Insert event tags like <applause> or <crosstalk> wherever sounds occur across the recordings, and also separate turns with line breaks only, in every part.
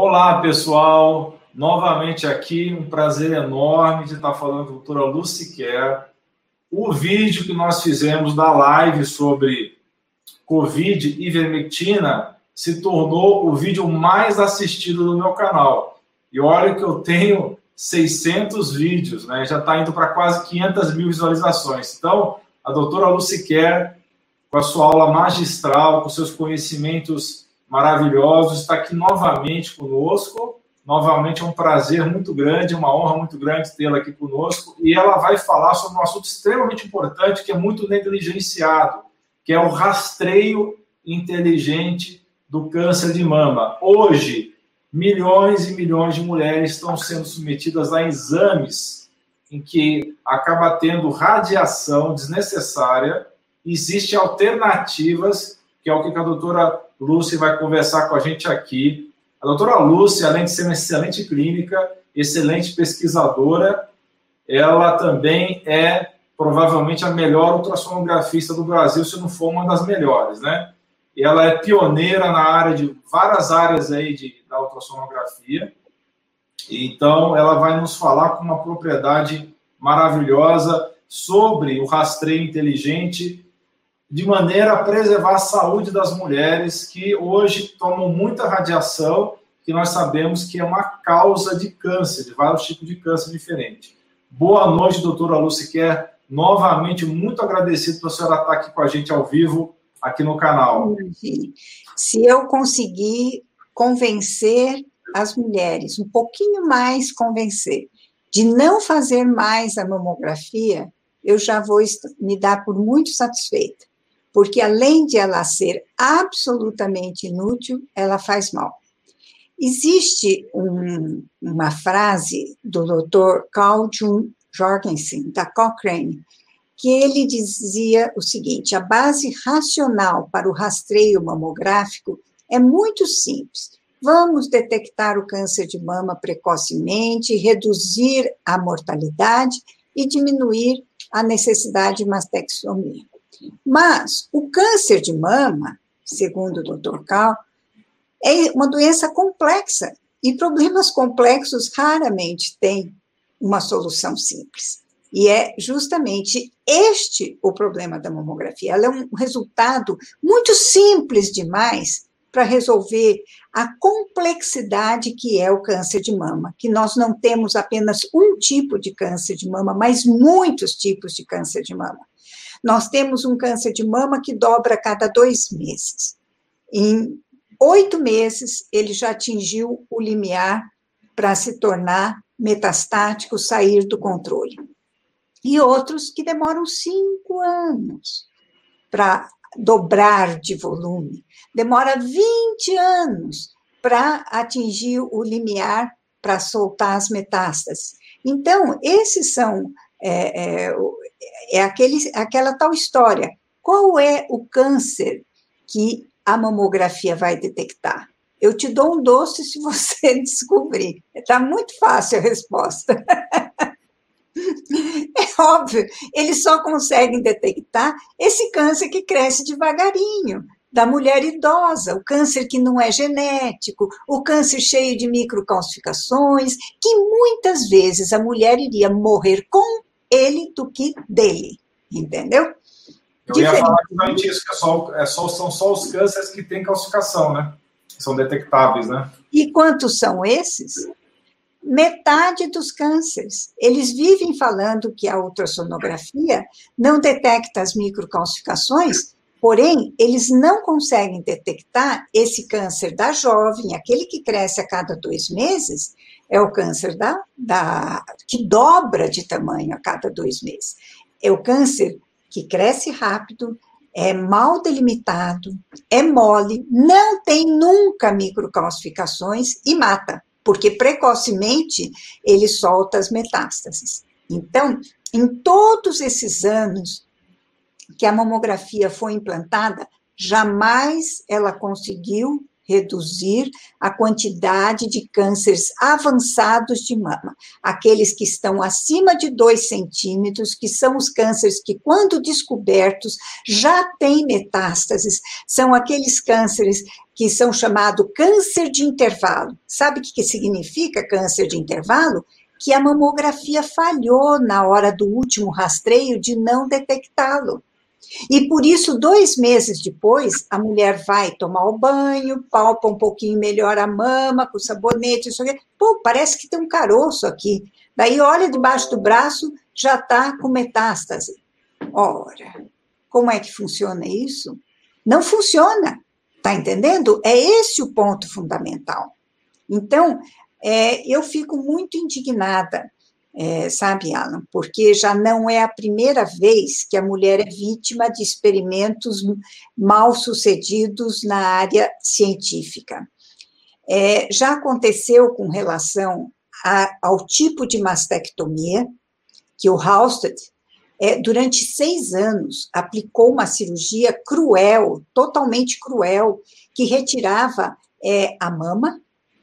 Olá, pessoal. Novamente aqui, um prazer enorme de estar falando com a doutora Lucy Kerr. O vídeo que nós fizemos da live sobre Covid e ivermectina se tornou o vídeo mais assistido do meu canal. E olha que eu tenho 600 vídeos, né? Já está indo para quase 500 mil visualizações. Então, a doutora Lucy Kerr, com a sua aula magistral, com seus conhecimentos maravilhosos, está aqui novamente conosco Novamente é um prazer muito grande, uma honra muito grande tê-la aqui conosco. E ela vai falar sobre um assunto extremamente importante que é muito negligenciado, que é o rastreio inteligente do câncer de mama. Hoje, milhões e milhões de mulheres estão sendo submetidas a exames em que acaba tendo radiação desnecessária. Existem alternativas, que é o que a doutora Lúcia vai conversar com a gente aqui, a doutora Lúcia, além de ser uma excelente clínica, excelente pesquisadora, ela também é provavelmente a melhor ultrassonografista do Brasil, se não for uma das melhores, né? Ela é pioneira na área de várias áreas aí de, da ultrassonografia. Então, ela vai nos falar com uma propriedade maravilhosa sobre o rastreio inteligente de maneira a preservar a saúde das mulheres que hoje tomam muita radiação, que nós sabemos que é uma causa de câncer, de vários tipos de câncer diferentes. Boa noite, doutora Lucy Kerr. Novamente, muito agradecido por a senhora estar aqui com a gente ao vivo, aqui no canal.
Se eu conseguir convencer as mulheres, um pouquinho mais convencer, de não fazer mais a mamografia, eu já vou me dar por muito satisfeita porque além de ela ser absolutamente inútil, ela faz mal. Existe um, uma frase do Dr. Carl Jung Jorgensen, da Cochrane, que ele dizia o seguinte: a base racional para o rastreio mamográfico é muito simples. Vamos detectar o câncer de mama precocemente, reduzir a mortalidade e diminuir a necessidade de mastectomia. Mas o câncer de mama, segundo o Dr. Cal, é uma doença complexa e problemas complexos raramente têm uma solução simples. E é justamente este o problema da mamografia. Ela é um resultado muito simples demais para resolver a complexidade que é o câncer de mama, que nós não temos apenas um tipo de câncer de mama, mas muitos tipos de câncer de mama. Nós temos um câncer de mama que dobra a cada dois meses. Em oito meses, ele já atingiu o limiar para se tornar metastático, sair do controle. E outros que demoram cinco anos para dobrar de volume. Demora 20 anos para atingir o limiar para soltar as metástases. Então, esses são é, é, é aquele, aquela tal história. Qual é o câncer que a mamografia vai detectar? Eu te dou um doce se você <laughs> descobrir. Está muito fácil a resposta. <laughs> É óbvio, eles só conseguem detectar esse câncer que cresce devagarinho, da mulher idosa, o câncer que não é genético, o câncer cheio de microcalcificações, que muitas vezes a mulher iria morrer com ele do que dele, entendeu?
Eu Diferente. ia falar isso, que é só, é só, são só os cânceres que têm calcificação, né? São detectáveis, né?
E quantos são esses? Metade dos cânceres. Eles vivem falando que a ultrassonografia não detecta as microcalcificações, porém, eles não conseguem detectar esse câncer da jovem, aquele que cresce a cada dois meses, é o câncer da, da, que dobra de tamanho a cada dois meses. É o câncer que cresce rápido, é mal delimitado, é mole, não tem nunca microcalcificações e mata, porque precocemente ele solta as metástases. Então, em todos esses anos que a mamografia foi implantada, jamais ela conseguiu reduzir a quantidade de cânceres avançados de mama, aqueles que estão acima de 2 centímetros, que são os cânceres que, quando descobertos, já têm metástases, são aqueles cânceres que são chamados câncer de intervalo. Sabe o que significa câncer de intervalo? Que a mamografia falhou na hora do último rastreio de não detectá-lo. E por isso, dois meses depois, a mulher vai tomar o banho, palpa um pouquinho melhor a mama com sabonete, isso aqui. Pô, parece que tem um caroço aqui. Daí olha debaixo do braço, já está com metástase. Ora, como é que funciona isso? Não funciona, tá entendendo? É esse o ponto fundamental. Então, é, eu fico muito indignada é, sabe, Alan? Porque já não é a primeira vez que a mulher é vítima de experimentos mal sucedidos na área científica. É, já aconteceu com relação a, ao tipo de mastectomia, que o Halsted, é, durante seis anos, aplicou uma cirurgia cruel, totalmente cruel, que retirava é, a mama,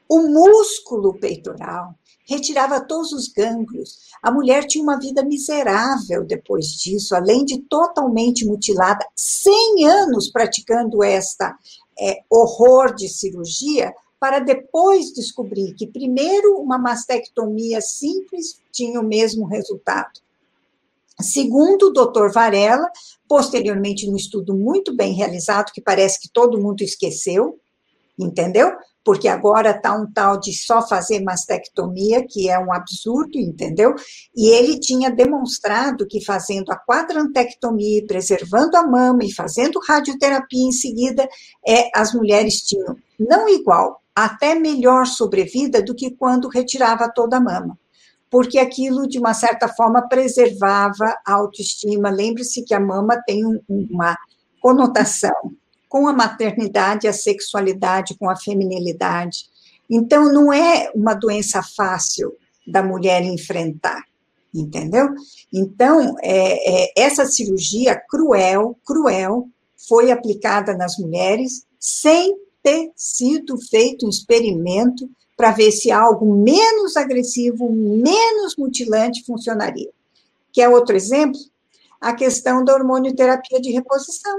o músculo peitoral, retirava todos os gânglios. A mulher tinha uma vida miserável depois disso, além de totalmente mutilada, 100 anos praticando esta é, horror de cirurgia, para depois descobrir que, primeiro, uma mastectomia simples tinha o mesmo resultado. Segundo o doutor Varela, posteriormente num estudo muito bem realizado, que parece que todo mundo esqueceu, entendeu? Porque agora está um tal de só fazer mastectomia, que é um absurdo, entendeu? E ele tinha demonstrado que fazendo a quadrantectomia, preservando a mama e fazendo radioterapia em seguida, é, as mulheres tinham, não igual, até melhor sobrevida do que quando retirava toda a mama. Porque aquilo, de uma certa forma, preservava a autoestima. Lembre-se que a mama tem uma conotação com a maternidade, a sexualidade, com a feminilidade. Então, não é uma doença fácil da mulher enfrentar, entendeu? Então, é, é, essa cirurgia cruel, cruel, foi aplicada nas mulheres sem ter sido feito um experimento para ver se algo menos agressivo, menos mutilante funcionaria. Que é outro exemplo? A questão da hormonioterapia de reposição.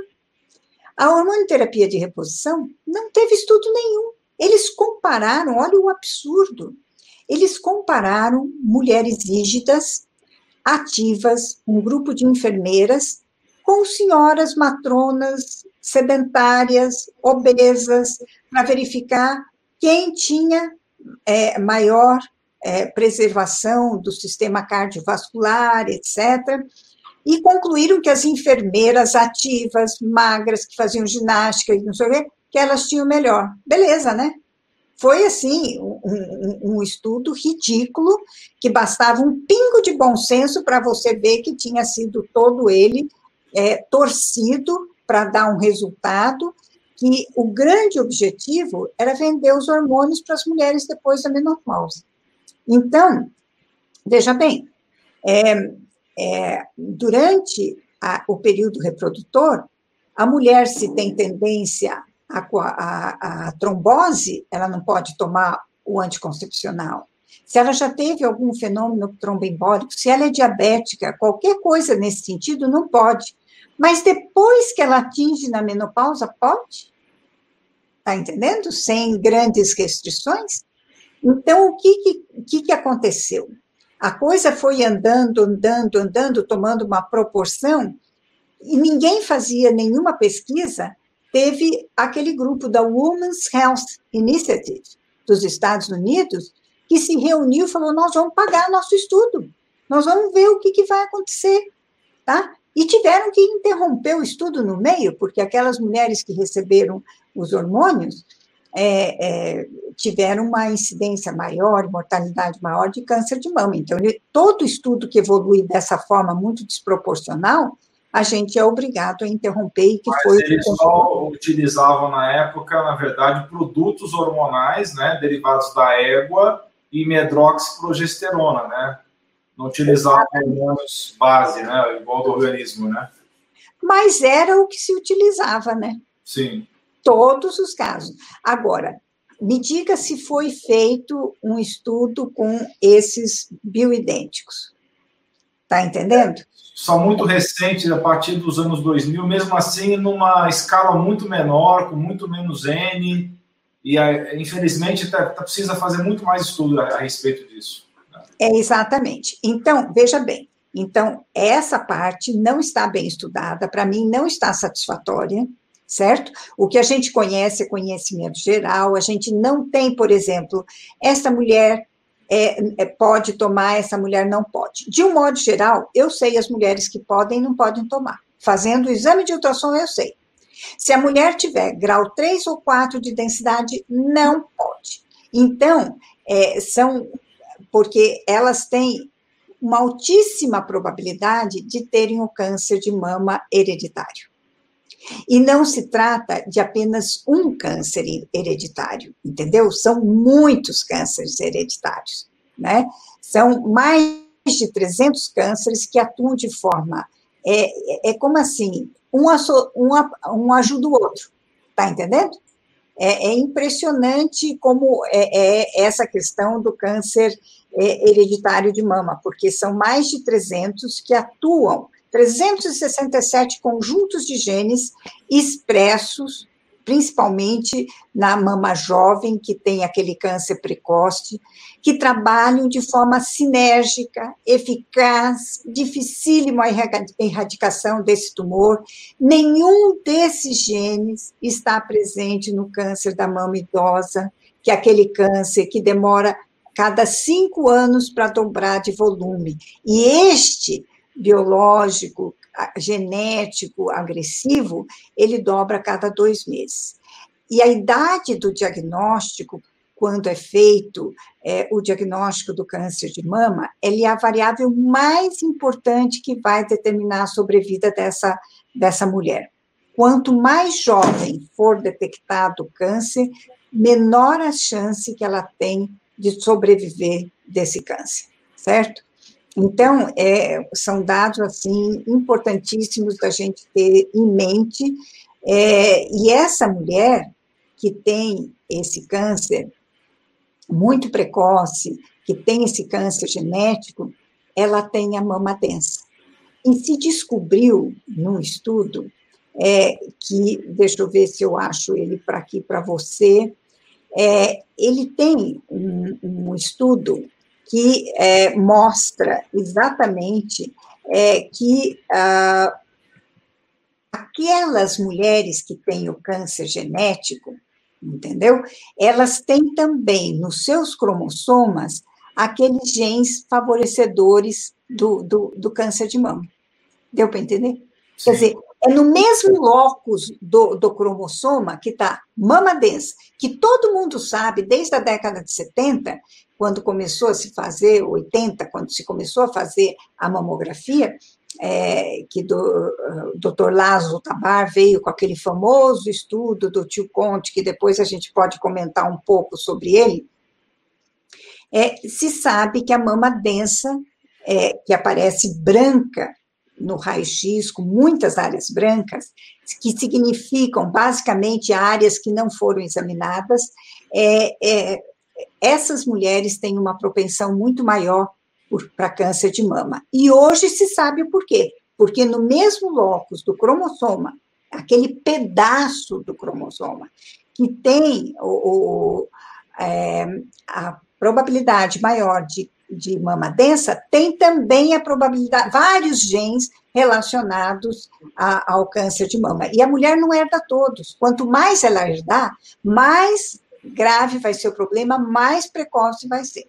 A hormonioterapia de reposição não teve estudo nenhum. Eles compararam, olha o absurdo. Eles compararam mulheres rígidas, ativas, um grupo de enfermeiras, com senhoras matronas, sedentárias, obesas, para verificar quem tinha é, maior é, preservação do sistema cardiovascular, etc e concluíram que as enfermeiras ativas, magras, que faziam ginástica e não sei o quê, que elas tinham melhor. Beleza, né? Foi, assim, um, um, estudo ridículo, que bastava um pingo de bom senso para você ver que tinha sido todo ele é, torcido para dar um resultado, que o grande objetivo era vender os hormônios para as mulheres depois da menopausa. Então, veja bem, é, é, durante a, o período reprodutor, a mulher, se tem tendência à, trombose, ela não pode tomar o anticoncepcional. Se ela já teve algum fenômeno tromboembólico, se ela é diabética, qualquer coisa nesse sentido, não pode. Mas depois que ela atinge na menopausa, pode? Está entendendo? Sem grandes restrições? Então, o que, que, que aconteceu? A coisa foi andando, andando, andando, tomando uma proporção, e ninguém fazia nenhuma pesquisa. Teve aquele grupo da Women's Health Initiative dos Estados Unidos, que se reuniu e falou: Nós vamos pagar nosso estudo, nós vamos ver o que, que vai acontecer. Tá? E tiveram que interromper o estudo no meio, porque aquelas mulheres que receberam os hormônios é, é, tiveram uma incidência maior, mortalidade maior de câncer de mama. Então, ele, todo estudo que evolui dessa forma muito desproporcional, a gente é obrigado a interromper e que
Mas
foi
eles só utilizavam na época, na verdade, produtos hormonais, né, derivados da égua e medroxiprogesterona, né? Não utilizavam hormônios base, né, igual do organismo, né?
Mas era o que se utilizava, né?
Sim.
Todos os casos. Agora, me diga se foi feito um estudo com esses bioidênticos. Está entendendo?
Só muito recente, a partir dos anos 2000, mesmo assim, numa escala muito menor, com muito menos N, e infelizmente tá, tá, precisa fazer muito mais estudo a, a respeito disso.
É exatamente. Então, veja bem, então, essa parte não está bem estudada, para mim não está satisfatória, certo? O que a gente conhece é conhecimento geral, a gente não tem, por exemplo, essa mulher é, é, pode tomar, essa mulher não pode. De um modo geral, eu sei as mulheres que podem e não podem tomar. Fazendo o exame de ultrassom, eu sei. Se a mulher tiver grau 3 ou 4 de densidade, não pode. Então, é, são porque elas têm uma altíssima probabilidade de terem o câncer de mama hereditário. E não se trata de apenas um câncer hereditário, entendeu? São muitos cânceres hereditários, né? São mais de 300 cânceres que atuam de forma. É, é como assim: um, um, um ajuda o outro, tá entendendo? É, é impressionante como é, é, essa questão do câncer é, hereditário de mama, porque são mais de 300 que atuam 367 conjuntos de genes expressos, principalmente na mama jovem, que tem aquele câncer precoce, que trabalham de forma sinérgica, eficaz, dificílimo a erradicação desse tumor. Nenhum desses genes está presente no câncer da mama idosa, que é aquele câncer que demora cada cinco anos para dobrar de volume. E este biológico, genético, agressivo, ele dobra a cada dois meses. E a idade do diagnóstico, quando é feito é, o diagnóstico do câncer de mama, ele é a variável mais importante que vai determinar a sobrevida dessa, dessa mulher. Quanto mais jovem for detectado o câncer, menor a chance que ela tem de sobreviver desse câncer, certo? Então, é, são dados, assim, importantíssimos da gente ter em mente, é, e essa mulher que tem esse câncer muito precoce, que tem esse câncer genético, ela tem a mama densa. E se descobriu, num estudo, é, que, deixa eu ver se eu acho ele para aqui para você, é, ele tem um, um estudo que é, mostra exatamente é, que ah, aquelas mulheres que têm o câncer genético, entendeu? Elas têm também nos seus cromossomas aqueles genes favorecedores do, do, do câncer de mama. Deu para entender? Sim. Quer dizer, é no mesmo locus do, do cromossoma que está mama densa, que todo mundo sabe desde a década de 70 quando começou a se fazer, 80, quando se começou a fazer a mamografia, é, que do, o doutor Lázaro Tabar veio com aquele famoso estudo do tio Conte, que depois a gente pode comentar um pouco sobre ele, é, se sabe que a mama densa, é, que aparece branca no raio-x, com muitas áreas brancas, que significam basicamente áreas que não foram examinadas, é, é, essas mulheres têm uma propensão muito maior para câncer de mama. E hoje se sabe o porquê. Porque no mesmo locus do cromossoma, aquele pedaço do cromossoma que tem o, o é, a probabilidade maior de, de mama densa, tem também a probabilidade, vários genes relacionados a, ao câncer de mama. E a mulher não herda todos. Quanto mais ela herdar, mais grave vai ser o problema, mais precoce vai ser.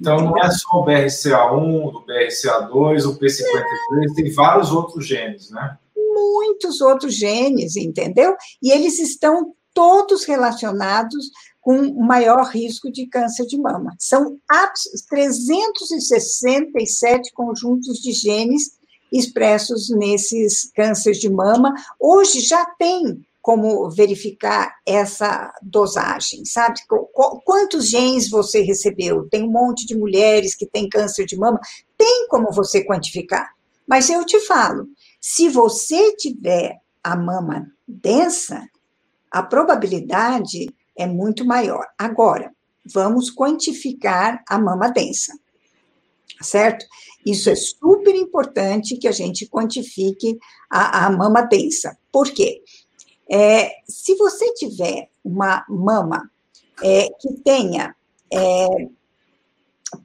Então, não é só o BRCA1, o BRCA2, o P53, tem vários outros genes, né?
Muitos outros genes, entendeu? E eles estão todos relacionados com o maior risco de câncer de mama. São 367 conjuntos de genes expressos nesses cânceres de mama. Hoje já tem como verificar essa dosagem, sabe? Quantos genes você recebeu? Tem um monte de mulheres que têm câncer de mama, tem como você quantificar. Mas eu te falo, se você tiver a mama densa, a probabilidade é muito maior. Agora, vamos quantificar a mama densa, certo? Isso é super importante que a gente quantifique a, a mama densa. Por quê? É, se você tiver uma mama é, que tenha é,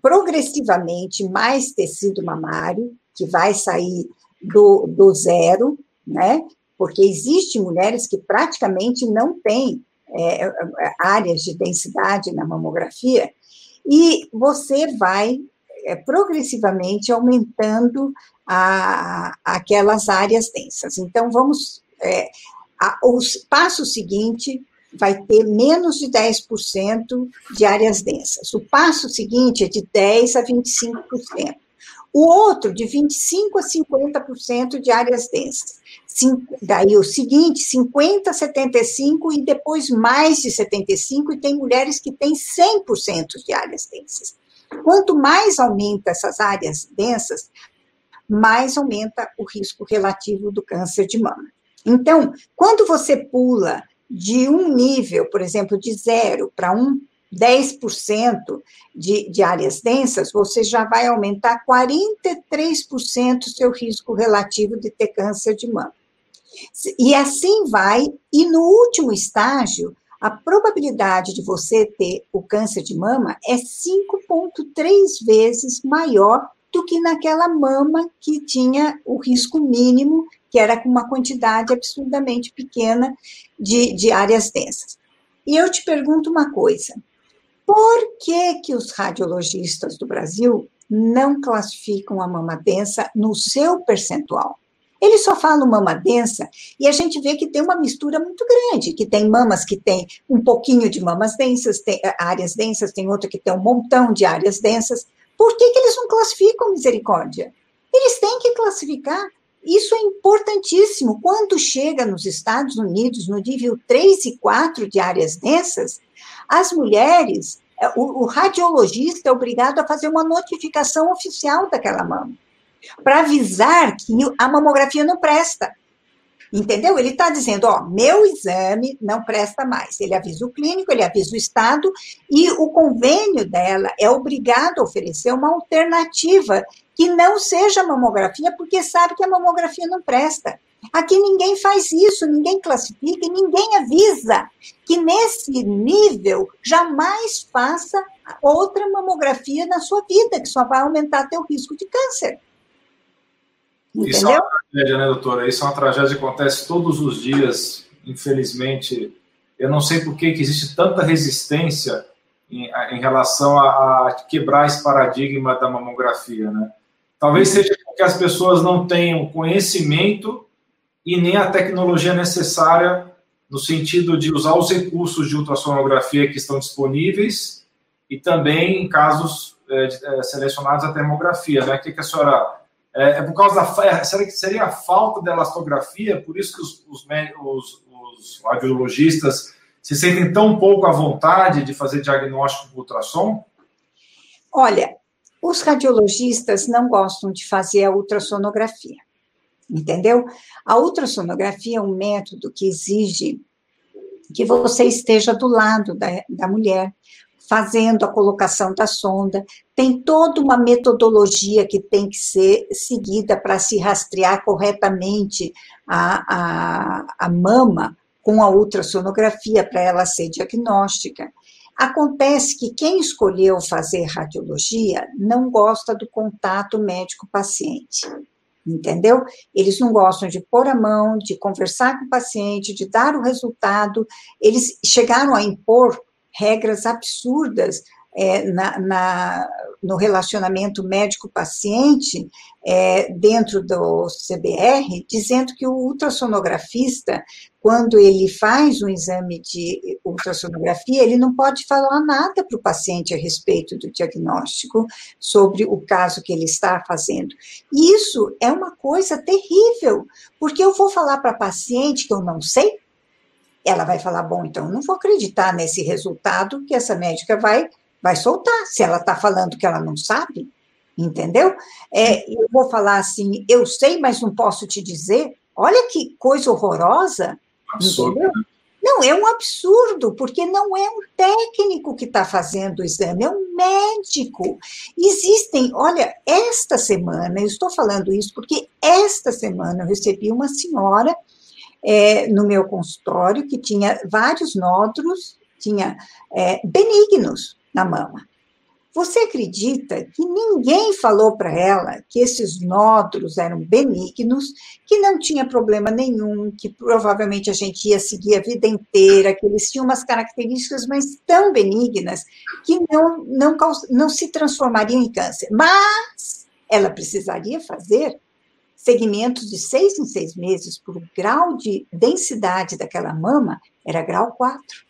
progressivamente mais tecido mamário, que vai sair do, do zero, né? Porque existem mulheres que praticamente não têm é, áreas de densidade na mamografia, e você vai é, progressivamente aumentando a, aquelas áreas densas. Então, vamos. É, a, o passo seguinte vai ter menos de 10% de áreas densas. O passo seguinte é de 10% a 25%. O outro, de 25% a 50% de áreas densas. Daí o seguinte, 50%, 75% e depois mais de 75%, e tem mulheres que têm 100% de áreas densas. Quanto mais aumenta essas áreas densas, mais aumenta o risco relativo do câncer de mama. Então, quando você pula de um nível, por exemplo, de zero para um 10% de, de áreas densas, você já vai aumentar 43% o seu risco relativo de ter câncer de mama. E assim vai, e no último estágio, a probabilidade de você ter o câncer de mama é 5,3 vezes maior do que naquela mama que tinha o risco mínimo, que era com uma quantidade absurdamente pequena de, de áreas densas. E eu te pergunto uma coisa: por que, que os radiologistas do Brasil não classificam a mama densa no seu percentual? Eles só falam mama densa e a gente vê que tem uma mistura muito grande, que tem mamas que tem um pouquinho de mamas densas, tem eh, áreas densas, tem outra que tem um montão de áreas densas. Por que, que eles não classificam misericórdia? Eles têm que classificar. Isso é importantíssimo. Quando chega nos Estados Unidos, no nível 3 e 4 de áreas densas, as mulheres, é, o, o radiologista é obrigado a fazer uma notificação oficial daquela mama, para avisar que a mamografia não presta. Entendeu? Ele está dizendo, ó, meu exame não presta mais. Ele avisa o clínico, ele avisa o Estado, e o convênio dela é obrigado a oferecer uma alternativa que não seja mamografia, porque sabe que a mamografia não presta. Aqui ninguém faz isso, ninguém classifica e ninguém avisa que nesse nível jamais faça outra mamografia na sua vida, que só vai aumentar teu risco de câncer.
Entendeu? Isso é uma tragédia, né, doutora? Isso é uma tragédia que acontece todos os dias, infelizmente. Eu não sei por que, que existe tanta resistência em, em relação a, a, quebrar esse paradigma da mamografia, né? Talvez seja porque as pessoas não tenham conhecimento e nem a tecnologia necessária no sentido de usar os recursos de ultrassonografia que estão disponíveis e também em casos é, selecionados a termografia, né? O que, que a senhora é, é, por causa da é, será que seria a falta da elastografia, por isso que os, os, os, os radiologistas se sentem tão pouco à vontade de fazer diagnóstico por ultrassom?
Olha, os radiologistas não gostam de fazer a ultrassonografia entendeu? A ultrassonografia é um método que exige que você esteja do lado da, da mulher, fazendo a colocação da sonda. Tem toda uma metodologia que tem que ser seguida para se rastrear corretamente a, a, a mama com a ultrassonografia para ela ser diagnóstica. Acontece que quem escolheu fazer radiologia não gosta do contato médico-paciente entendeu? Eles não gostam de pôr a mão, de conversar com o paciente, de dar o resultado. Eles chegaram a impor regras absurdas é, na, na, no relacionamento médico-paciente é, dentro do CBR, dizendo que o ultrassonografista, quando ele faz um exame de ultrassonografia, ele não pode falar nada para o paciente a respeito do diagnóstico sobre o caso que ele está fazendo. Isso é uma coisa terrível, porque eu vou falar para a paciente que eu não sei, ela vai falar, bom, então não vou acreditar nesse resultado que essa médica vai vai soltar. Se ela está falando que ela não sabe, entendeu? É, eu vou falar assim, eu sei, mas não posso te dizer. Olha que coisa horrorosa, entendeu? Não, é um absurdo, porque não é um técnico que está fazendo o exame, é um médico. Existem, olha, esta semana, eu estou falando isso porque esta semana eu recebi uma senhora é, no meu consultório que tinha vários nódulos, tinha é, benignos na mama. Você acredita que ninguém falou para ela que esses nódulos eram benignos, que não tinha problema nenhum, que provavelmente a gente ia seguir a vida inteira, que eles tinham umas características, mas tão benignas, que não, não, não se transformariam em câncer. Mas ela precisaria fazer segmentos de seis em seis meses, por grau de densidade daquela mama, era grau 4.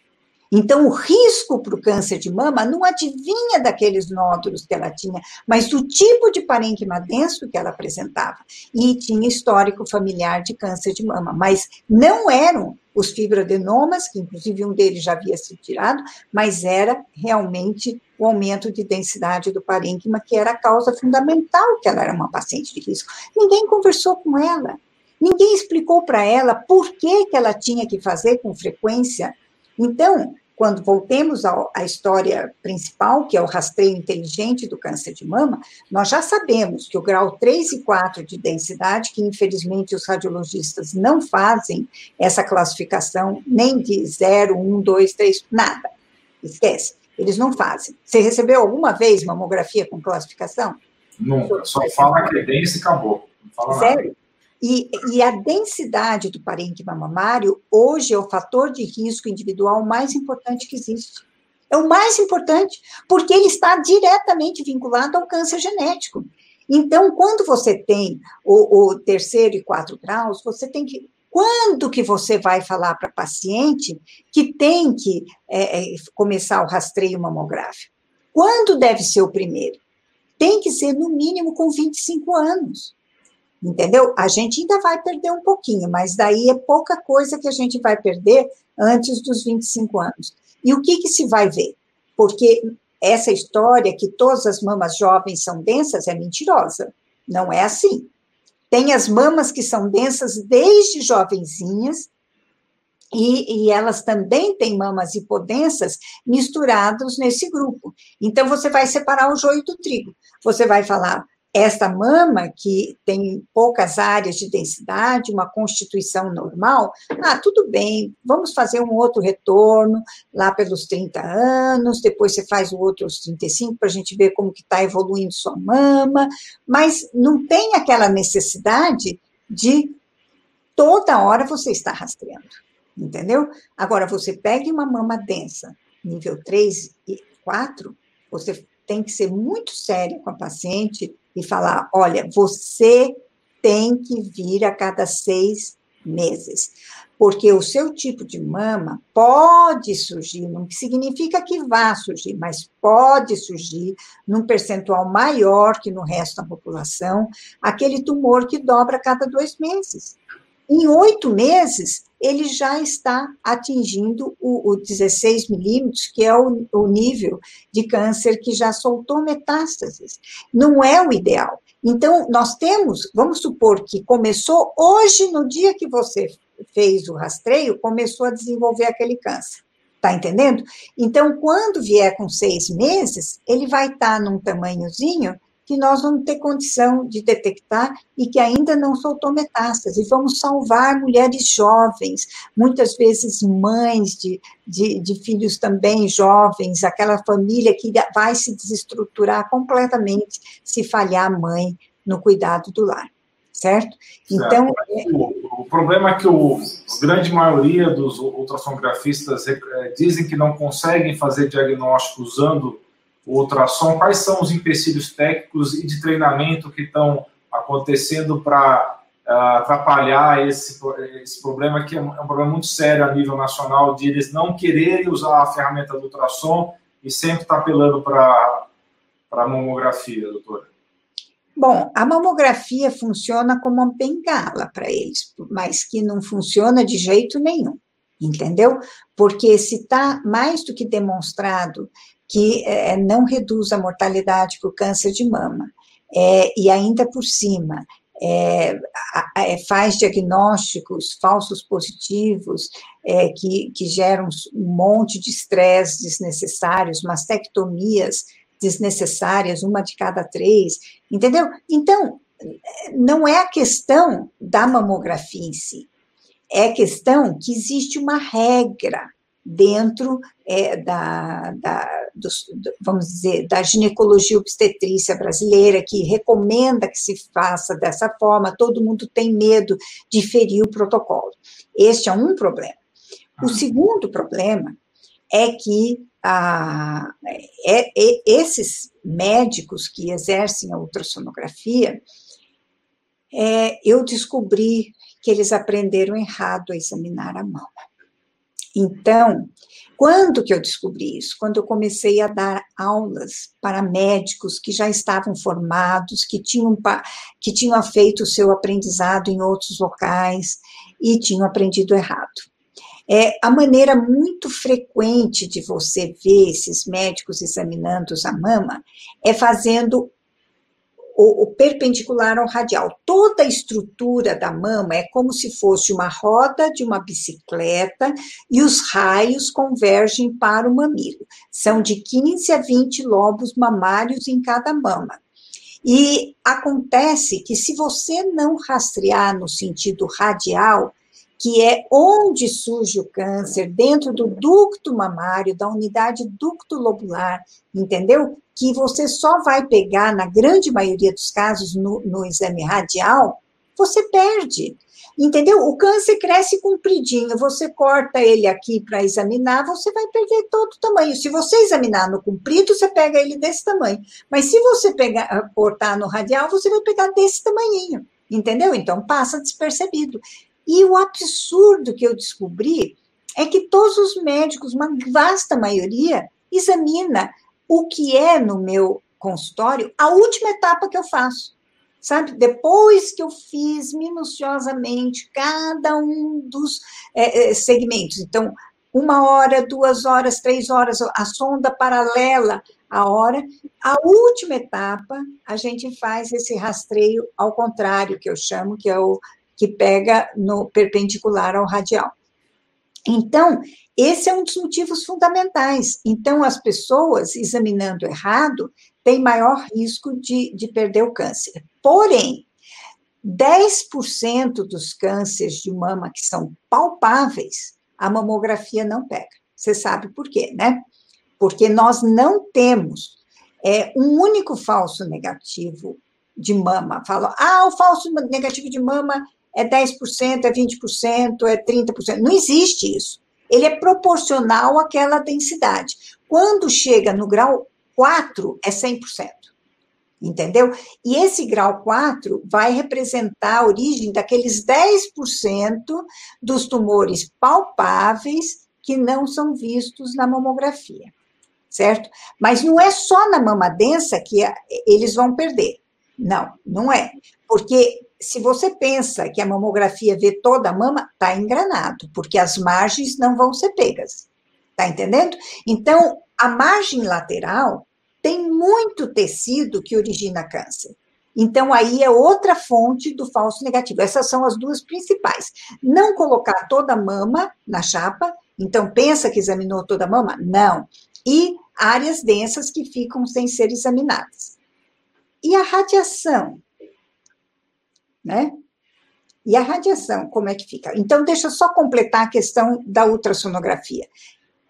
Então, o risco para o câncer de mama não adivinha daqueles nódulos que ela tinha, mas do tipo de parênquima denso que ela apresentava. E tinha histórico familiar de câncer de mama, mas não eram os fibroadenomas, que inclusive um deles já havia sido tirado, mas era realmente o aumento de densidade do parênquima, que era a causa fundamental que ela era uma paciente de risco. Ninguém conversou com ela. Ninguém explicou para ela por que, que ela tinha que fazer com frequência. Então, quando voltemos à história principal, que é o rastreio inteligente do câncer de mama, nós já sabemos que o grau 3 e 4 de densidade, que infelizmente os radiologistas não fazem essa classificação nem de 0, 1, 2, 3, nada. Esquece. Eles não fazem. Você recebeu alguma vez mamografia com classificação?
Nunca. Só fala que é denso e acabou.
Sério? Nada. E, e, a densidade do parênquima mamário hoje é o fator de risco individual mais importante que existe. É o mais importante, porque ele está diretamente vinculado ao câncer genético. Então, quando você tem o, o terceiro e quatro graus, você tem que. Quando que você vai falar para paciente que tem que é, é, começar o rastreio mamográfico? Quando deve ser o primeiro? Tem que ser, no mínimo, com 25 anos entendeu? A gente ainda vai perder um pouquinho, mas daí é pouca coisa que a gente vai perder antes dos 25 anos. E o que, que se vai ver? Porque essa história que todas as mamas jovens são densas é mentirosa. Não é assim. Tem as mamas que são densas desde jovenzinhas, e, e, elas também têm mamas hipodensas misturados nesse grupo. Então, você vai separar o joio do trigo. Você vai falar, esta mama, que tem poucas áreas de densidade, uma constituição normal, ah, tudo bem, vamos fazer um outro retorno lá pelos 30 anos, depois você faz o outro aos 35 para a gente ver como que está evoluindo sua mama, mas não tem aquela necessidade de toda hora você estar rastreando, entendeu? Agora, você pega uma mama densa, nível 3 e 4, você tem que ser muito séria com a paciente e falar: olha, você tem que vir a cada seis meses, porque o seu tipo de mama pode surgir, não significa que vá surgir, mas pode surgir num percentual maior que no resto da população, aquele tumor que dobra a cada dois meses. Em oito meses, ele já está atingindo o, o 16 milímetros, que é o, o nível de câncer que já soltou metástases. Não é o ideal. Então, nós temos, vamos supor que começou hoje, no dia que você fez o rastreio, começou a desenvolver aquele câncer. Tá entendendo? Então, quando vier com seis meses, ele vai estar tá num tamanhozinho que nós vamos ter condição de detectar e que ainda não soltou metástase. E vamos salvar mulheres jovens, muitas vezes mães de, de, de, filhos também jovens, aquela família que vai se desestruturar completamente se falhar a mãe no cuidado do lar. Certo?
Então. O, o, problema é que o, a grande maioria dos ultrassonografistas é, dizem que não conseguem fazer diagnóstico usando o ultrassom, quais são os empecilhos técnicos e de treinamento que estão acontecendo para ah, atrapalhar esse, esse problema, que é um, é um, problema muito sério a nível nacional, de eles não quererem usar a ferramenta do ultrassom e sempre estar tá apelando para a mamografia, doutora?
Bom, a mamografia funciona como uma bengala para eles, mas que não funciona de jeito nenhum, entendeu? Porque se está mais do que demonstrado que é, não reduz a mortalidade por câncer de mama. É, e ainda por cima, é, é, faz diagnósticos falsos positivos é, que, que geram um monte de estresse desnecessários, mastectomias desnecessárias, uma de cada três, entendeu? Então, não é a questão da mamografia em si, é questão que existe uma regra dentro é, da, da dos, vamos dizer, da ginecologia obstetrícia brasileira, que recomenda que se faça dessa forma, todo mundo tem medo de ferir o protocolo. Este é um problema. O segundo problema é que ah, é, é, esses médicos que exercem a ultrassonografia, é, eu descobri que eles aprenderam errado a examinar a mama. Então, quando que eu descobri isso? Quando eu comecei a dar aulas para médicos que já estavam formados, que tinham, que tinham feito o seu aprendizado em outros locais e tinham aprendido errado. É, a maneira muito frequente de você ver esses médicos examinando a mama é fazendo o, o, perpendicular ao radial. Toda a estrutura da mama é como se fosse uma roda de uma bicicleta e os raios convergem para o mamilo. São de 15 a 20 lobos mamários em cada mama. E acontece que se você não rastrear no sentido radial, que é onde surge o câncer, dentro do ducto mamário, da unidade ducto lobular, entendeu? Que você só vai pegar, na grande maioria dos casos, no, no exame radial, você perde. Entendeu? O câncer cresce compridinho, você corta ele aqui para examinar, você vai perder todo o tamanho. Se você examinar no comprido, você pega ele desse tamanho. Mas se você pegar, cortar no radial, você vai pegar desse tamanhinho. Entendeu? Então passa despercebido. E o absurdo que eu descobri é que todos os médicos, uma vasta maioria, examina o que é no meu consultório a última etapa que eu faço. Sabe, depois que eu fiz minuciosamente cada um dos é, segmentos. Então, uma hora, duas horas, três horas, a sonda paralela à hora. A última etapa, a gente faz esse rastreio ao contrário, que eu chamo, que é o que pega no perpendicular ao radial. Então, esse é um dos motivos fundamentais. Então, as pessoas examinando errado têm maior risco de, de perder o câncer. Porém, 10% dos cânceres de mama que são palpáveis, a mamografia não pega. Você sabe por quê, né? Porque nós não temos é, um único falso negativo de mama. Falam, ah, o falso negativo de mama é 10%, é 20%, é 30%. Não existe isso. Ele é proporcional àquela densidade. Quando chega no grau 4, é 100%. Entendeu? E esse grau 4 vai representar a origem daqueles 10% dos tumores palpáveis que não são vistos na mamografia. Certo? Mas não é só na mama densa que eles vão perder. Não, não é. Porque se você pensa que a mamografia vê toda a mama, está engranado, porque as margens não vão ser pegas. Está entendendo? Então, a margem lateral tem muito tecido que origina câncer. Então, aí é outra fonte do falso negativo. Essas são as duas principais. Não colocar toda a mama na chapa. Então, pensa que examinou toda a mama? Não. E áreas densas que ficam sem ser examinadas. E a radiação? Né? E a radiação, como é que fica? Então, deixa eu só completar a questão da ultrassonografia.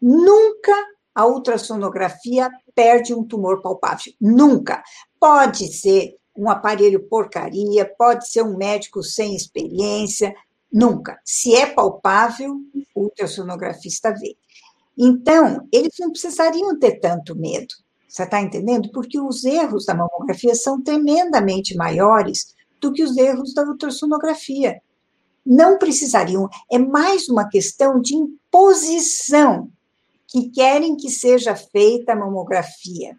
Nunca a ultrassonografia perde um tumor palpável. Nunca. Pode ser um aparelho porcaria, pode ser um médico sem experiência, nunca. Se é palpável, o ultrassonografista vê. Então, eles não precisariam ter tanto medo. Você está entendendo? Porque os erros da mamografia são tremendamente maiores do que os erros da ultrassonografia. Não precisariam, é mais uma questão de imposição que querem que seja feita a mamografia,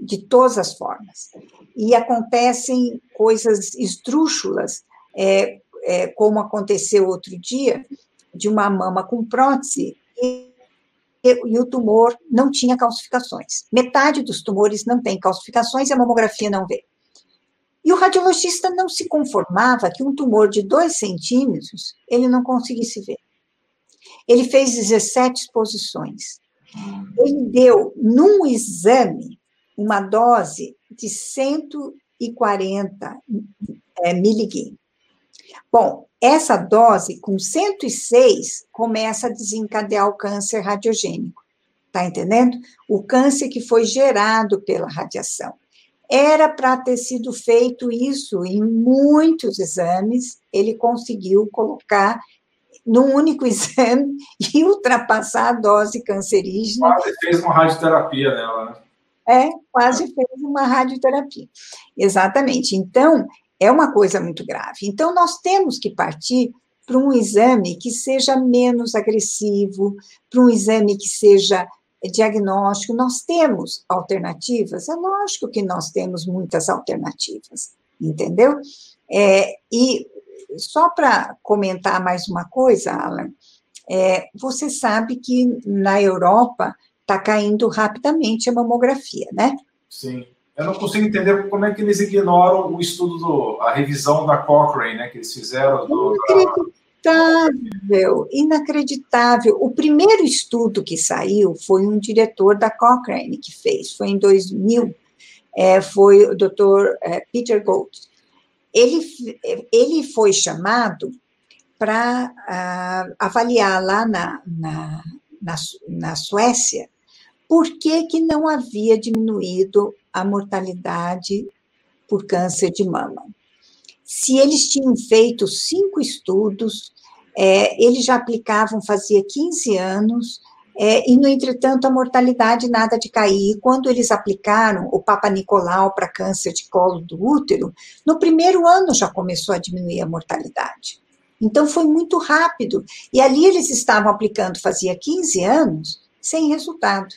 de todas as formas. E acontecem coisas esdrúxulas, é, é, como aconteceu outro dia, de uma mama com prótese, e, e o tumor não tinha calcificações. Metade dos tumores não tem calcificações e a mamografia não vê. E o radiologista não se conformava que um tumor de 2 centímetros ele não conseguisse ver. Ele fez 17 exposições. Ele deu, num exame, uma dose de 140 é, miliguim. Bom, essa dose, com 106, começa a desencadear o câncer radiogênico. Tá entendendo? O câncer que foi gerado pela radiação. Era para ter sido feito isso em muitos exames, ele conseguiu colocar num único <laughs> exame e ultrapassar a dose cancerígena.
Quase fez uma radioterapia nela, né?
É, quase fez uma radioterapia. Exatamente. Então, é uma coisa muito grave. Então, nós temos que partir para um exame que seja menos agressivo, para um exame que seja diagnóstico. Nós temos alternativas? É lógico que nós temos muitas alternativas, entendeu? É, e só para comentar mais uma coisa, Alan, é, você sabe que na Europa está caindo rapidamente a mamografia, né?
Sim. Eu não consigo entender como é que eles ignoram o estudo, do, a revisão da Cochrane, né, que eles fizeram. Do,
inacreditável, inacreditável. O primeiro estudo que saiu foi um diretor da Cochrane que fez, foi em 2000, é, foi o Dr. É, Peter Gold ele, ele foi chamado para uh, ah, avaliar lá na, na, na, na Suécia por que, que não havia diminuído a mortalidade por câncer de mama. Se eles tinham feito cinco estudos, é, eles já aplicavam fazia 15 anos, é, e, no entretanto, a mortalidade nada de cair. Quando eles aplicaram o Papa Nicolau para câncer de colo do útero, no primeiro ano já começou a diminuir a mortalidade. Então, foi muito rápido. E ali eles estavam aplicando fazia 15 anos, sem resultado.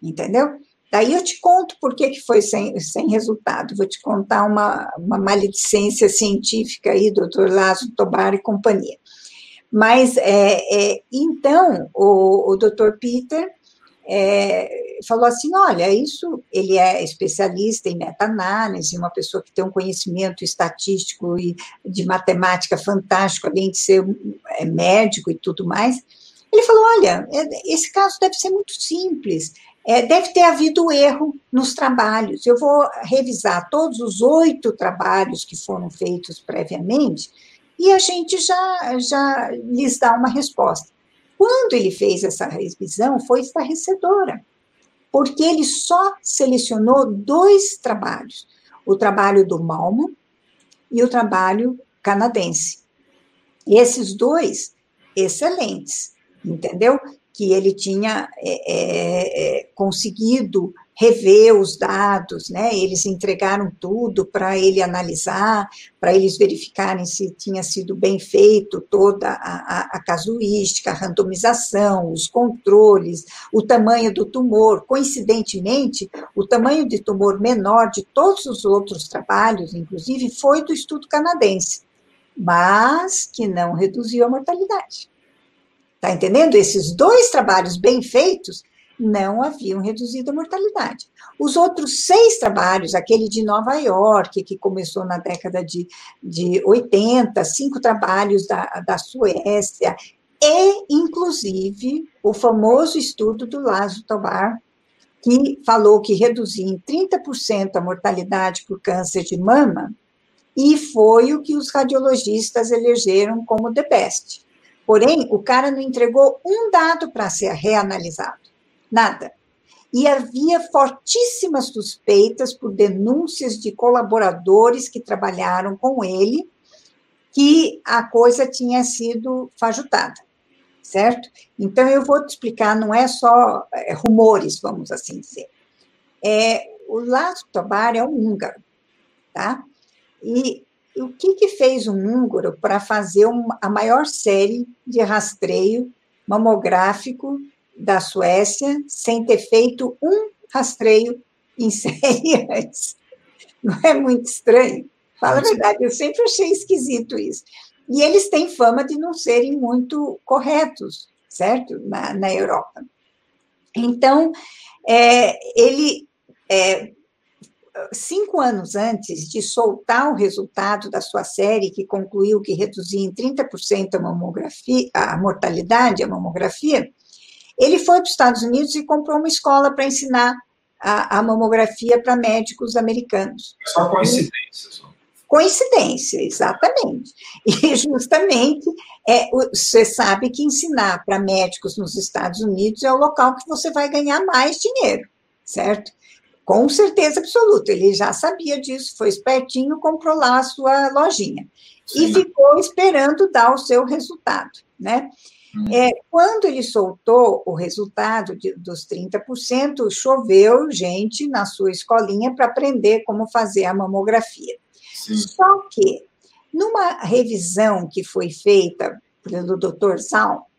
Entendeu? Daí eu te conto por que, que foi sem, sem resultado. Vou te contar uma, uma maledicência científica aí, doutor Lázaro Tobar e companhia. Mas, é, é, então, o, o Dr. Peter é, falou assim: olha, isso ele é especialista em meta-análise, uma pessoa que tem um conhecimento estatístico e de matemática fantástico, além de ser é, médico e tudo mais. Ele falou: olha, é, esse caso deve ser muito simples. É, deve ter havido erro nos trabalhos. Eu vou revisar todos os oito trabalhos que foram feitos previamente e a gente já, já lhes dá uma resposta. Quando ele fez essa revisão, foi estarrecedora, porque ele só selecionou dois trabalhos: o trabalho do Malmo e o trabalho canadense. Esses dois, excelentes, entendeu? Que ele tinha é, é, é conseguido rever os dados, né? Eles entregaram tudo para ele analisar, para eles verificarem se tinha sido bem feito toda a, a, a, casuística, a randomização, os controles, o tamanho do tumor. Coincidentemente, o tamanho de tumor menor de todos os outros trabalhos, inclusive, foi do estudo canadense, mas que não reduziu a mortalidade. Está entendendo? Esses dois trabalhos bem feitos não haviam reduzido a mortalidade. Os outros seis trabalhos, aquele de Nova York, que começou na década de, de 80, cinco trabalhos da, da Suécia, e, inclusive, o famoso estudo do Lázaro Tobar, que falou que reduzia em 30% a mortalidade por câncer de mama, e foi o que os radiologistas elegeram como the best. Porém, o cara não entregou um dado para ser reanalisado. Nada. E havia fortíssimas suspeitas por denúncias de colaboradores que trabalharam com ele que a coisa tinha sido fajutada, certo? Então, eu vou te explicar, não é só é, rumores, vamos assim dizer. É, o Lácio Tobar é um húngaro, tá? E o que, que fez um húngaro para fazer uma, a maior série de rastreio mamográfico da Suécia sem ter feito um rastreio em <laughs> série antes. Não é muito estranho? Fala a verdade, eu sempre achei esquisito isso. E eles têm fama de não serem muito corretos, certo? Na, na Europa. Então, é, ele é, cinco anos antes de soltar o resultado da sua série, que concluiu que reduzia em 30% a mamografia, a mortalidade, a mamografia, ele foi para os Estados Unidos e comprou uma escola para ensinar a, a mamografia para médicos americanos.
Só coincidência.
Coincidência, exatamente. E justamente é, você sabe que ensinar para médicos nos Estados Unidos é o local que você vai ganhar mais dinheiro, certo? Com certeza absoluta, ele já sabia disso, foi espertinho, comprou lá a sua lojinha. Sim. E ficou esperando dar o seu resultado, né? Hum. É, quando ele soltou o resultado de, dos 30%, choveu gente na sua escolinha para aprender como fazer a mamografia. Sim. Só que, numa revisão que foi feita pelo Dr. Zal,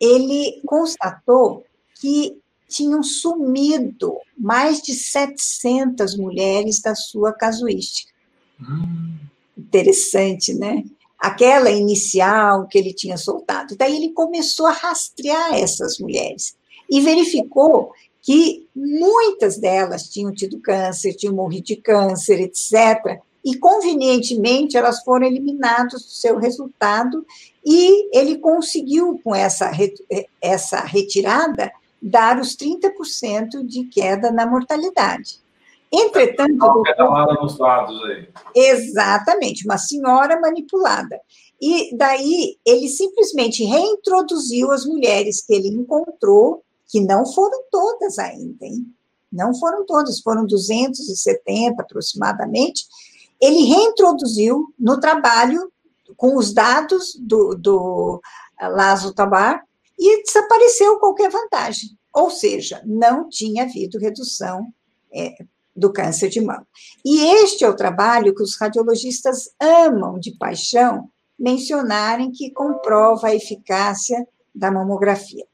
ele constatou que tinham sumido mais de 700 mulheres da sua casuística. Hum. Interessante, né? Aquela inicial que ele tinha soltado. Daí ele começou a rastrear essas mulheres e verificou que muitas delas tinham tido câncer, tinham morrido de câncer, etc. E, convenientemente, elas foram eliminadas do seu resultado e ele conseguiu, com essa, essa retirada, dar os 30% de queda na mortalidade. Entretanto.
Uma nos dados aí.
Exatamente, uma senhora manipulada. E daí ele simplesmente reintroduziu as mulheres que ele encontrou, que não foram todas ainda, hein? Não foram todas, foram 270 aproximadamente. Ele reintroduziu no trabalho com os dados do, do Lazo Tabar e desapareceu qualquer vantagem. Ou seja, não tinha havido redução é, do câncer de mama. E este é o trabalho que os radiologistas amam de paixão mencionarem que comprova a eficácia da mamografia.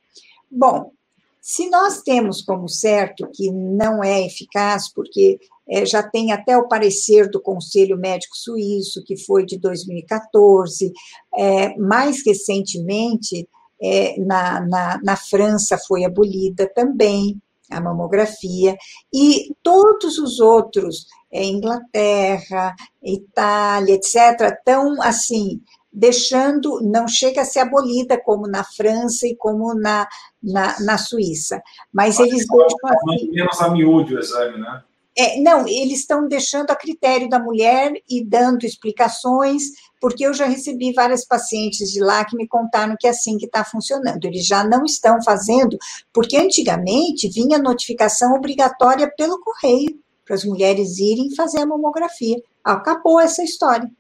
Bom, se nós temos como certo que não é eficaz, porque é, já tem até o parecer do Conselho Médico Suíço, que foi de 2014, é, mais recentemente, é, na, na, na França foi abolida também a mamografia, e todos os outros, é, Inglaterra, Itália, etc., estão assim, deixando, não chega a ser abolida como na França e como na, na, na Suíça, mas, eles deixam assim...
Menos a miúde o exame, né?
É, não, eles estão deixando a critério da mulher e dando explicações, porque eu já recebi várias pacientes de lá que me contaram que é assim que está funcionando. Eles já não estão fazendo, porque antigamente vinha notificação obrigatória pelo correio para as mulheres irem fazer a mamografia. Acabou essa história,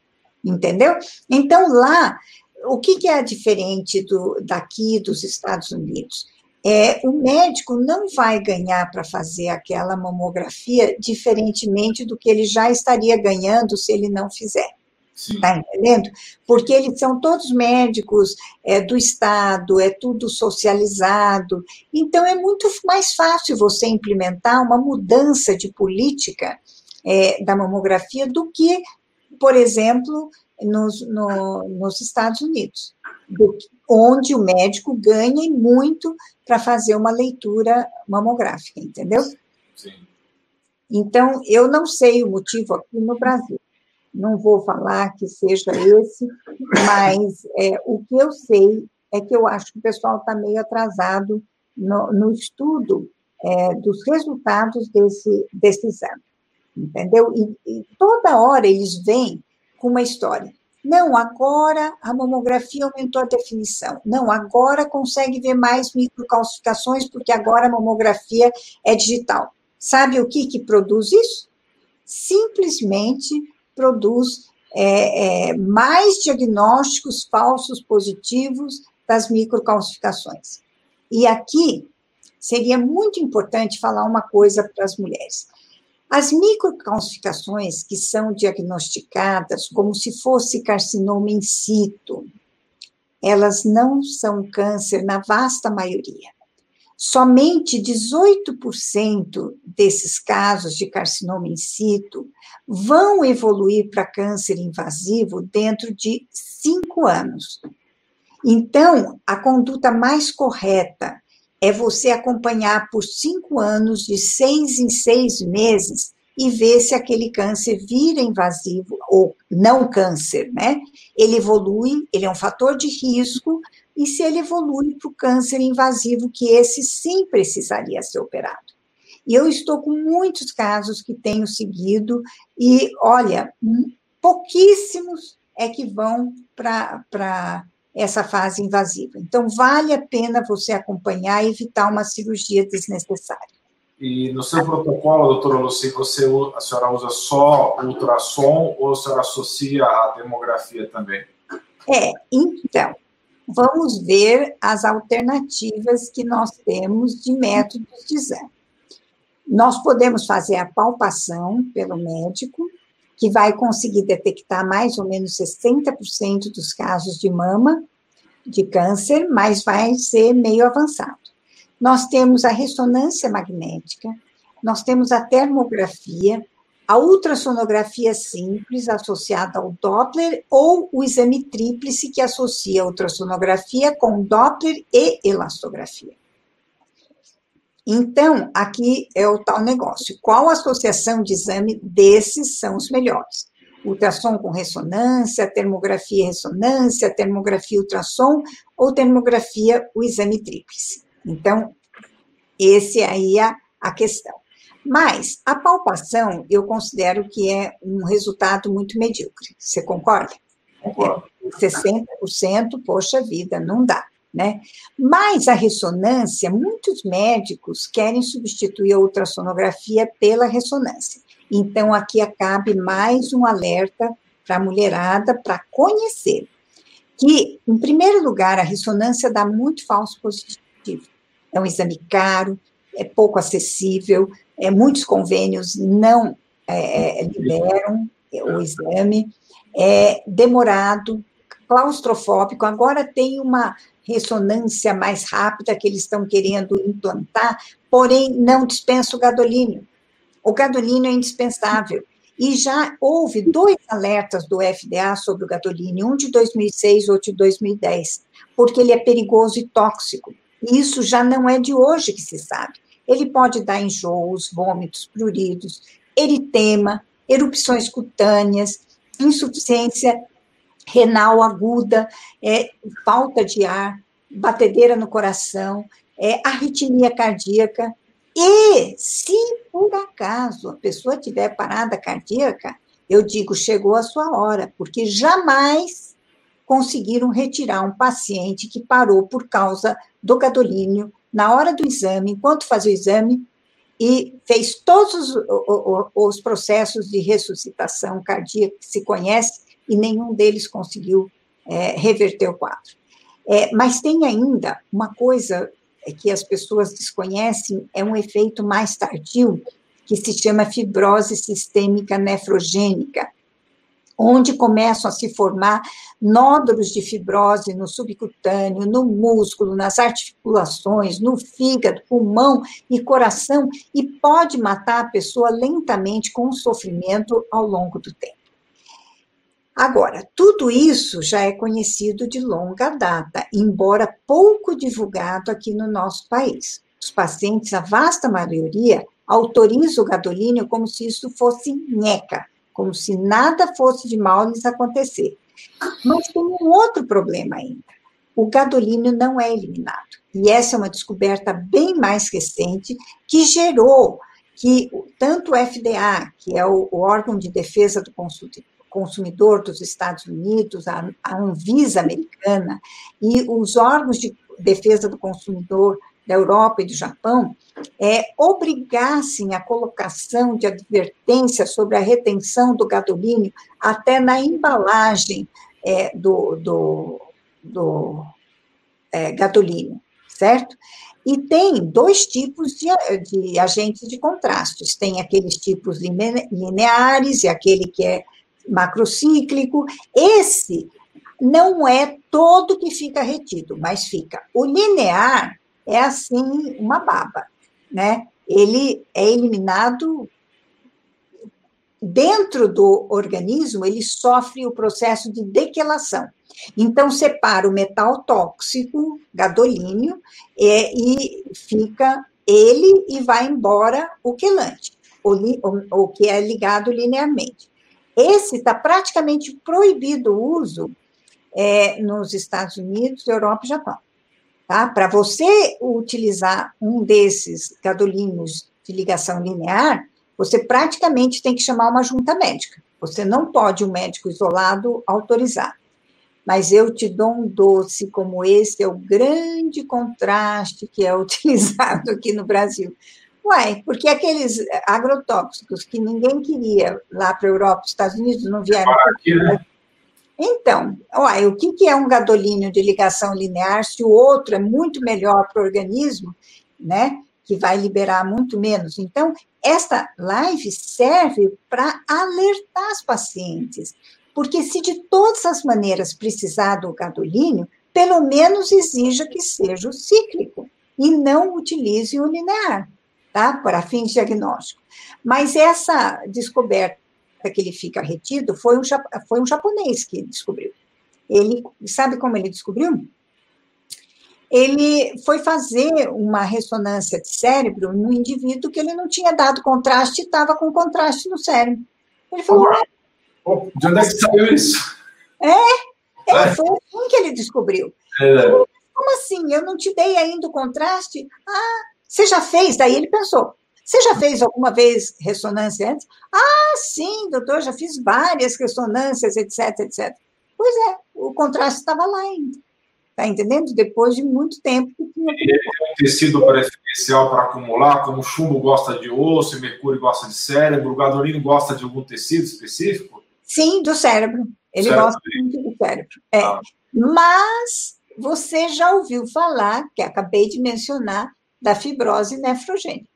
entendeu? Então lá, o que, que é diferente do, daqui dos Estados Unidos? é, o médico não vai ganhar para fazer aquela mamografia diferentemente do que ele já estaria ganhando se ele não fizer. Está entendendo? Porque eles são todos médicos é, do Estado, é tudo socializado. Então, é muito mais fácil você implementar uma mudança de política é, da mamografia do que, por exemplo, nos, no, nos Estados Unidos, do, onde o médico ganha muito para fazer uma leitura mamográfica, entendeu? Sim. Então, eu não sei o motivo aqui no Brasil. Não vou falar que seja esse, mas é, o que eu sei é que eu acho que o pessoal está meio atrasado no, no estudo é, dos resultados desse, desse exame, entendeu? E, e toda hora eles vêm com uma história. Não, agora a mamografia aumentou a definição. Não, agora consegue ver mais microcalcificações, porque agora a mamografia é digital. Sabe o que, que produz isso? Simplesmente produz é, é, mais diagnósticos falsos positivos das microcalcificações. E aqui seria muito importante falar uma coisa para as mulheres. As microcalcificações que são diagnosticadas como se fosse carcinoma in situ, elas não são câncer na vasta maioria. Somente 18% desses casos de carcinoma in situ vão evoluir para câncer invasivo dentro de cinco anos. Então, a conduta mais correta é você acompanhar por cinco anos, de seis em seis meses, e ver se aquele câncer vira invasivo ou não câncer, né? Ele evolui, ele é um fator de risco, e se ele evolui para o câncer invasivo, que esse sim precisaria ser operado. E eu estou com muitos casos que tenho seguido, e olha, pouquíssimos é que vão para essa fase invasiva. Então, vale a pena você acompanhar e evitar uma cirurgia desnecessária.
E no seu protocolo, doutora Luci, você, a senhora usa só ultrassom ou a senhora associa a demografia também?
É, então, vamos ver as alternativas que nós temos de métodos de exame. Nós podemos fazer a palpação pelo médico, que vai conseguir detectar mais ou menos 60% dos casos de mama de câncer, mas vai ser meio avançado. Nós temos a ressonância magnética, nós temos a termografia, a ultrassonografia simples associada ao Doppler ou o exame tríplice que associa a ultrassonografia com Doppler e elastografia. Então, aqui é o tal negócio. Qual associação de exame desses são os melhores? Ultrassom com ressonância, termografia e ressonância, termografia ultrassom ou termografia o exame tríplice. Então, esse aí é a questão. Mas a palpação eu considero que é um resultado muito medíocre. Você concorda?
Concordo.
60%, poxa vida, não dá. Né? Mas a ressonância, muitos médicos querem substituir a ultrassonografia pela ressonância. Então, aqui cabe mais um alerta para a mulherada para conhecer que, em primeiro lugar, a ressonância dá muito falso positivo. É um exame caro, é pouco acessível, é, muitos convênios não é, é, liberam o exame, é demorado, claustrofóbico. Agora tem uma ressonância mais rápida que eles estão querendo implantar, porém não dispensa o gadolínio. O gadolínio é indispensável. E já houve dois alertas do FDA sobre o gadolínio, um de 2006 e outro de 2010, porque ele é perigoso e tóxico. E isso já não é de hoje que se sabe. Ele pode dar enjoos, vômitos, pruridos, eritema, erupções cutâneas, insuficiência renal aguda, é, falta de ar, batedeira no coração, é, arritmia cardíaca. E se por acaso a pessoa tiver parada cardíaca, eu digo, chegou a sua hora, porque jamais conseguiram retirar um paciente que parou por causa do gadolínio na hora do exame, enquanto fazia o exame, e fez todos os, os processos de ressuscitação cardíaca que se conhece, e nenhum deles conseguiu é, reverter o quadro. É, mas tem ainda uma coisa que as pessoas desconhecem, é um efeito mais tardio, que se chama fibrose sistêmica nefrogênica, onde começam a se formar nódulos de fibrose no subcutâneo, no músculo, nas articulações, no fígado, pulmão e coração, e pode matar a pessoa lentamente com sofrimento ao longo do tempo. Agora, tudo isso já é conhecido de longa data, embora pouco divulgado aqui no nosso país. Os pacientes, a vasta maioria, autoriza o gadolínio como se isso fosse nheca, como se nada fosse de mal lhes acontecer. Mas tem um outro problema ainda. O gadolínio não é eliminado. E essa é uma descoberta bem mais recente que gerou que tanto o FDA, que é o, órgão de defesa do consumidor dos Estados Unidos, a, Anvisa americana e os órgãos de defesa do consumidor da Europa e do Japão é, obrigassem a colocação de advertência sobre a retenção do gadolínio até na embalagem é, do, do, do é, gadolínio, certo? E tem dois tipos de, de agentes de contrastes. Tem aqueles tipos lineares e aquele que é macrocíclico. Esse não é todo que fica retido, mas fica. O linear é assim uma baba, né? Ele é eliminado dentro do organismo, ele sofre o processo de dequelação. Então, separa o metal tóxico, gadolínio, é, e fica ele e vai embora o quelante. o, o, o que é ligado linearmente. Esse está praticamente proibido o uso é, nos Estados Unidos, Europa e Japão. Tá? Para você utilizar um desses gadolinhos de ligação linear, você praticamente tem que chamar uma junta médica. Você não pode um médico isolado autorizar. Mas eu te dou um doce como esse, é o grande contraste que é <laughs> utilizado aqui no Brasil. Uai, porque aqueles agrotóxicos que ninguém queria lá para a Europa, Estados Unidos, não vieram. Aqui, né? Então, uai, o que é um gadolínio de ligação linear se o outro é muito melhor para o organismo, né? Que vai liberar muito menos. Então, esta live serve para alertar as pacientes, porque se de todas as maneiras precisar do gadolínio, pelo menos exija que seja o cíclico e não utilize o linear tá? Para fins diagnósticos. Mas essa descoberta que ele fica retido foi um, foi um japonês que descobriu. Ele sabe como ele descobriu? Ele foi fazer uma ressonância de cérebro no indivíduo que ele não tinha dado contraste e estava com contraste no cérebro. Ele falou:
oh, De onde é que saiu isso?
É, é, foi assim que ele descobriu. É. Falou, Como assim? Eu não te dei ainda o contraste? Ah, você já fez? Daí ele pensou. Você já fez alguma vez ressonância antes? Ah, sim, doutor, já fiz várias ressonâncias, etc, etc. Pois é, o contraste estava lá ainda. Está entendendo? Depois de muito tempo.
E ele tem um tecido preferencial para acumular, como o chumbo gosta de osso, o mercúrio gosta de cérebro, o gadolino gosta de algum tecido específico?
Sim, do cérebro. Ele cérebro. gosta muito do cérebro. É. Ah. Mas você já ouviu falar, que acabei de mencionar, da fibrose nefrogênica.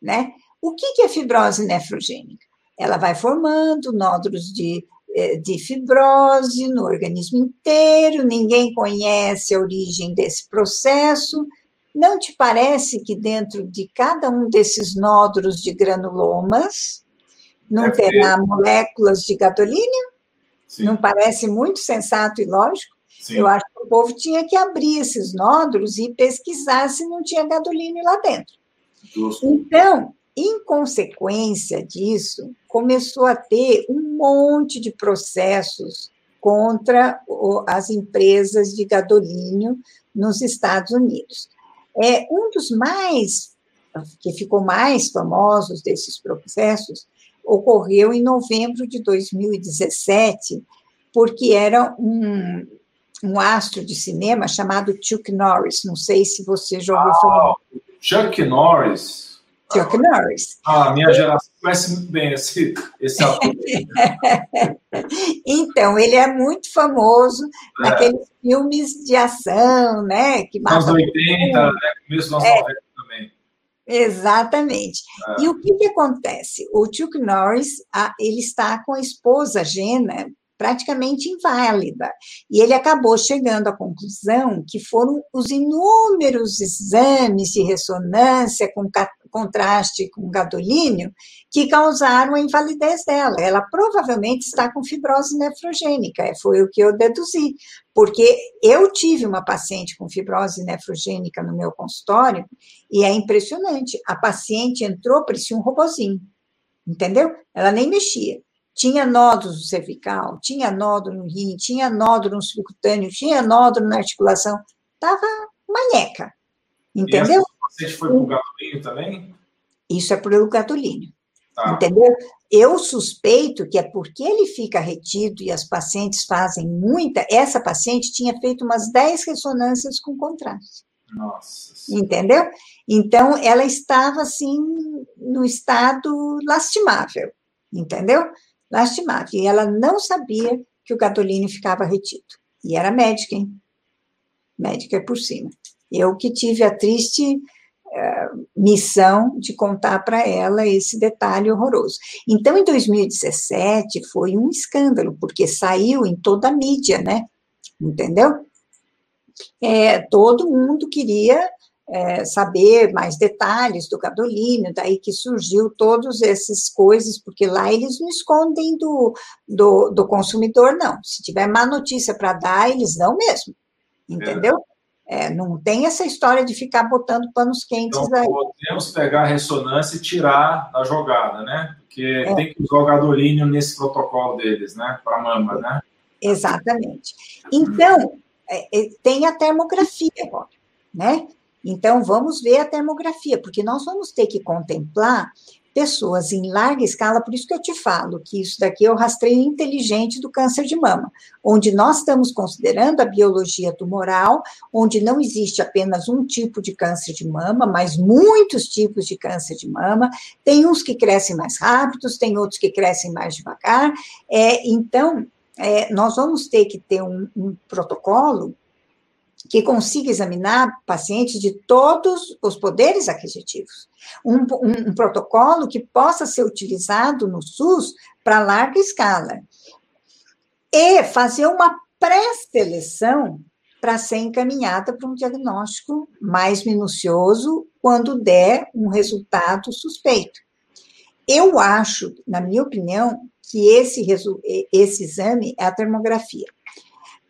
Né? O que, é fibrose nefrogênica? Ela vai formando nódulos de, eh, de fibrose no organismo inteiro, ninguém conhece a origem desse processo. Não te parece que dentro de cada um desses nódulos de granulomas não é terá moléculas de gadolínio? Sim. Não parece muito sensato e lógico? Sim. Eu acho que o povo tinha que abrir esses nódulos e pesquisar se não tinha gadolínio lá dentro. Justo. Então, em consequência disso, começou a ter um monte de processos contra as empresas de gadolínio nos Estados Unidos. É um dos mais que ficou mais famosos desses processos ocorreu em novembro de 2017, porque era um, um astro de cinema chamado Chuck Norris. Não sei se você já ouviu falar.
Chuck Norris.
Chuck Norris.
Ah, minha geração conhece muito bem esse, esse ator. <laughs>
então, ele é muito famoso é. naqueles filmes de ação, né?
Que anos 80, né? começo dos anos é. 90 também.
Exatamente. É. E o que, que acontece? O Chuck Norris, ele está com a esposa Jenna praticamente inválida. E ele acabou chegando à conclusão que foram os inúmeros exames de ressonância com contraste com gadolínio que causaram a invalidez dela. Ela provavelmente está com fibrose nefrogênica, é, foi o que eu deduzi, porque eu tive uma paciente com fibrose nefrogênica no meu consultório e é impressionante. A paciente entrou, parecia um robozinho, entendeu? Ela nem mexia tinha nódulos no cervical, tinha nódulo no rim, tinha nódulo no subcutâneo, tinha nódulo na articulação, estava manheca, entendeu?
E essa foi para o gadolínio também?
Isso é para o tá. entendeu? Eu suspeito que é porque ele fica retido e as pacientes fazem muita, essa paciente tinha feito umas 10 ressonâncias com contraste.
Nossa.
Entendeu? Então, ela estava, assim, no estado lastimável, entendeu? Lastimável. E ela não sabia que o gadolínio ficava retido. E era médica, hein? Médica por cima. Eu que tive a triste uh, missão de contar para ela esse detalhe horroroso. Então, em 2017, foi um escândalo, porque saiu em toda a mídia, né? Entendeu? É, todo mundo queria é, saber mais detalhes do gadolínio, daí que surgiu todas essas coisas, porque lá eles não escondem do, do, do consumidor, não. Se tiver má notícia para dar, eles dão mesmo, entendeu? É, não tem essa história de ficar botando panos quentes então, aí.
Podemos pegar a ressonância e tirar da jogada, né? Porque é. tem que usar o gadolínio nesse protocolo deles, né? Para mama, né?
Exatamente. Então, é, é, tem a termografia agora, né? Então, vamos ver a termografia, porque nós vamos ter que contemplar pessoas em larga escala, por isso que eu te falo que isso daqui é o rastreio inteligente do câncer de mama, onde nós estamos considerando a biologia tumoral, onde não existe apenas um tipo de câncer de mama, mas muitos tipos de câncer de mama, tem uns que crescem mais rápidos, tem outros que crescem mais devagar, é, então, é, nós vamos ter que ter um, um protocolo que consiga examinar pacientes de todos os poderes aquisitivos. Um, um, um protocolo que possa ser utilizado no SUS para larga escala. E fazer uma pré-seleção para ser encaminhada para um diagnóstico mais minucioso quando der um resultado suspeito. Eu acho, na minha opinião, que esse, esse exame é a termografia.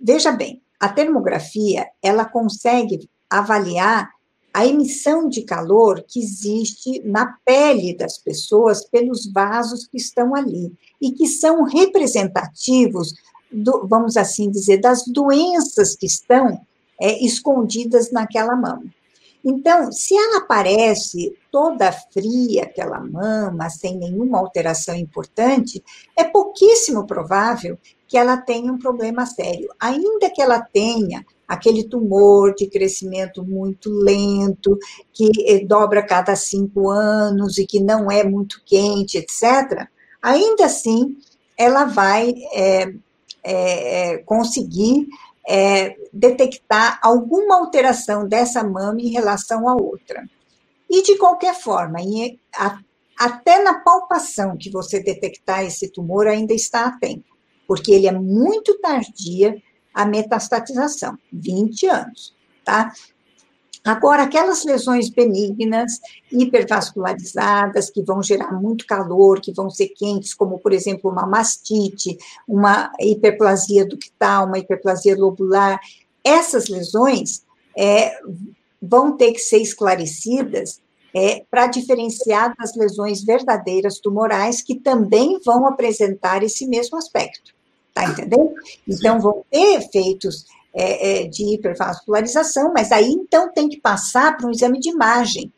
Veja bem, a termografia, ela consegue avaliar a emissão de calor que existe na pele das pessoas pelos vasos que estão ali e que são representativos, do, vamos assim dizer, das doenças que estão é, escondidas naquela mama. Então, se ela aparece toda fria, aquela mama, sem nenhuma alteração importante, é pouquíssimo provável que ela tenha um problema sério. Ainda que ela tenha aquele tumor de crescimento muito lento, que eh, dobra a cada cinco anos e que não é muito quente, etc., ainda assim ela vai é, é, conseguir é, detectar alguma alteração dessa mama em relação à outra. E, de qualquer forma, em, a, até na palpação que você detectar esse tumor ainda está a tempo porque ele é muito tardia a metastatização, 20 anos, tá? Agora, aquelas lesões benignas, hipervascularizadas, que vão gerar muito calor, que vão ser quentes, como, por exemplo, uma mastite, uma hiperplasia ductal, uma hiperplasia lobular, essas lesões é, vão ter que ser esclarecidas é, para diferenciar das lesões verdadeiras tumorais, que também vão apresentar esse mesmo aspecto. Tá entendendo? Então, vão ter efeitos é, é, de hipervascularização, mas aí então tem que passar para um exame de imagem.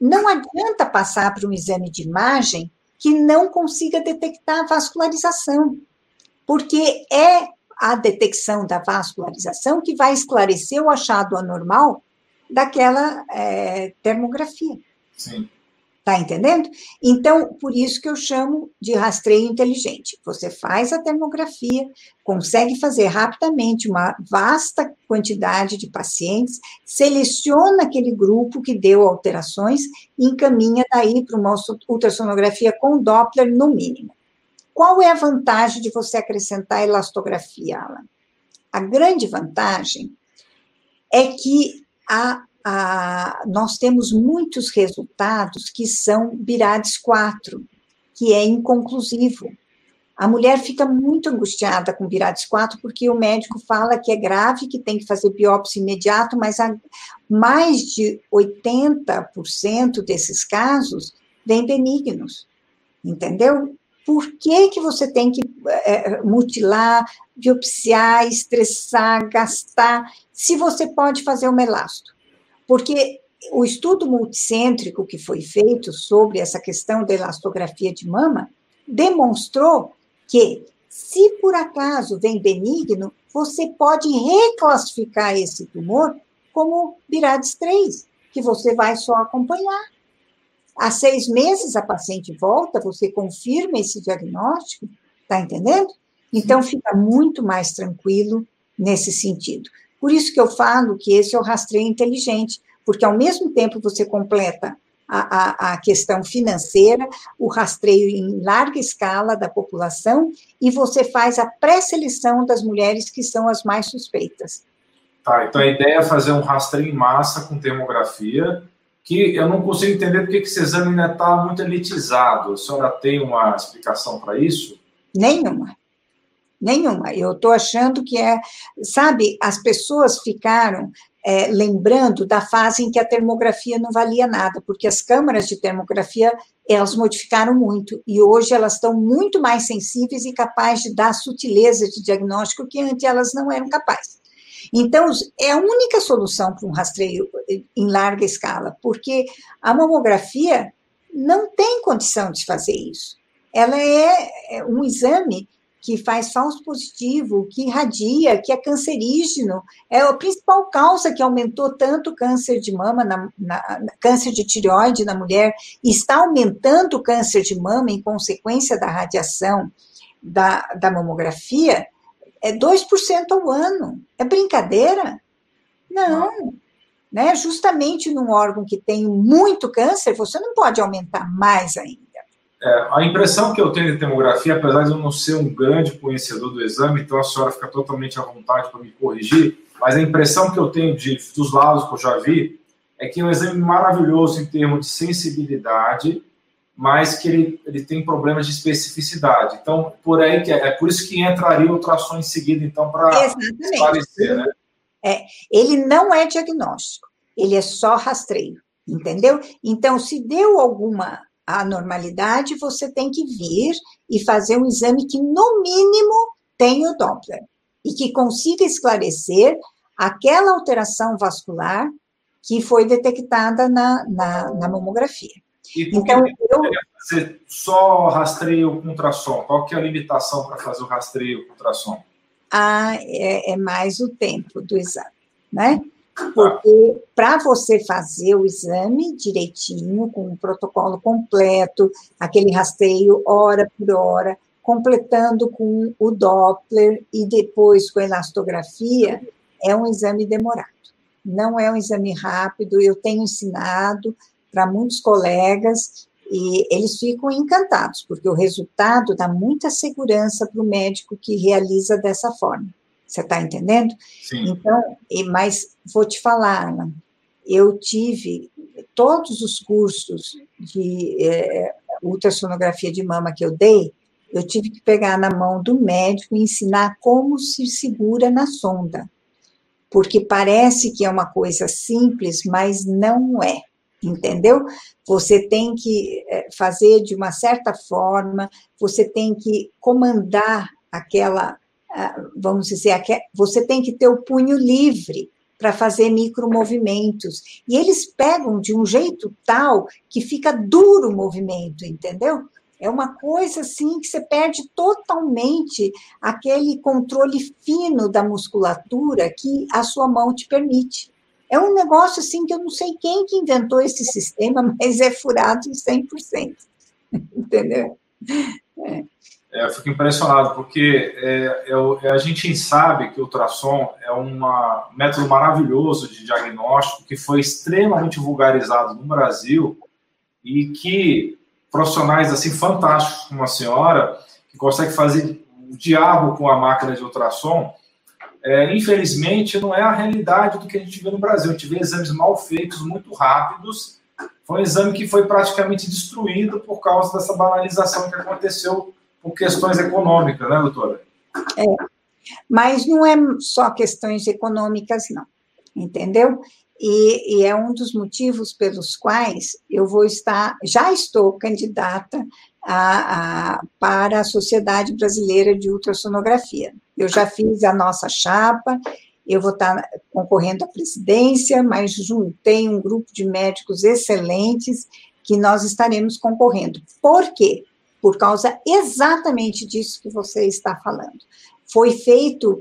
Não adianta passar para um exame de imagem que não consiga detectar a vascularização, porque é a detecção da vascularização que vai esclarecer o achado anormal daquela é, termografia. Sim. Tá entendendo? Então, por isso que eu chamo de rastreio inteligente. Você faz a termografia, consegue fazer rapidamente uma vasta quantidade de pacientes, seleciona aquele grupo que deu alterações e encaminha daí para uma ultrassonografia com Doppler no mínimo. Qual é a vantagem de você acrescentar elastografia, Alan? A grande vantagem é que a nós temos muitos resultados que são BIRADS 4, que é inconclusivo. A mulher fica muito angustiada com BIRADS 4 porque o médico fala que é grave, que tem que fazer biópsia imediato, mas mais de 80% desses casos vêm benignos, entendeu? Por que, que você tem que é, mutilar, biopsiar, estressar, gastar, se você pode fazer uma elasto? Porque o estudo multicêntrico que foi feito sobre essa questão da elastografia de mama demonstrou que, se por acaso vem benigno, você pode reclassificar esse tumor como Birades 3, que você vai só acompanhar. Há seis meses a paciente volta, você confirma esse diagnóstico, tá entendendo? Então fica muito mais tranquilo nesse sentido. Por isso que eu falo que esse é o rastreio inteligente, porque ao mesmo tempo você completa a, a, a, questão financeira, o rastreio em larga escala da população, e você faz a pré-seleção das mulheres que são as mais suspeitas.
Tá, então a ideia é fazer um rastreio em massa com termografia, que eu não consigo entender porque que esse exame ainda está muito elitizado. A senhora tem uma explicação para isso?
Nenhuma. Nenhuma. Eu estou achando que é, sabe, as pessoas ficaram é, lembrando da fase em que a termografia não valia nada, porque as câmaras de termografia elas modificaram muito e hoje elas estão muito mais sensíveis e capazes de dar sutileza de diagnóstico que antes elas não eram capazes. Então, é a única solução para um rastreio em larga escala, porque a mamografia não tem condição de fazer isso. Ela é, é um exame que faz falso positivo, que irradia, que é cancerígeno, é a principal causa que aumentou tanto o câncer de mama, na, na, câncer de tireoide na mulher, e está aumentando o câncer de mama em consequência da radiação da, da mamografia, é 2% ao ano. É brincadeira? Não. Né? Justamente num órgão que tem muito câncer, você não pode aumentar mais ainda.
É, a impressão que eu tenho de termografia, apesar de eu não ser um grande conhecedor do exame, então a senhora fica totalmente à vontade para me corrigir, mas a impressão que eu tenho de, dos lados que eu já vi é que é um exame maravilhoso em termos de sensibilidade, mas que ele, ele tem problemas de especificidade. Então, por aí que é, é por isso que entraria o ultrassom em seguida, então, para esclarecer, né?
É, ele não é diagnóstico, ele é só rastreio, entendeu? Então, se deu alguma a normalidade, você tem que vir e fazer um exame que, no mínimo, tenha o Doppler e que consiga esclarecer aquela alteração vascular que foi detectada na, na, na mamografia.
E então, eu fazer só rastreio com ultrassom? Qual que é a limitação para fazer o rastreio com ultrassom?
Ah, é, é mais o tempo do exame, né? Porque para você fazer o exame direitinho, com o protocolo completo, aquele rastreio hora por hora, completando com o Doppler e depois com a elastografia, é um exame demorado. Não é um exame rápido. Eu tenho ensinado para muitos colegas e eles ficam encantados, porque o resultado dá muita segurança para o médico que realiza dessa forma. Você está entendendo?
Sim.
Então, mas vou te falar, Ana, eu tive todos os cursos de é, ultrassonografia de mama que eu dei, eu tive que pegar na mão do médico e ensinar como se segura na sonda. Porque parece que é uma coisa simples, mas não é. Entendeu? Você tem que é, fazer de uma certa forma, você tem que comandar aquela vamos dizer, você tem que ter o punho livre para fazer micromovimentos. E eles pegam de um jeito tal que fica duro o movimento, entendeu? É uma coisa assim que você perde totalmente aquele controle fino da musculatura que a sua mão te permite. É um negócio assim que eu não sei quem que inventou esse <laughs> sistema, mas é furado 100%. Entendeu?
É. É, eu fico impressionado, porque é, é, a gente sabe que o ultrassom é um método maravilhoso de diagnóstico que foi extremamente vulgarizado no Brasil e que profissionais assim fantásticos como a senhora, que consegue fazer o diabo com a máquina de ultrassom, é, infelizmente não é a realidade do que a gente vê no Brasil. A gente vê exames mal feitos, muito rápidos. Foi um exame que foi praticamente destruído por causa dessa banalização que aconteceu por questões econômicas, né, doutora?
É, mas não é só questões econômicas, não, entendeu? E, e, é um dos motivos pelos quais eu vou estar, já estou candidata a, a, para a Sociedade Brasileira de Ultrassonografia. Eu já fiz a nossa chapa, eu vou estar concorrendo à presidência, mas juntei um grupo de médicos excelentes que nós estaremos concorrendo. Por quê? Por causa exatamente disso que você está falando. Foi feito,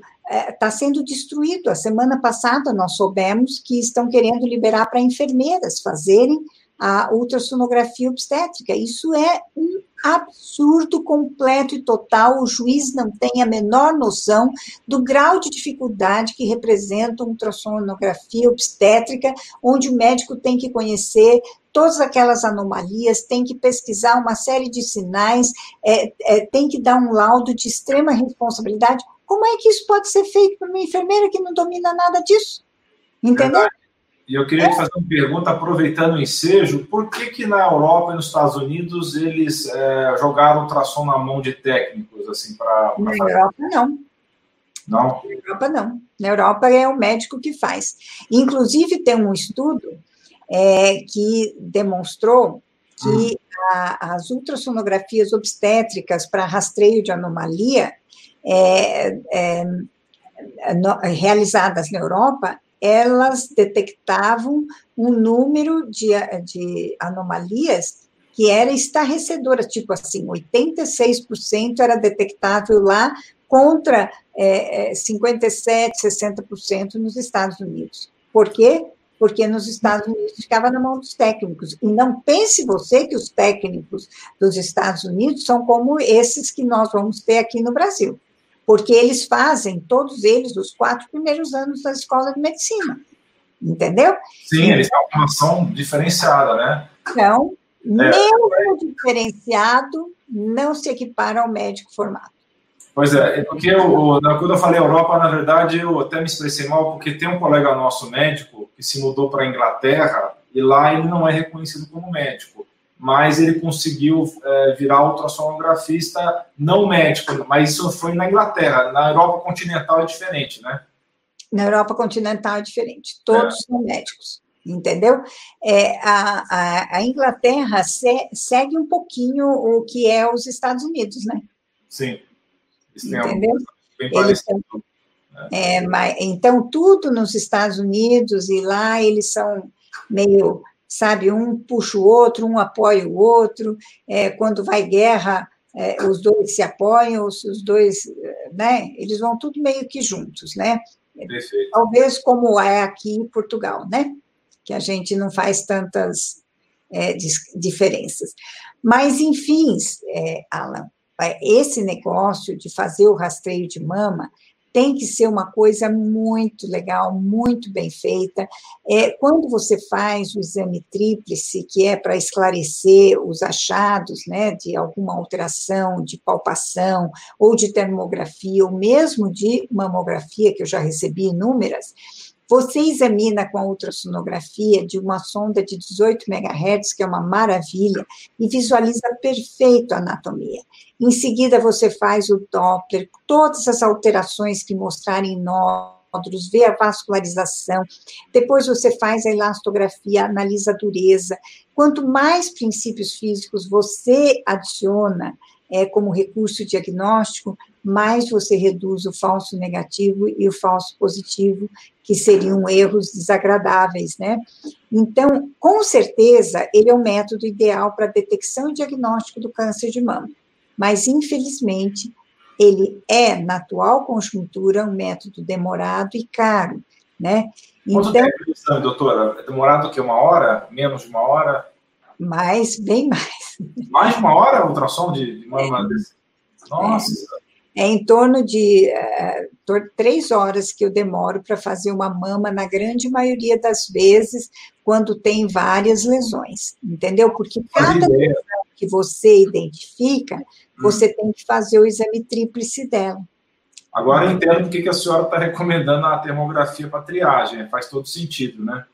está é, sendo destruído. A semana passada nós soubemos que estão querendo liberar para enfermeiras fazerem a ultrassonografia obstétrica. Isso é um absurdo completo e total. O juiz não tem a menor noção do grau de dificuldade que representa uma ultrassonografia obstétrica, onde o médico tem que conhecer todas aquelas anomalias, tem que pesquisar uma série de sinais, é, é, tem que dar um laudo de extrema responsabilidade. Como é que isso pode ser feito por uma enfermeira que não domina nada disso? Entendeu?
E eu queria te fazer uma pergunta, aproveitando o ensejo, por que que na Europa e nos Estados Unidos eles é, jogaram ultrassom na mão de técnicos, assim, para...
Na fazer... Europa, não.
Não?
Na Europa, não. Na Europa é o médico que faz. Inclusive, tem um estudo é, que demonstrou que hum. a, as ultrassonografias obstétricas para rastreio de anomalia é, é, no, realizadas na Europa, elas detectavam um número de, de anomalias que era estarrecedora, tipo assim, 86% era detectável lá contra é, 57%, 60% nos Estados Unidos. Por quê? Porque nos Estados Unidos ficava na mão dos técnicos. E não pense você que os técnicos dos Estados Unidos são como esses que nós vamos ter aqui no Brasil. Porque eles fazem, todos eles, os quatro primeiros anos da escola de medicina. Entendeu?
Sim, eles têm uma formação diferenciada, né?
Então, é. mesmo diferenciado, não se equipara ao médico formado.
Pois é, é porque eu, quando eu falei Europa, na verdade, eu até me expressei mal, porque tem um colega nosso médico que se mudou para a Inglaterra e lá ele não é reconhecido como médico, mas ele conseguiu é, virar ultrassonografista, não médico, mas isso foi na Inglaterra. Na Europa continental é diferente, né?
Na Europa continental é diferente, todos é. são médicos entendeu? É, a, a, a, Inglaterra se, segue um pouquinho o que é os Estados Unidos, né?
Sim.
Entendeu? Têm, é, mas, então, tudo nos Estados Unidos e lá eles são meio, sabe, um puxa o outro, um apoia o outro, é, quando vai guerra, é, os dois se apoiam, os, os, dois, né, eles vão tudo meio que juntos, né?
Perfeito.
Talvez como é aqui em Portugal, né? Que a gente não faz tantas é, diferenças. Mas, enfim, é, Alan, é, esse negócio de fazer o rastreio de mama tem que ser uma coisa muito legal, muito bem feita. É, quando você faz o exame tríplice, que é para esclarecer os achados né, de alguma alteração de palpação, ou de termografia, ou mesmo de mamografia, que eu já recebi inúmeras, você examina com a ultrassonografia de uma sonda de 18 MHz, que é uma maravilha, e visualiza perfeito a anatomia. Em seguida, você faz o Doppler, todas as alterações que mostrarem nódulos, vê a vascularização. Depois você faz a elastografia, analisa a dureza. Quanto mais princípios físicos você adiciona é, como recurso diagnóstico, mais você reduz o falso negativo e o falso positivo, que seriam erros desagradáveis, né? Então, com certeza, ele é o método ideal para detecção e diagnóstico do câncer de mama. Mas, infelizmente, ele é, na atual conjuntura, um método demorado e caro, né?
Quanto então, tempo exame, doutora? É demorado o quê? Uma hora? Menos de uma hora?
Mais, bem mais.
Mais de uma hora ultrassom de, de mama? É. Nossa!
É em torno de é, três horas que eu demoro para fazer uma mama, na grande maioria das vezes, quando tem várias lesões, entendeu? Porque cada lesão que você identifica, hum. você hum. tem que fazer o exame tríplice dela.
Agora eu entendo porque que a senhora está recomendando a termografia para triagem, faz todo sentido, né?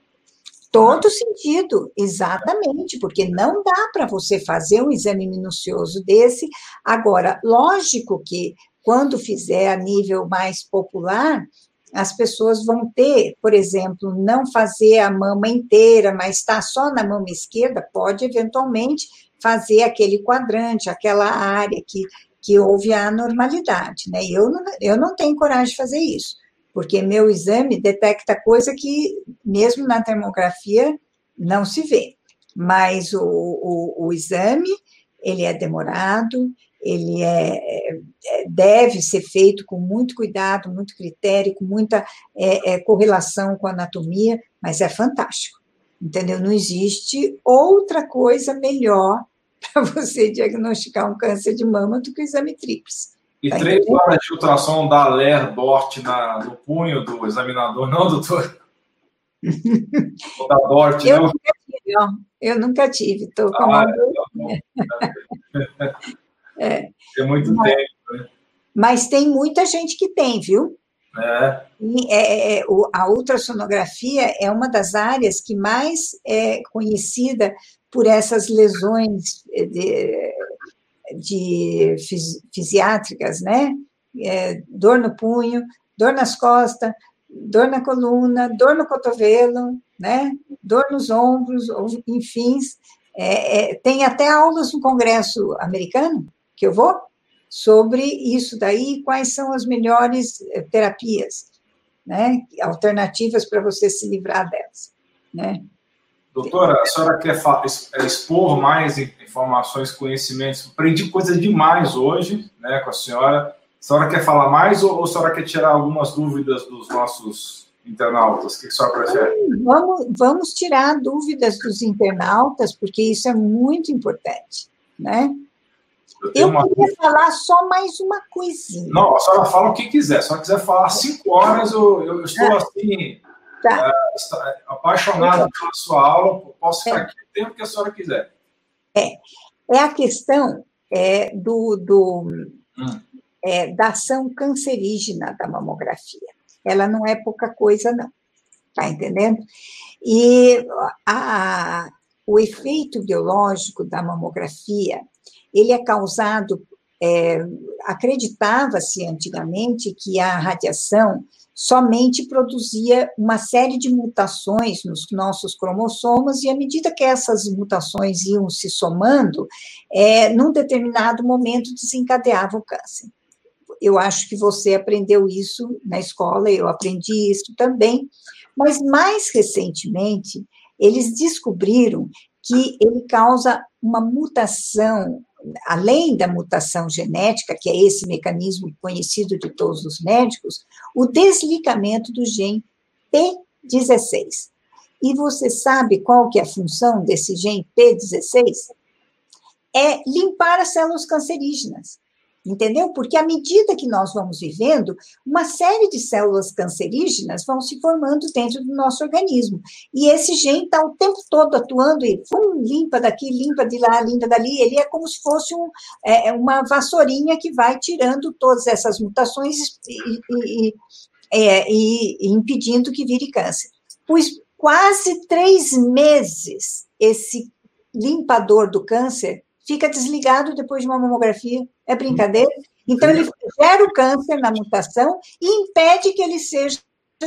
Todo sentido, exatamente, porque não dá para você fazer um exame minucioso desse. Agora, lógico que quando fizer a nível mais popular, as pessoas vão ter, por exemplo, não fazer a mama inteira, mas está só na mama esquerda, pode eventualmente fazer aquele quadrante, aquela área que, que houve a anormalidade, né? Eu não, eu não tenho coragem de fazer isso porque meu exame detecta coisa que, mesmo na termografia, não se vê. Mas o, o, o exame, ele é demorado, ele é, é, deve ser feito com muito cuidado, muito critério, com muita é, é, correlação com a anatomia, mas é fantástico, entendeu? Não existe outra coisa melhor <laughs> para você diagnosticar um câncer de mama do que o exame tríplice.
E tá três entendendo? horas de ultrassom da Ler Dort na, no punho do examinador, não, doutor? <laughs>
da Dort, eu não? Nunca tive, não. Eu nunca tive, estou com ah,
é, <laughs> é. é muito mas, tempo, né?
Mas tem muita gente que tem, viu?
É.
E é, é, a ultrassonografia é uma das áreas que mais é conhecida por essas lesões de, de fisiátricas, né? É, dor no punho, dor nas costas, dor na coluna, dor no cotovelo, né? Dor nos ombros, enfim. É, é, tem até aulas no Congresso americano, que eu vou, sobre isso daí, quais são as melhores eh, terapias, né? Alternativas para você se livrar delas, né?
Doutora, a senhora quer é, expor mais informações, conhecimentos? Aprendi coisa demais hoje né, com a senhora. A senhora quer falar mais ou a senhora quer tirar algumas dúvidas dos nossos internautas? O que a senhora prefere?
Vamos, vamos tirar dúvidas dos internautas, porque isso é muito importante. Né? Eu, eu queria falar só mais uma coisinha.
Não, a senhora fala o que quiser. Se a senhora quiser falar cinco horas, eu, eu estou é. assim Tá. É, apaixonado pela sua aula, posso ficar é. aqui o tempo que a senhora quiser.
É, é a questão é, do, do hum. é, da ação cancerígena da mamografia. Ela não é pouca coisa, não. Está entendendo? E a, o efeito biológico da mamografia, ele é causado, é, acreditava-se antigamente que a radiação somente produzia uma série de mutações nos nossos cromossomos, e à medida que essas mutações iam se somando, é, num determinado momento desencadeava o câncer. Eu acho que você aprendeu isso na escola, eu aprendi isso também, mas mais recentemente, eles descobriram que ele causa uma mutação além da mutação genética, que é esse mecanismo conhecido de todos os médicos, o desligamento do gene P16. E você sabe qual que é a função desse gene P16? É limpar as células cancerígenas entendeu? Porque à medida que nós vamos vivendo, uma série de células cancerígenas vão se formando dentro do nosso organismo. E esse gene está o tempo todo atuando e pum, limpa daqui, limpa de lá, limpa dali. Ele é como se fosse um, é, é uma vassourinha que vai tirando todas essas mutações e, e, é, e, e impedindo que vire câncer. Pois quase três meses esse limpador do câncer fica desligado depois de uma mamografia. É brincadeira? Então, ele gera o câncer na mutação e impede que ele seja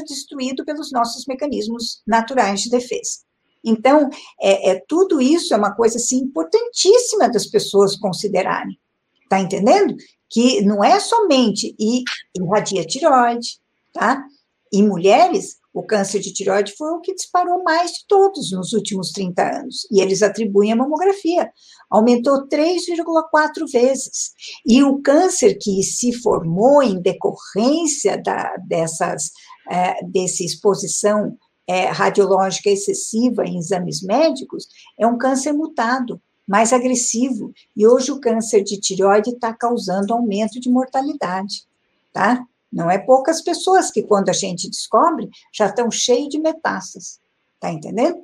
destruído pelos nossos mecanismos naturais de defesa. Então, é, é tudo isso é uma coisa assim, importantíssima das pessoas considerarem. Está entendendo? Que não é somente e irradia tireoide, tá? Em mulheres, o câncer de tireoide foi o que disparou mais de todos nos últimos 30 anos. E eles atribuem a mamografia. Aumentou 3,4 vezes. E o câncer que se formou em decorrência da, dessas, é, dessa exposição é, radiológica excessiva em exames médicos é um câncer mutado, mais agressivo. E hoje o câncer de tireoide está causando aumento de mortalidade. Tá? Não é poucas pessoas que, quando a gente descobre, já estão cheios de metástases. Tá entendendo?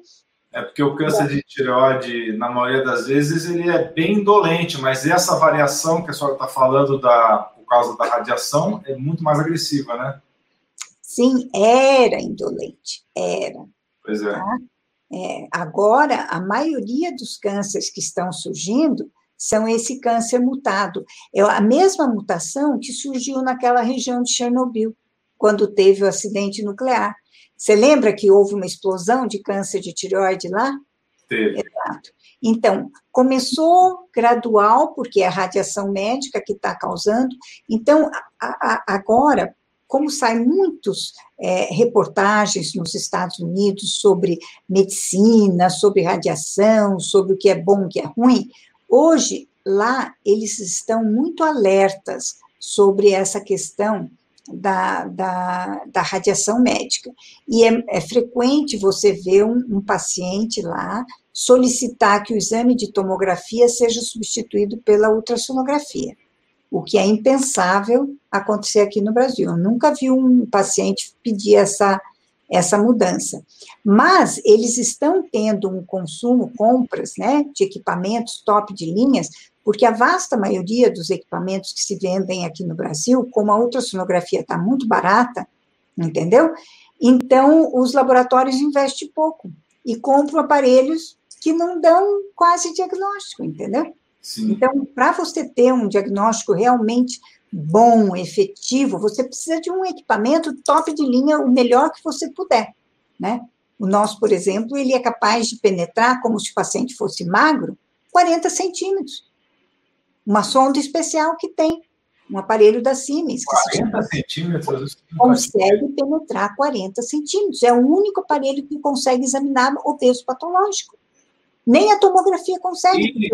É porque o câncer de tireoide, na maioria das vezes, ele é bem indolente, mas essa variação que a senhora está falando da, por causa da radiação é muito mais agressiva, né?
Sim, era indolente, era.
Pois é. Tá?
é agora, a maioria dos cânceres que estão surgindo são esse câncer mutado. É a mesma mutação que surgiu naquela região de Chernobyl, quando teve o acidente nuclear. Você lembra que houve uma explosão de câncer de tireoide lá?
Teve.
Exato. Então, começou gradual, porque é a radiação médica que está causando. Então, a, a, agora, como saem muitos é, reportagens nos Estados Unidos sobre medicina, sobre radiação, sobre o que é bom, o que é ruim, Hoje, lá, eles estão muito alertas sobre essa questão da, da, da radiação médica. E é, é frequente você ver um, um, paciente lá solicitar que o exame de tomografia seja substituído pela ultrassonografia, o que é impensável acontecer aqui no Brasil. Eu nunca vi um paciente pedir essa essa mudança. Mas eles estão tendo um consumo, compras, né, de equipamentos top de linhas, porque a vasta maioria dos equipamentos que se vendem aqui no Brasil, como a ultrassonografia está muito barata, entendeu? Então, os laboratórios investem pouco e compram aparelhos que não dão quase diagnóstico, entendeu? Sim. Então, para você ter um diagnóstico realmente bom, efetivo, você precisa de um equipamento top de linha, o melhor que você puder, né? O nosso, por exemplo, ele é capaz de penetrar, como se o paciente fosse magro, 40 centímetros. Uma sonda especial que tem, um aparelho da Siemens.
Que 40 centímetros?
Consegue penetrar 40 centímetros. É o único aparelho que consegue examinar o peso patológico. Nem a tomografia consegue. E,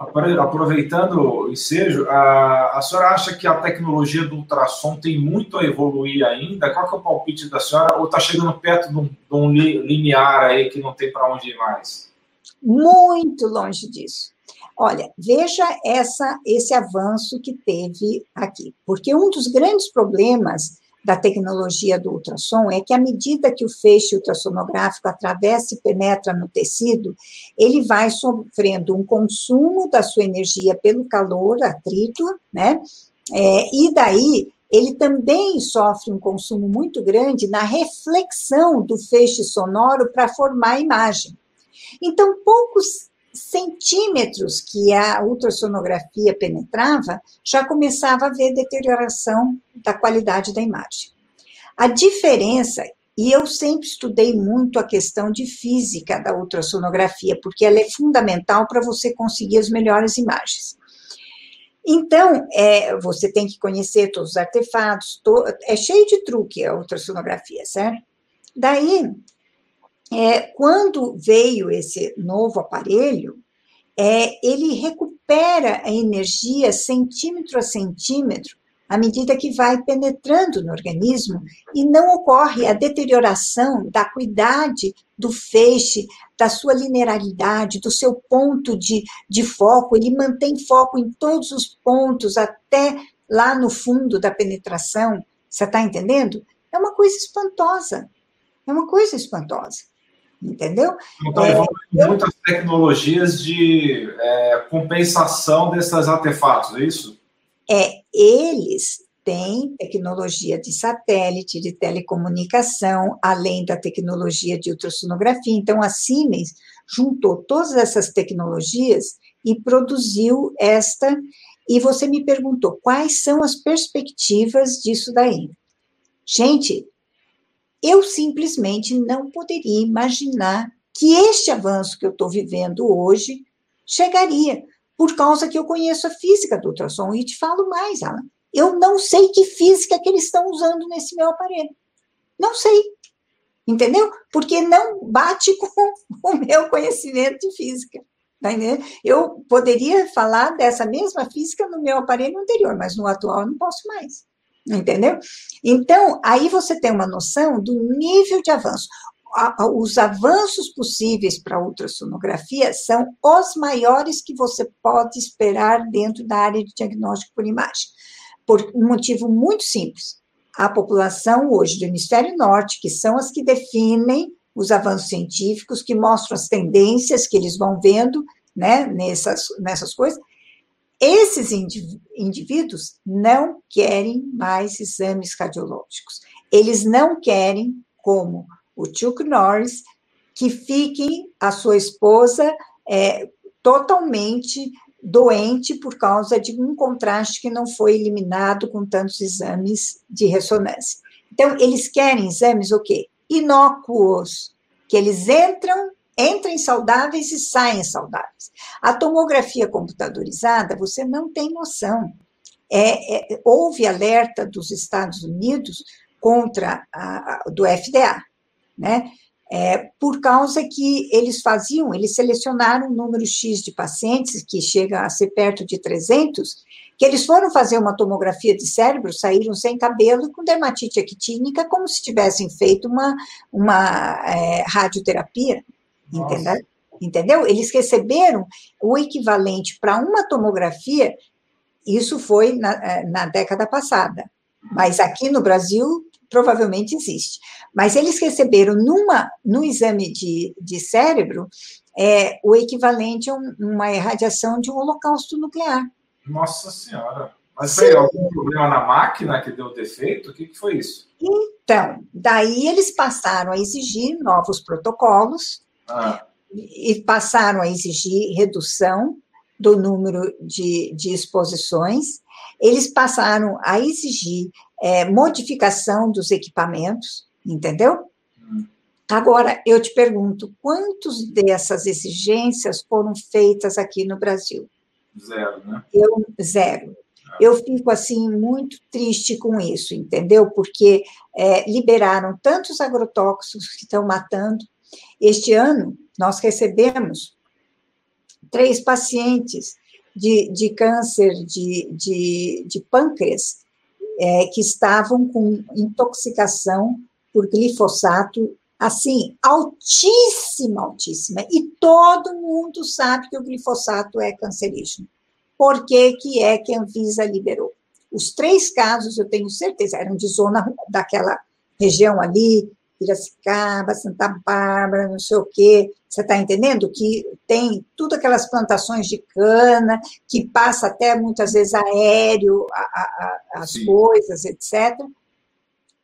aproveitando o ensejo, a, a senhora acha que a tecnologia do ultrassom tem muito a evoluir ainda? Qual que é o palpite da senhora? Ou está chegando perto de um, de um limiar aí que não tem para onde ir mais?
Muito longe disso. Olha, veja essa, esse avanço que teve aqui, porque um dos grandes problemas da tecnologia do ultrassom é que, à medida que o feixe ultrassonográfico atravessa e penetra no tecido, ele vai sofrendo um consumo da sua energia pelo calor, atrito, né? É, e daí ele também sofre um consumo muito grande na reflexão do feixe sonoro para formar a imagem. Então, poucos centímetros que a ultrassonografia penetrava, já começava a haver deterioração da qualidade da imagem. A diferença, e eu sempre estudei muito a questão de física da ultrassonografia, porque ela é fundamental para você conseguir as melhores imagens. Então, é, você tem que conhecer todos os artefatos, to, é cheio de truque a ultrassonografia, certo? Daí, é, quando veio esse novo aparelho, é, ele recupera a energia centímetro a centímetro à medida que vai penetrando no organismo e não ocorre a deterioração da acuidade do feixe, da sua linearidade, do seu ponto de, de foco, ele mantém foco em todos os pontos até lá no fundo da penetração. Você está entendendo? É uma coisa espantosa. É uma coisa espantosa entendeu?
Então, é, eu... muitas tecnologias de é, compensação desses artefatos, é isso?
É, eles têm tecnologia de satélite, de telecomunicação, além da tecnologia de ultrassonografia. Então, a Siemens juntou todas essas tecnologias e produziu esta. E você me perguntou quais são as perspectivas disso daí. Gente, eu simplesmente não poderia imaginar que este avanço que eu estou vivendo hoje chegaria, por causa que eu conheço a física do ultrassom. E te falo mais, Alan. Eu não sei que física que eles estão usando nesse meu aparelho. Não sei. Entendeu? Porque não bate <laughs> com o meu conhecimento de física. Tá eu poderia falar dessa mesma física no meu aparelho anterior, mas no atual eu não posso mais. Entendeu? Então, aí você tem uma noção do nível de avanço. Os avanços possíveis para a ultrassonografia são os maiores que você pode esperar dentro da área de diagnóstico por imagem. Por um motivo muito simples. A população hoje do hemisfério norte, que são as que definem os avanços científicos, que mostram as tendências que eles vão vendo né, nessas, nessas coisas, esses indivíduos não querem mais exames cardiológicos. Eles não querem, como o Chuck Norris, que fiquem a sua esposa é, totalmente doente por causa de um contraste que não foi eliminado com tantos exames de ressonância. Então, eles querem exames o quê? Inócuos, que eles entram entrem saudáveis e saem saudáveis. A tomografia computadorizada, você não tem noção. É, é, houve alerta dos Estados Unidos contra a, a, do FDA, né? É, por causa que eles faziam, eles selecionaram um número X de pacientes, que chega a ser perto de 300, que eles foram fazer uma tomografia de cérebro, saíram sem cabelo com dermatite actínica, como se tivessem feito uma, uma é, radioterapia. Entendeu? Entendeu? Eles receberam o equivalente para uma tomografia, isso foi na, eh, na década passada, mas aqui no Brasil provavelmente existe. Mas eles receberam numa, no exame de, de cérebro é, o equivalente a um, uma irradiação de um holocausto nuclear.
Nossa Senhora! Mas foi algum problema na máquina que deu defeito? O que, que foi isso?
Então, daí eles passaram a exigir novos protocolos, ah. E passaram a exigir redução do número de, de exposições, eles passaram a exigir é, modificação dos equipamentos, entendeu? Hum. Agora, eu te pergunto, quantos dessas exigências foram feitas aqui no Brasil?
Zero, né?
Eu, zero. É. Eu fico, assim, muito triste com isso, entendeu? Porque é, liberaram tantos agrotóxicos que estão matando. Este ano, nós recebemos três pacientes de, de câncer de, de, de pâncreas é, que estavam com intoxicação por glifosato, assim, altíssima, altíssima. E todo mundo sabe que o glifosato é cancerígeno. Por que, que é que a Anvisa liberou? Os três casos, eu tenho certeza, eram de zona daquela região ali, Piracicaba, Santa Bárbara, não sei o quê. Você está entendendo? Que tem tudo aquelas plantações de cana, que passa até muitas vezes aéreo, a, a, as Sim. coisas, etc.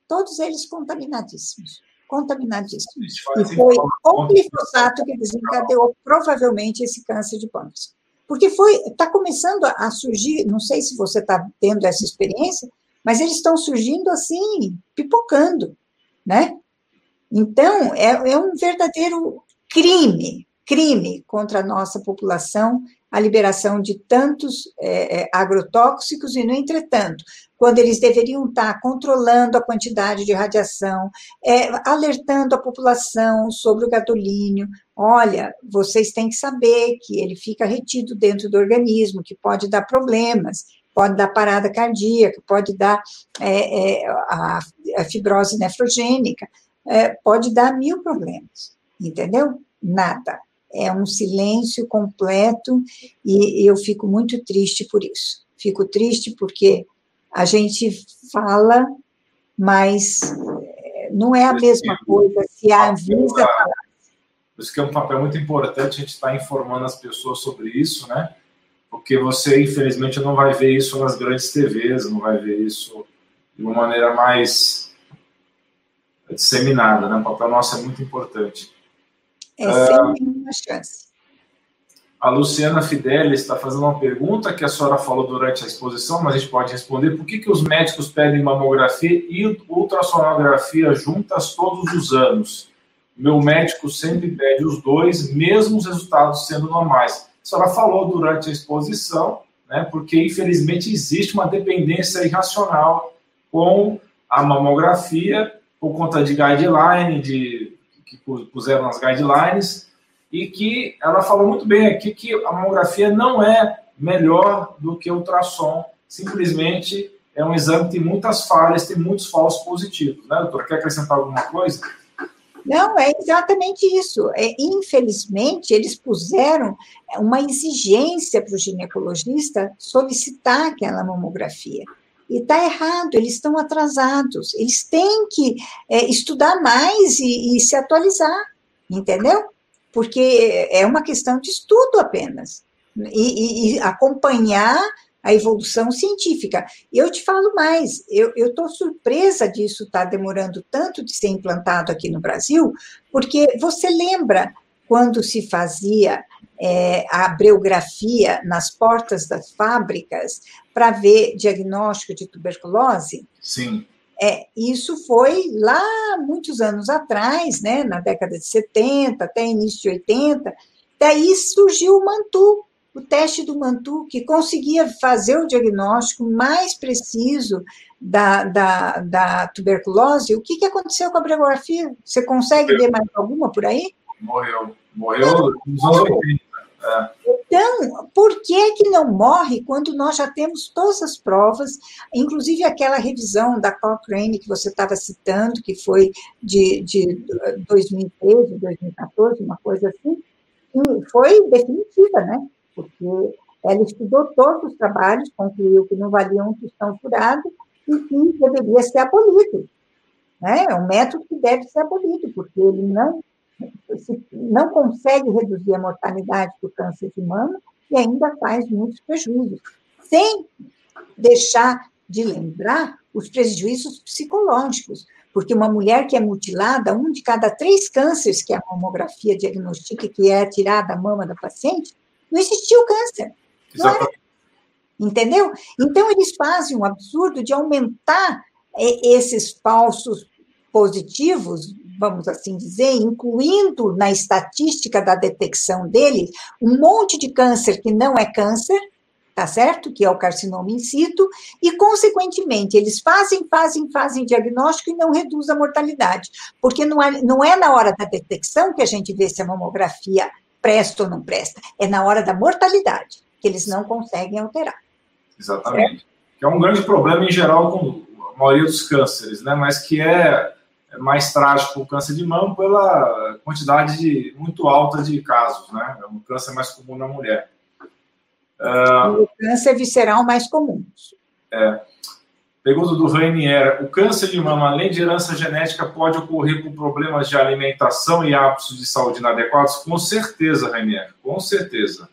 Todos eles contaminadíssimos. Contaminadíssimos. E foi o glifosato que desencadeou provavelmente esse câncer de pâncreas. Porque foi, está começando a surgir, não sei se você está tendo essa experiência, mas eles estão surgindo assim, pipocando, né? Então, é, é um verdadeiro crime, crime contra a nossa população a liberação de tantos é, é, agrotóxicos, e, no entretanto, quando eles deveriam estar controlando a quantidade de radiação, é, alertando a população sobre o gadolínio, olha, vocês têm que saber que ele fica retido dentro do organismo, que pode dar problemas, pode dar parada cardíaca, pode dar é, é a, a fibrose nefrogênica, é, pode dar mil problemas, entendeu? Nada. É um silêncio completo e eu fico muito triste por isso. Fico triste porque a gente fala, mas é, não é a mesma coisa se a Anvisa falar.
Por isso que é um papel muito importante a gente estar informando as pessoas sobre isso, né? Porque você, infelizmente, não vai ver isso nas grandes TVs, não vai ver isso de uma maneira mais disseminada, né? O papel nosso é muito importante.
É sempre uh, uma chance.
A Luciana Fidelis está fazendo uma pergunta que a senhora falou durante a exposição, mas a gente pode responder. Por que, que os médicos pedem mamografia e ultrassonografia juntas todos os anos? Meu médico sempre pede os dois, mesmo os resultados sendo normais. A senhora falou durante a exposição, né, porque infelizmente existe uma dependência irracional com a mamografia por conta de guideline, de, que puseram nas guidelines, e que ela falou muito bem aqui que a mamografia não é melhor do que o ultrassom, simplesmente é um exame que tem muitas falhas, tem muitos falsos positivos. Né, doutora? Quer acrescentar alguma coisa?
Não, é exatamente isso. É, infelizmente, eles puseram uma exigência para o ginecologista solicitar aquela mamografia. E está errado, eles estão atrasados. Eles têm que é, estudar mais e, e, se atualizar, entendeu? Porque é uma questão de estudo apenas. E, e, e acompanhar a evolução científica. Eu te falo mais, eu estou surpresa disso estar tá demorando tanto de ser implantado aqui no Brasil, porque você lembra quando se fazia é, a breografia nas portas das fábricas para ver diagnóstico de tuberculose?
Sim.
É, isso foi lá muitos anos atrás, né, na década de 70, até início de 80. Daí surgiu o Mantu, o teste do Mantu, que conseguia fazer o diagnóstico mais preciso da, da, da tuberculose. O que, que aconteceu com a breografia? Você consegue ver mais alguma por aí?
Morreu. Morreu nos anos 80.
Então, por que que não morre quando nós já temos todas as provas, inclusive aquela revisão da Cochrane que você estava citando, que foi de, de 2013, 2014, uma coisa assim, foi definitiva, né? Porque ela estudou todos os trabalhos, concluiu que não valiam um tostão furado e que deveria ser abolido. Né? É um método que deve ser abolido, porque ele não não consegue reduzir a mortalidade do câncer de mama e ainda faz muitos prejuízos, sem deixar de lembrar os prejuízos psicológicos, porque uma mulher que é mutilada, um de cada três cânceres que a mamografia diagnostica, que é tirada a mama da paciente, não existiu câncer. Exatamente. Entendeu? Então, eles fazem um absurdo de aumentar é, esses falsos positivos, vamos assim dizer, incluindo na estatística da detecção dele um monte de câncer que não é câncer, tá certo? Que é o carcinoma in situ, e, consequentemente, eles fazem, fazem, fazem diagnóstico e não reduz a mortalidade, porque não é, não é na hora da detecção que a gente vê se a mamografia presta ou não presta, é na hora da mortalidade, que eles não conseguem alterar.
Exatamente. Certo? Que é um grande problema em geral com a maioria dos cânceres, né? Mas que é mais trágico o câncer de mama pela quantidade de, muito alta de casos, né? É um câncer mais comum na mulher.
Uh, o câncer visceral mais comum.
É. Pergunta do Rainier. O câncer de mama, além de herança genética, pode ocorrer com problemas de alimentação e hábitos de saúde inadequados? Com certeza, Rainier, com certeza.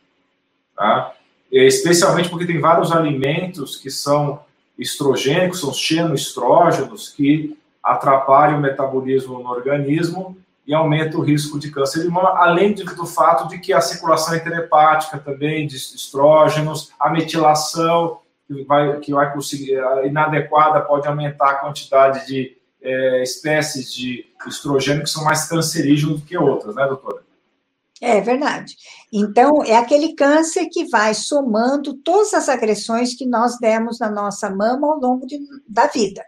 Tá? Especialmente porque tem vários alimentos que são estrogênicos, são xenoestrógenos, que atrapalham o metabolismo no organismo e aumenta o risco de câncer de mama, além do fato de que a circulação interhepática também de estrógenos, a metilação que vai, que vai conseguir, inadequada pode aumentar a quantidade de é, espécies de estrogênio que são mais cancerígenos do que outras, né, doutora?
É verdade. Então, é aquele câncer que vai somando todas as agressões que nós demos na nossa mama ao longo de, da vida.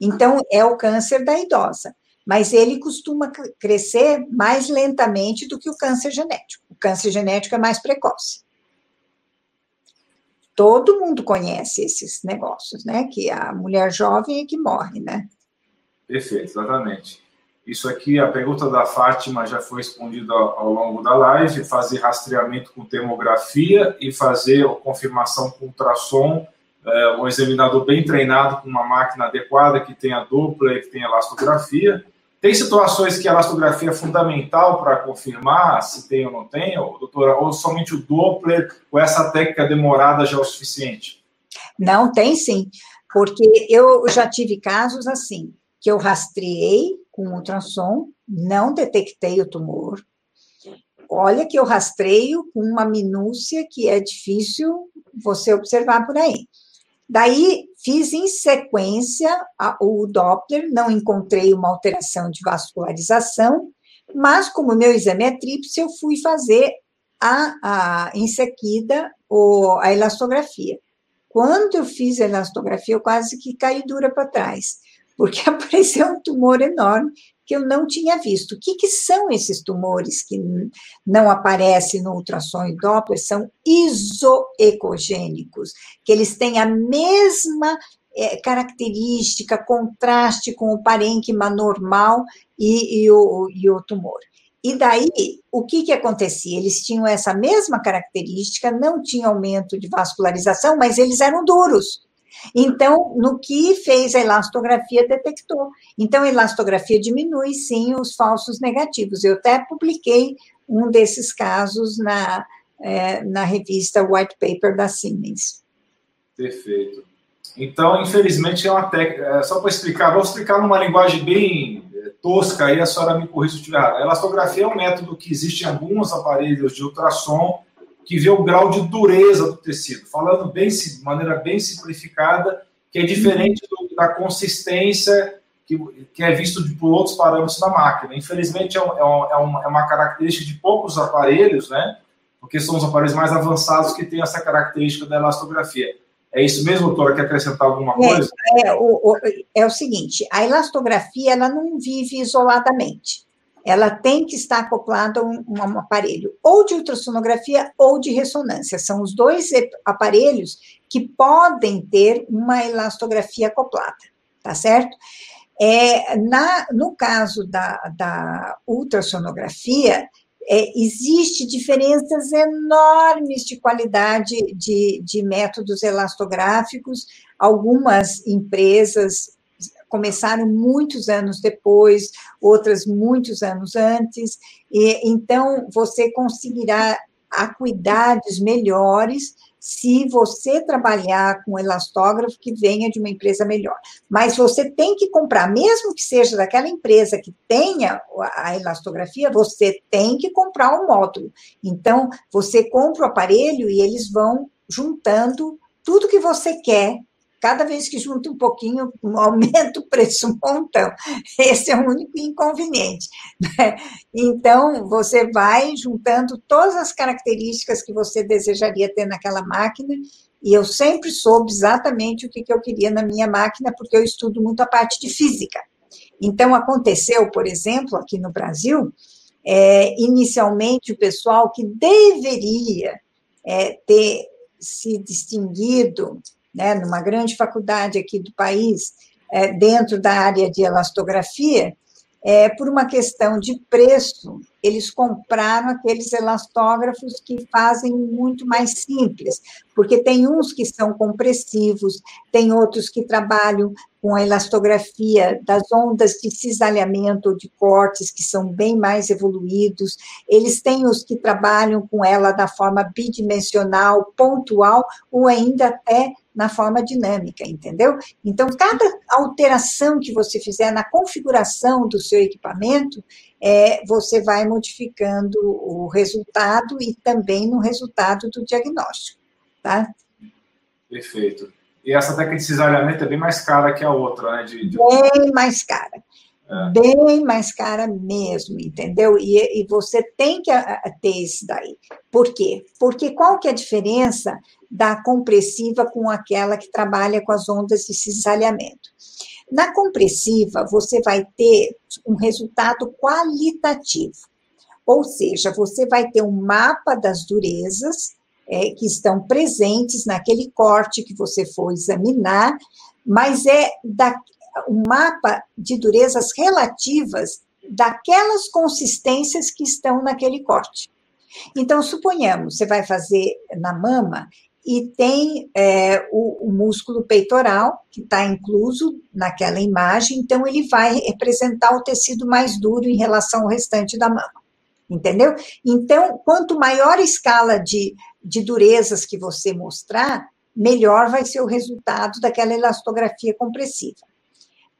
Então, é o câncer da idosa mas ele costuma crescer mais lentamente do que o câncer genético. O câncer genético é mais precoce. Todo mundo conhece esses negócios, né? Que a mulher jovem é que morre, né?
Perfeito, exatamente. Isso aqui, a pergunta da Fátima já foi respondida ao longo da live: fazer rastreamento com termografia e fazer confirmação com ultrassom é, um examinador bem treinado com uma máquina adequada que tenha Doppler, que tenha elastografia, tem situações que a elastografia é fundamental para confirmar se tem ou não tem, ou, doutora, ou somente o Doppler, ou essa técnica demorada já é o suficiente?
Não, tem sim, porque eu já tive casos assim, que eu rastreei com ultrassom, não detectei o tumor. Olha que eu rastreio com uma minúcia que é difícil você observar por aí. Daí, fiz em sequência a, o Doppler, não encontrei uma alteração de vascularização, mas como meu exame é tríplice, eu fui fazer a, a, em seguida o, a elastografia. Quando eu fiz a elastografia, eu quase que caí dura para trás, porque <laughs> apareceu um tumor enorme que eu não tinha visto. O que, que são esses tumores que não aparecem no ultrassom e Doppler? São isoecogênicos, que eles têm a mesma é, característica, contraste com o parênquima normal e, e, o, e o tumor. E daí, o que, que acontecia? Eles tinham essa mesma característica, não tinha aumento de vascularização, mas eles eram duros. Então, no que fez a elastografia, detectou. Então, a elastografia diminui, sim, os falsos negativos. Eu até publiquei um desses casos na, é, na revista White Paper da Siemens.
Perfeito. Então, infelizmente, é uma técnica. Só para explicar, vou explicar numa linguagem bem é, tosca, aí a senhora me corrija se estiver errado. A elastografia é um método que existe em alguns aparelhos de ultrassom que vê o grau de dureza do tecido, falando bem, de maneira bem simplificada, que é diferente do, da consistência que, que, é visto por outros parâmetros da máquina. Infelizmente, é, um, é, um, é, uma característica de poucos aparelhos, né? Porque são os aparelhos mais avançados que têm essa característica da elastografia. É isso mesmo, doutora? Quer acrescentar alguma é, coisa?
É, é, o, o, é o seguinte, a elastografia, ela não vive isoladamente ela tem que estar acoplada a um, um, aparelho ou de ultrassonografia ou de ressonância. São os dois aparelhos que podem ter uma elastografia acoplada, tá certo? É, na, no caso da, da ultrassonografia, é, existe diferenças enormes de qualidade de, de métodos elastográficos. Algumas empresas começaram muitos anos depois, outras muitos anos antes, e então você conseguirá acuidades melhores se você trabalhar com um elastógrafo que venha de uma empresa melhor. Mas você tem que comprar, mesmo que seja daquela empresa que tenha a elastografia, você tem que comprar o um módulo. Então, você compra o aparelho e eles vão juntando tudo que você quer Cada vez que junta um pouquinho, <laughs> aumenta o preço um montão. Esse é o único inconveniente. Né? Então, você vai juntando todas as características que você desejaria ter naquela máquina, e eu sempre soube exatamente o que, eu queria na minha máquina, porque eu estudo muito a parte de física. Então, aconteceu, por exemplo, aqui no Brasil, é, inicialmente o pessoal que deveria é, ter se distinguido né, numa grande faculdade aqui do país, é, dentro da área de elastografia, é, por uma questão de preço, eles compraram aqueles elastógrafos que fazem muito mais simples, porque tem uns que são compressivos, tem outros que trabalham com a elastografia das ondas de cisalhamento ou de cortes, que são bem mais evoluídos, eles têm os que trabalham com ela da forma bidimensional, pontual, ou ainda até na forma dinâmica, entendeu? Então, cada alteração que você fizer na configuração do seu equipamento, é, você vai modificando o resultado e também no resultado do diagnóstico, tá?
Perfeito. E essa técnica de cisalhamento é bem mais cara que a outra, né? De, de...
Bem mais cara. É. Bem mais cara mesmo, entendeu? E, e você tem que ter isso daí. Por quê? Porque qual que é a diferença da compressiva com aquela que trabalha com as ondas de cisalhamento? Na compressiva, você vai ter um resultado qualitativo. Ou seja, você vai ter um mapa das durezas é, que estão presentes naquele corte que você for examinar, mas é da, um mapa de durezas relativas daquelas consistências que estão naquele corte. Então, suponhamos, você vai fazer na mama e tem é, o, o, músculo peitoral, que está incluso naquela imagem, então ele vai representar o tecido mais duro em relação ao restante da mama. Entendeu? Então, quanto maior a escala de, de durezas que você mostrar, melhor vai ser o resultado daquela elastografia compressiva.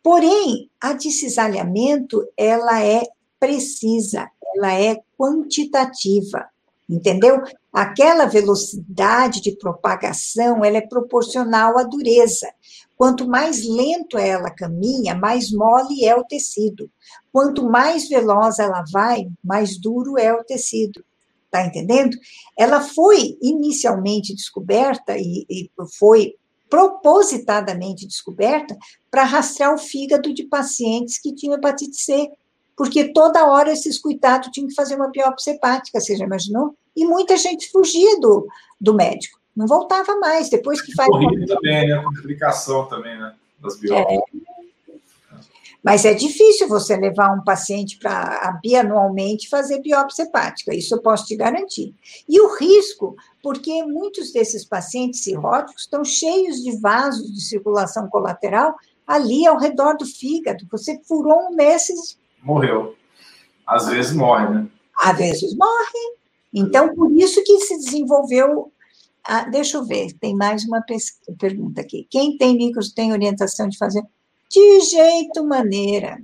Porém, a de cisalhamento, ela é precisa, ela é quantitativa, entendeu? Aquela velocidade de propagação, ela é proporcional à dureza. Quanto mais lento ela caminha, mais mole é o tecido. Quanto mais veloz ela vai, mais duro é o tecido. Tá entendendo? Ela foi inicialmente descoberta e, e foi propositadamente descoberta para rastrear o fígado de pacientes que tinham hepatite C, porque toda hora esses coitados tinham que fazer uma biópsia hepática, você já imaginou? E muita gente fugia do, do médico, não voltava mais, depois que faz...
Corrida também, né, complicação também, né, das biópsias. É.
Mas é difícil você levar um paciente para bianualmente fazer biópsia hepática, isso eu posso te garantir. E o risco, porque muitos desses pacientes cirróticos estão cheios de vasos de circulação colateral ali ao redor do fígado. Você furou um desses.
Morreu. Às vezes morre, né?
Às vezes morre. Então, por isso que se desenvolveu. Deixa eu ver, tem mais uma pergunta aqui. Quem tem micros tem orientação de fazer de jeito maneira.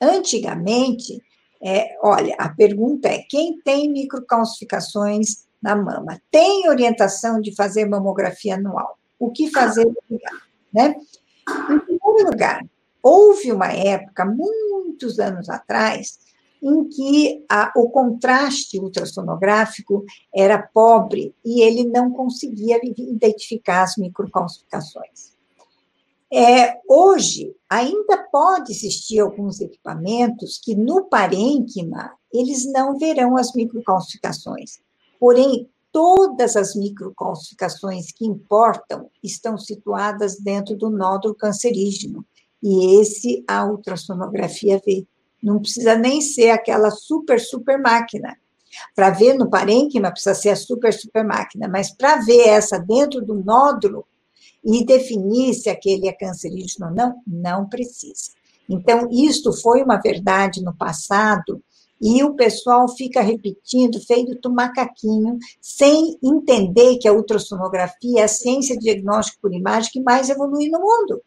Antigamente, é, olha, a pergunta é: quem tem microcalcificações na mama tem orientação de fazer mamografia anual? O que fazer? Né? Em primeiro lugar, houve uma época, muitos anos atrás, em que a, o contraste ultrassonográfico era pobre e ele não conseguia identificar as microcalcificações. É, hoje, ainda pode existir alguns equipamentos que no parênquima eles não verão as microcalcificações. Porém, todas as microcalcificações que importam estão situadas dentro do nódulo cancerígeno. E esse a ultrassonografia vê. Não precisa nem ser aquela super, super máquina. Para ver no parênquima precisa ser a super, super máquina, mas para ver essa dentro do nódulo, e definir se aquele é cancerígeno ou não, não precisa. Então, isto foi uma verdade no passado, e o pessoal fica repetindo, feito macaquinho, sem entender que a ultrassonografia é a ciência de diagnóstico por imagem que mais evolui no mundo.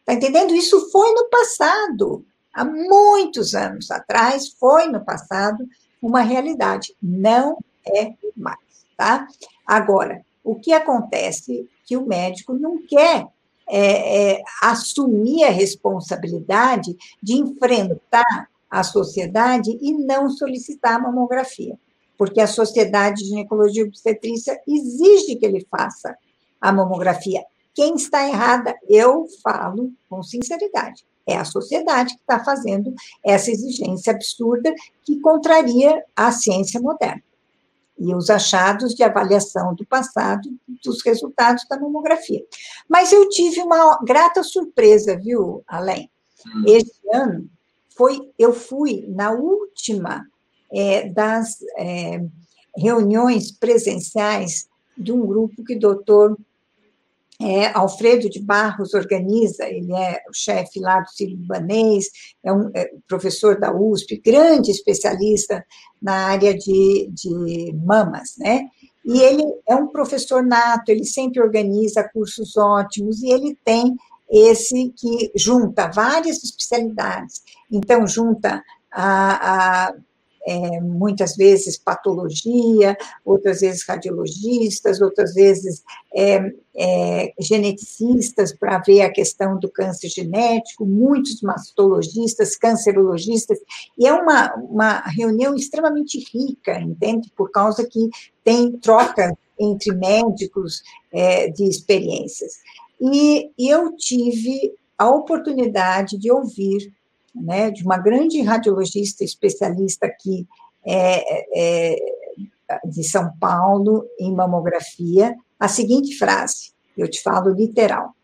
Está entendendo? Isso foi no passado, há muitos anos atrás, foi no passado uma realidade, não é mais, tá? Agora, O que acontece que o médico não quer é, é, assumir a responsabilidade de enfrentar a sociedade e não solicitar a mamografia, porque a Sociedade de Ginecologia e Obstetrícia exige que ele faça a mamografia. Quem está errada, eu falo com sinceridade. É a sociedade que está fazendo essa exigência absurda que contraria a ciência moderna e os achados de avaliação do passado dos resultados da mamografia. Mas eu tive uma grata surpresa, viu, Além? Hum. Este ano foi, eu fui na última é, das é, reuniões presenciais de um grupo que o doutor é, Alfredo de Barros organiza, ele é o chefe lá do Sírio-Libanês, é um é, professor da USP, grande especialista na área de, de mamas, né? E ele é um professor nato, ele sempre organiza cursos ótimos, e ele tem esse que junta várias especialidades. Então, junta a, a é, muitas vezes patologia, outras vezes radiologistas, outras vezes é, é, geneticistas para ver a questão do câncer genético, muitos mastologistas, cancerologistas, e é uma, uma reunião extremamente rica, entende? Por causa que tem troca entre médicos é, de experiências. E, e eu tive a oportunidade de ouvir né, de uma grande radiologista especialista aqui é, é, de São Paulo em mamografia, a seguinte frase, eu te falo literal.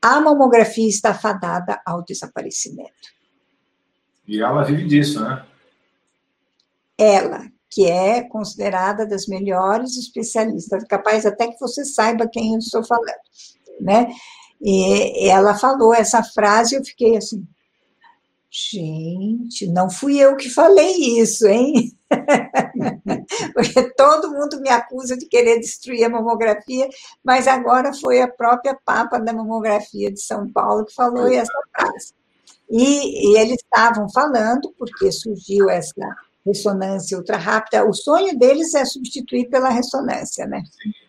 A mamografia está fadada ao desaparecimento.
E ela vive disso, né?
Ela, que é considerada das melhores especialistas, capaz até que você saiba quem eu estou falando, né? E ela falou essa frase, eu fiquei assim, Gente, não fui eu que falei isso, hein? <laughs> Porque todo mundo me acusa de querer destruir a mamografia, mas agora foi a própria Papa da Mamografia de São Paulo que falou essa frase. E, e eles estavam falando, porque surgiu essa ressonância ultra rápida, o sonho deles é substituir pela ressonância, né? Sim.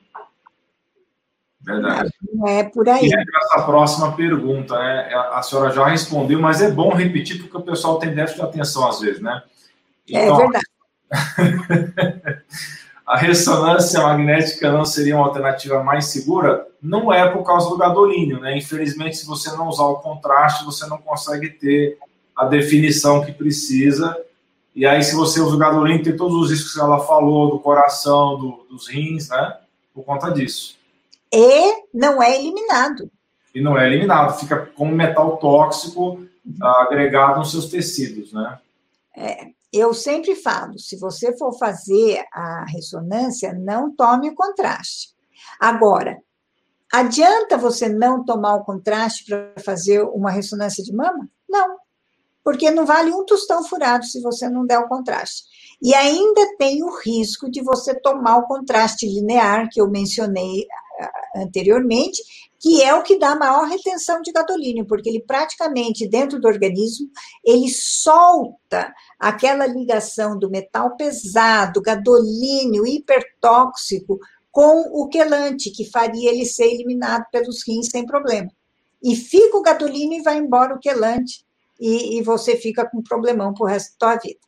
Verdade.
Não é por aí. E
essa próxima pergunta, né? A senhora já respondeu, mas é bom repetir porque o pessoal tem déficit de atenção às vezes, né?
É então, é verdade. <laughs>
a ressonância magnética não seria uma alternativa mais segura? Não é por causa do gadolínio, né? Infelizmente, se você não usar o contraste, você não consegue ter a definição que precisa. E aí, se você usa o gadolínio, tem todos os riscos que ela falou, do coração, do, dos rins, né? Por conta disso
e não é eliminado.
E não é eliminado, fica como metal tóxico agregado nos seus tecidos, né?
É, eu sempre falo, se você for fazer a ressonância, não tome o contraste. Agora, adianta você não tomar o contraste para fazer uma ressonância de mama? Não, porque não vale um tostão furado se você não der o contraste. E ainda tem o risco de você tomar o contraste linear, que eu mencionei anteriormente, que é o que dá maior retenção de gadolínio, porque ele praticamente dentro do organismo ele solta aquela ligação do metal pesado, gadolínio hipertóxico com o quelante, que faria ele ser eliminado pelos rins sem problema. E fica o gadolínio e vai embora o quelante, e, e você fica com um problemão pro resto da tua vida.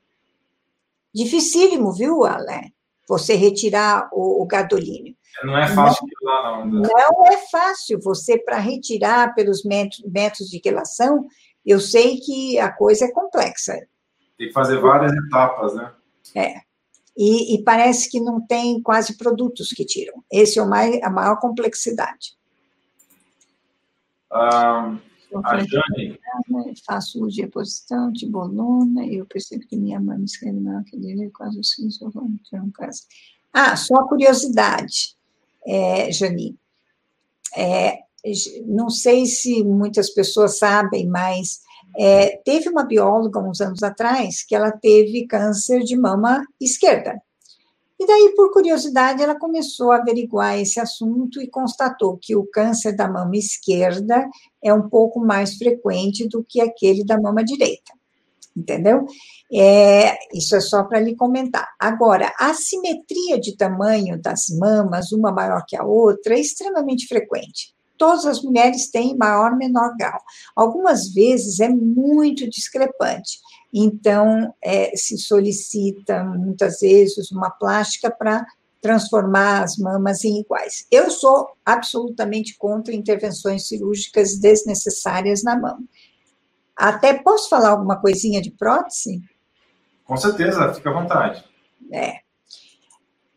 Dificílimo, viu, Alain? Você retirar o, o gadolínio.
Não é fácil não,
não. não é fácil. Você, para retirar pelos métodos de quelação, eu sei que a coisa é complexa.
Tem que fazer várias etapas, né?
É. E, e parece que não tem quase produtos que tiram. Esse é o mais, a maior complexidade.
Um, a Jane.
Faço uso de reposição, tibolona, e eu percebo que minha mãe escreve na que dele quase assim, só ter um caso. Ah, só curiosidade é, Jani. É, não sei se muitas pessoas sabem, mas é, teve uma bióloga uns anos atrás que ela teve câncer de mama esquerda. E daí, por curiosidade, ela começou a averiguar esse assunto e constatou que o câncer da mama esquerda é um pouco mais frequente do que aquele da mama direita. Entendeu? É, isso é só para lhe comentar. Agora, a simetria de tamanho das mamas, uma maior que a outra, é extremamente frequente. Todas as mulheres têm maior ou menor grau. Algumas vezes é muito discrepante. Então, é, se solicita muitas vezes uma plástica para transformar as mamas em iguais. Eu sou absolutamente contra intervenções cirúrgicas desnecessárias na mama. Até posso falar alguma coisinha de prótese?
Com certeza, fica à vontade.
É.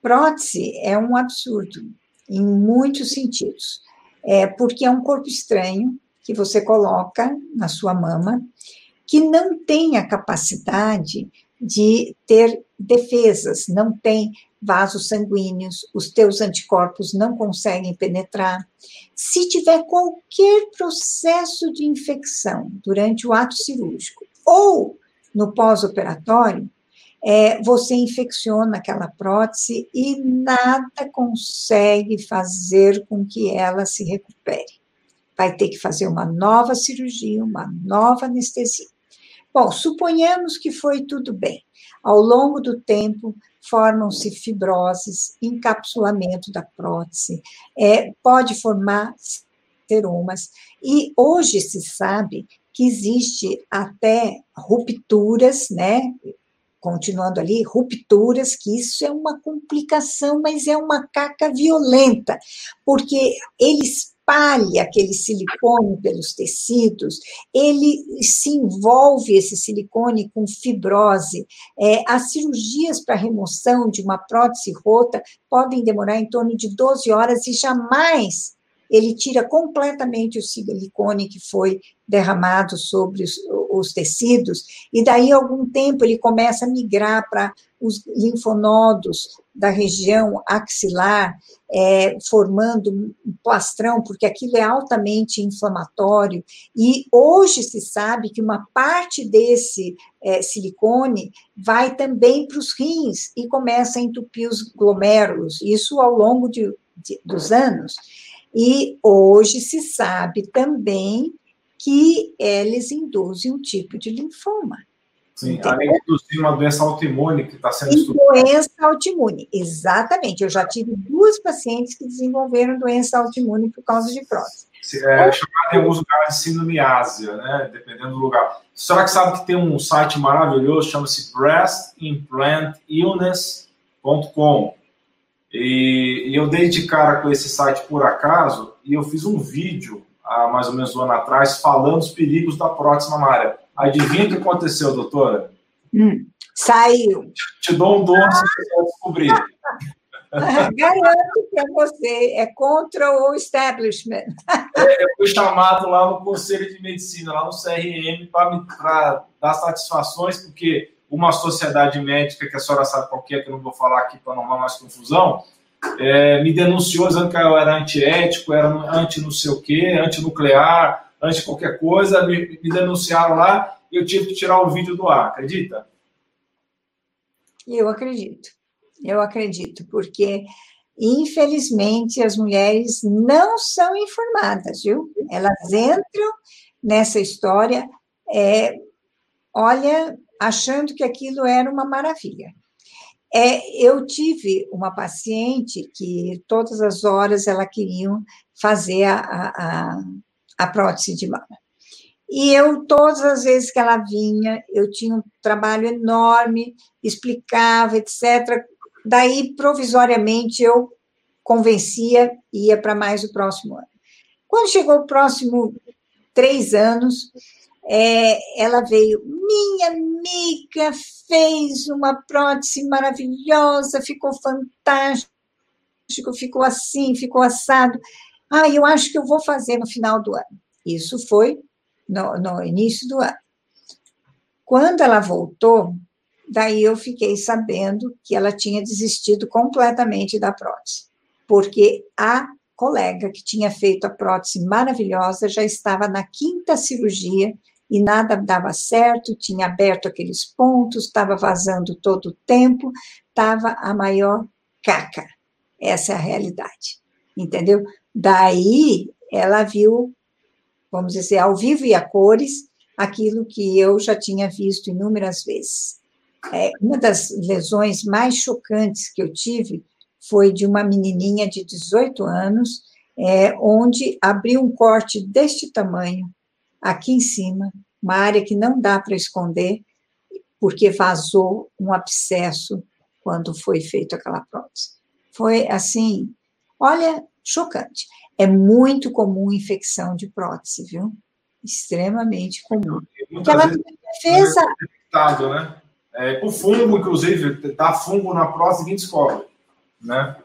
Prótese é um absurdo, em muitos sentidos. É porque é um corpo estranho que você coloca na sua mama, que não tem a capacidade de ter defesas, não tem vasos sanguíneos, os teus anticorpos não conseguem penetrar. Se tiver qualquer processo de infecção durante o ato cirúrgico ou no pós-operatório, é, você infecciona aquela prótese e nada consegue fazer com que ela se recupere. Vai ter que fazer uma nova cirurgia, uma nova anestesia. Bom, suponhamos que foi tudo bem. Ao longo do tempo, formam-se fibroses, encapsulamento da prótese, é, pode formar seromas. E hoje se sabe que existe até rupturas, né? Continuando ali, rupturas, que isso é uma complicação, mas é uma caca violenta, porque eles espalha aquele silicone pelos tecidos, ele se envolve esse silicone com fibrose. É, as cirurgias para remoção de uma prótese rota podem demorar em torno de 12 horas e jamais ele tira completamente o silicone que foi derramado sobre os, os tecidos, e daí, algum tempo, ele começa a migrar para os linfonodos da região axilar, é, formando um plastrão, porque aquilo é altamente inflamatório. E hoje se sabe que uma parte desse é, silicone vai também para os rins e começa a entupir os glomérulos, isso ao longo de, de, dos anos. E hoje se sabe também que eles induzem um tipo de linfoma.
Sim, além de induzir uma doença autoimune que está sendo
estudada. Doença autoimune, exatamente. Eu já tive duas pacientes que desenvolveram doença autoimune por causa de prótese.
É chamado em alguns lugares de síndrome ásia, né? Dependendo do lugar. Será que sabe que tem um site maravilhoso, chama-se breastimplantillness.com. E, eu dei de cara com esse site por acaso e eu fiz um vídeo há mais ou menos um ano atrás falando os perigos da prótese mamária. Adivinha o que aconteceu, doutora?
Hum, saiu.
Te dou um doce se você descobrir.
Garanto que é você, é contra o establishment.
É, eu fui chamado lá no Conselho de Medicina, lá no CRM, para dar satisfações, porque uma sociedade médica, que a senhora sabe qual é, que eu não vou falar aqui para não arrumar mais confusão, é, me denunciou dizendo que eu era antiético, era anti não sei o quê, antinuclear, anti qualquer coisa, me, me denunciaram lá e eu tive que tirar o vídeo do ar, acredita?
Eu acredito, eu acredito, porque infelizmente as mulheres não são informadas, viu? Elas entram nessa história, é, olha, achando que aquilo era uma maravilha. É, eu tive uma paciente que todas as horas ela queria fazer a, a, a prótese de mama. E eu, todas as vezes que ela vinha, eu tinha um trabalho enorme, explicava, etc. Daí, provisoriamente, eu convencia e ia para mais o próximo ano. Quando chegou o próximo três anos, é, ela veio, minha amiga fez uma prótese maravilhosa, ficou fantástico, ficou assim, ficou assado. Ah, eu acho que eu vou fazer no final do ano. Isso foi no, no início do ano. Quando ela voltou, daí eu fiquei sabendo que ela tinha desistido completamente da prótese, porque a colega que tinha feito a prótese maravilhosa já estava na quinta cirurgia e nada dava certo, tinha aberto aqueles pontos, estava vazando todo o tempo, estava a maior caca. Essa é a realidade, entendeu? Daí ela viu, vamos dizer, ao vivo e a cores, aquilo que eu já tinha visto inúmeras vezes. É, uma das lesões mais chocantes que eu tive foi de uma menininha de 18 anos, é, onde abriu um corte deste tamanho, aqui em cima, uma área que não dá para esconder, porque vazou um abscesso quando foi feita aquela prótese. Foi assim, olha, chocante. É muito comum infecção de prótese, viu? Extremamente comum.
Porque ela tem defesa. É né? É, o fungo, inclusive, dá fungo na prótese, quem descobre, né?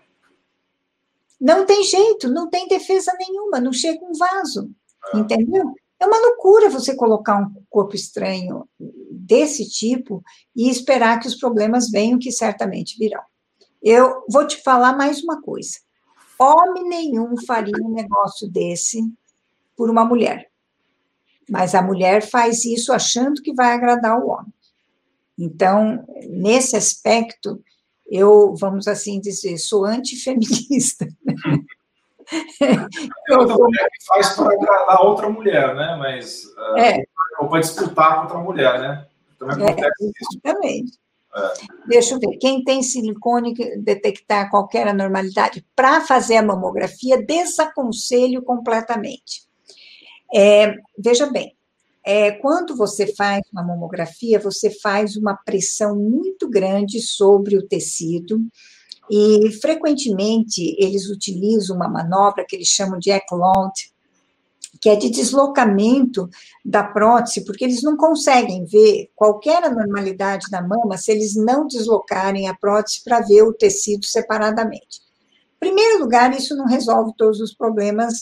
Não tem jeito, não tem defesa nenhuma, não chega um vaso, é. entendeu? É uma loucura você colocar um corpo estranho desse tipo e esperar que os problemas venham, que certamente virão. Eu vou te falar mais uma coisa. Homem nenhum faria um negócio desse por uma mulher. Mas a mulher faz isso achando que vai agradar o homem. Então, nesse aspecto, eu, vamos assim dizer, sou antifeminista. <laughs>
eu outra mulher que faz para agradar outra mulher, né? Mas uh, é. ou para disputar com outra mulher, né?
Também é, acontece é, isso. Exatamente. É. Deixa eu ver. Quem tem silicone detectar qualquer anormalidade para fazer a mamografia, desaconselho completamente. É, veja bem, é, quando você faz uma mamografia, você faz uma pressão muito grande sobre o tecido e frequentemente eles utilizam uma manobra que eles chamam de Eklund, que é de deslocamento da prótese, porque eles não conseguem ver qualquer anormalidade da mama se eles não deslocarem a prótese para ver o tecido separadamente. Em primeiro lugar, isso não resolve todos os problemas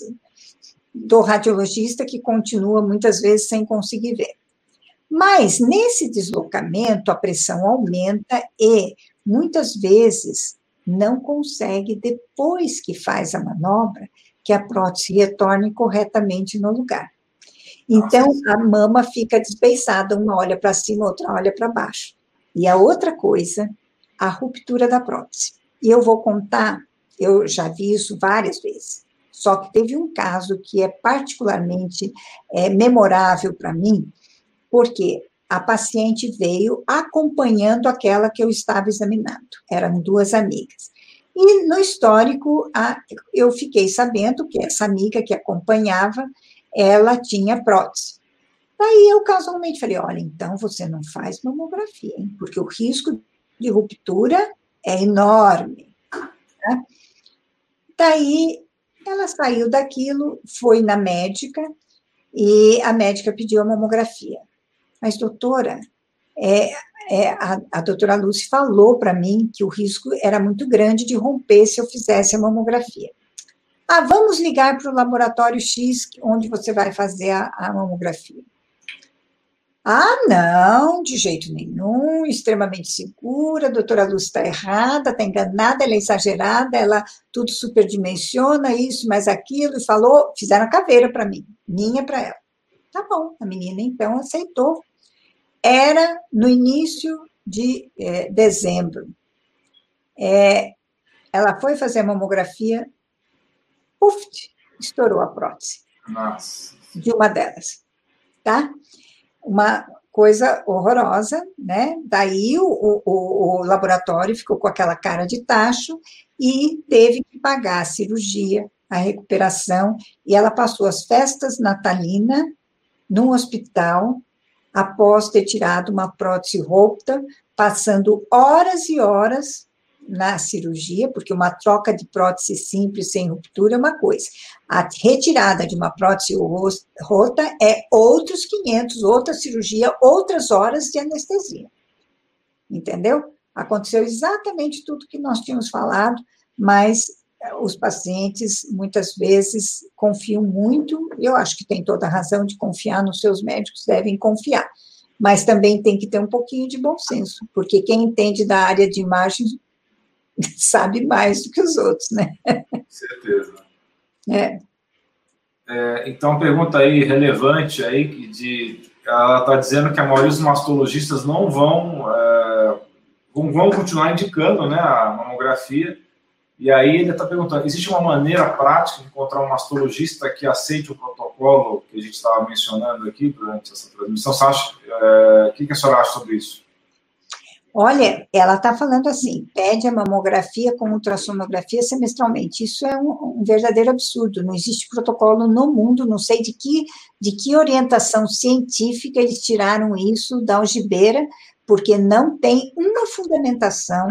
do radiologista, que continua muitas vezes sem conseguir ver. Mas nesse deslocamento, a pressão aumenta e muitas vezes não consegue, depois que faz a manobra, que a prótese retorne corretamente no lugar. Então, a mama fica desbeiçada, uma olha para cima, outra olha para baixo. E a outra coisa, a ruptura da prótese. E eu vou contar, eu já vi isso várias vezes. Só que teve um caso que é particularmente é, memorável para mim, porque a paciente veio acompanhando aquela que eu estava examinando. Eram duas amigas. E no histórico, a, eu fiquei sabendo que essa amiga que acompanhava, ela tinha prótese. Daí eu casualmente falei: olha, então você não faz mamografia, hein? porque o risco de ruptura é enorme. Né? Daí ela saiu daquilo, foi na médica e a médica pediu a mamografia. Mas, doutora, é, é, a, a doutora Lucy falou para mim que o risco era muito grande de romper se eu fizesse a mamografia. Ah, vamos ligar para o laboratório X, onde você vai fazer a, a mamografia. Ah, não, de jeito nenhum, extremamente segura, a doutora Lúcia está errada, está enganada, ela é exagerada, ela tudo superdimensiona isso, mas aquilo, e falou, fizeram a caveira para mim, minha para ela. Tá bom, a menina então aceitou. Era no início de é, dezembro. É, ela foi fazer a mamografia, puf, estourou a prótese.
Nossa.
De uma delas, tá? uma coisa horrorosa, né? Daí o, o, o, laboratório ficou com aquela cara de tacho e teve que pagar a cirurgia, a recuperação, e ela passou as festas natalinas num hospital após ter tirado uma prótese rota, passando horas e horas na cirurgia, porque uma troca de prótese simples sem ruptura é uma coisa. A retirada de uma prótese rota é outros 500, outra cirurgia, outras horas de anestesia. Entendeu? Aconteceu exatamente tudo que nós tínhamos falado, mas os pacientes muitas vezes confiam muito, eu acho que tem toda a razão de confiar nos seus médicos, devem confiar, mas também tem que ter um pouquinho de bom senso, porque quem entende da área de imagem <laughs> sabe mais do que os outros, né?
Certeza. <laughs>
É.
é então, pergunta aí relevante aí de ela está dizendo que a maioria dos mastologistas não vão é, vão continuar indicando, né, a mamografia. E aí ele está perguntando: existe uma maneira prática de encontrar um mastologista que aceite o protocolo? que a gente estava mencionando aqui durante essa transmissão? Acha, é, o que, que a senhora acha sobre isso?
Olha, ela está falando assim: pede a mamografia com ultrassonografia semestralmente. Isso é um, um, verdadeiro absurdo. Não existe protocolo no mundo. Não sei de que, de que orientação científica eles tiraram isso da algibeira, porque não tem uma fundamentação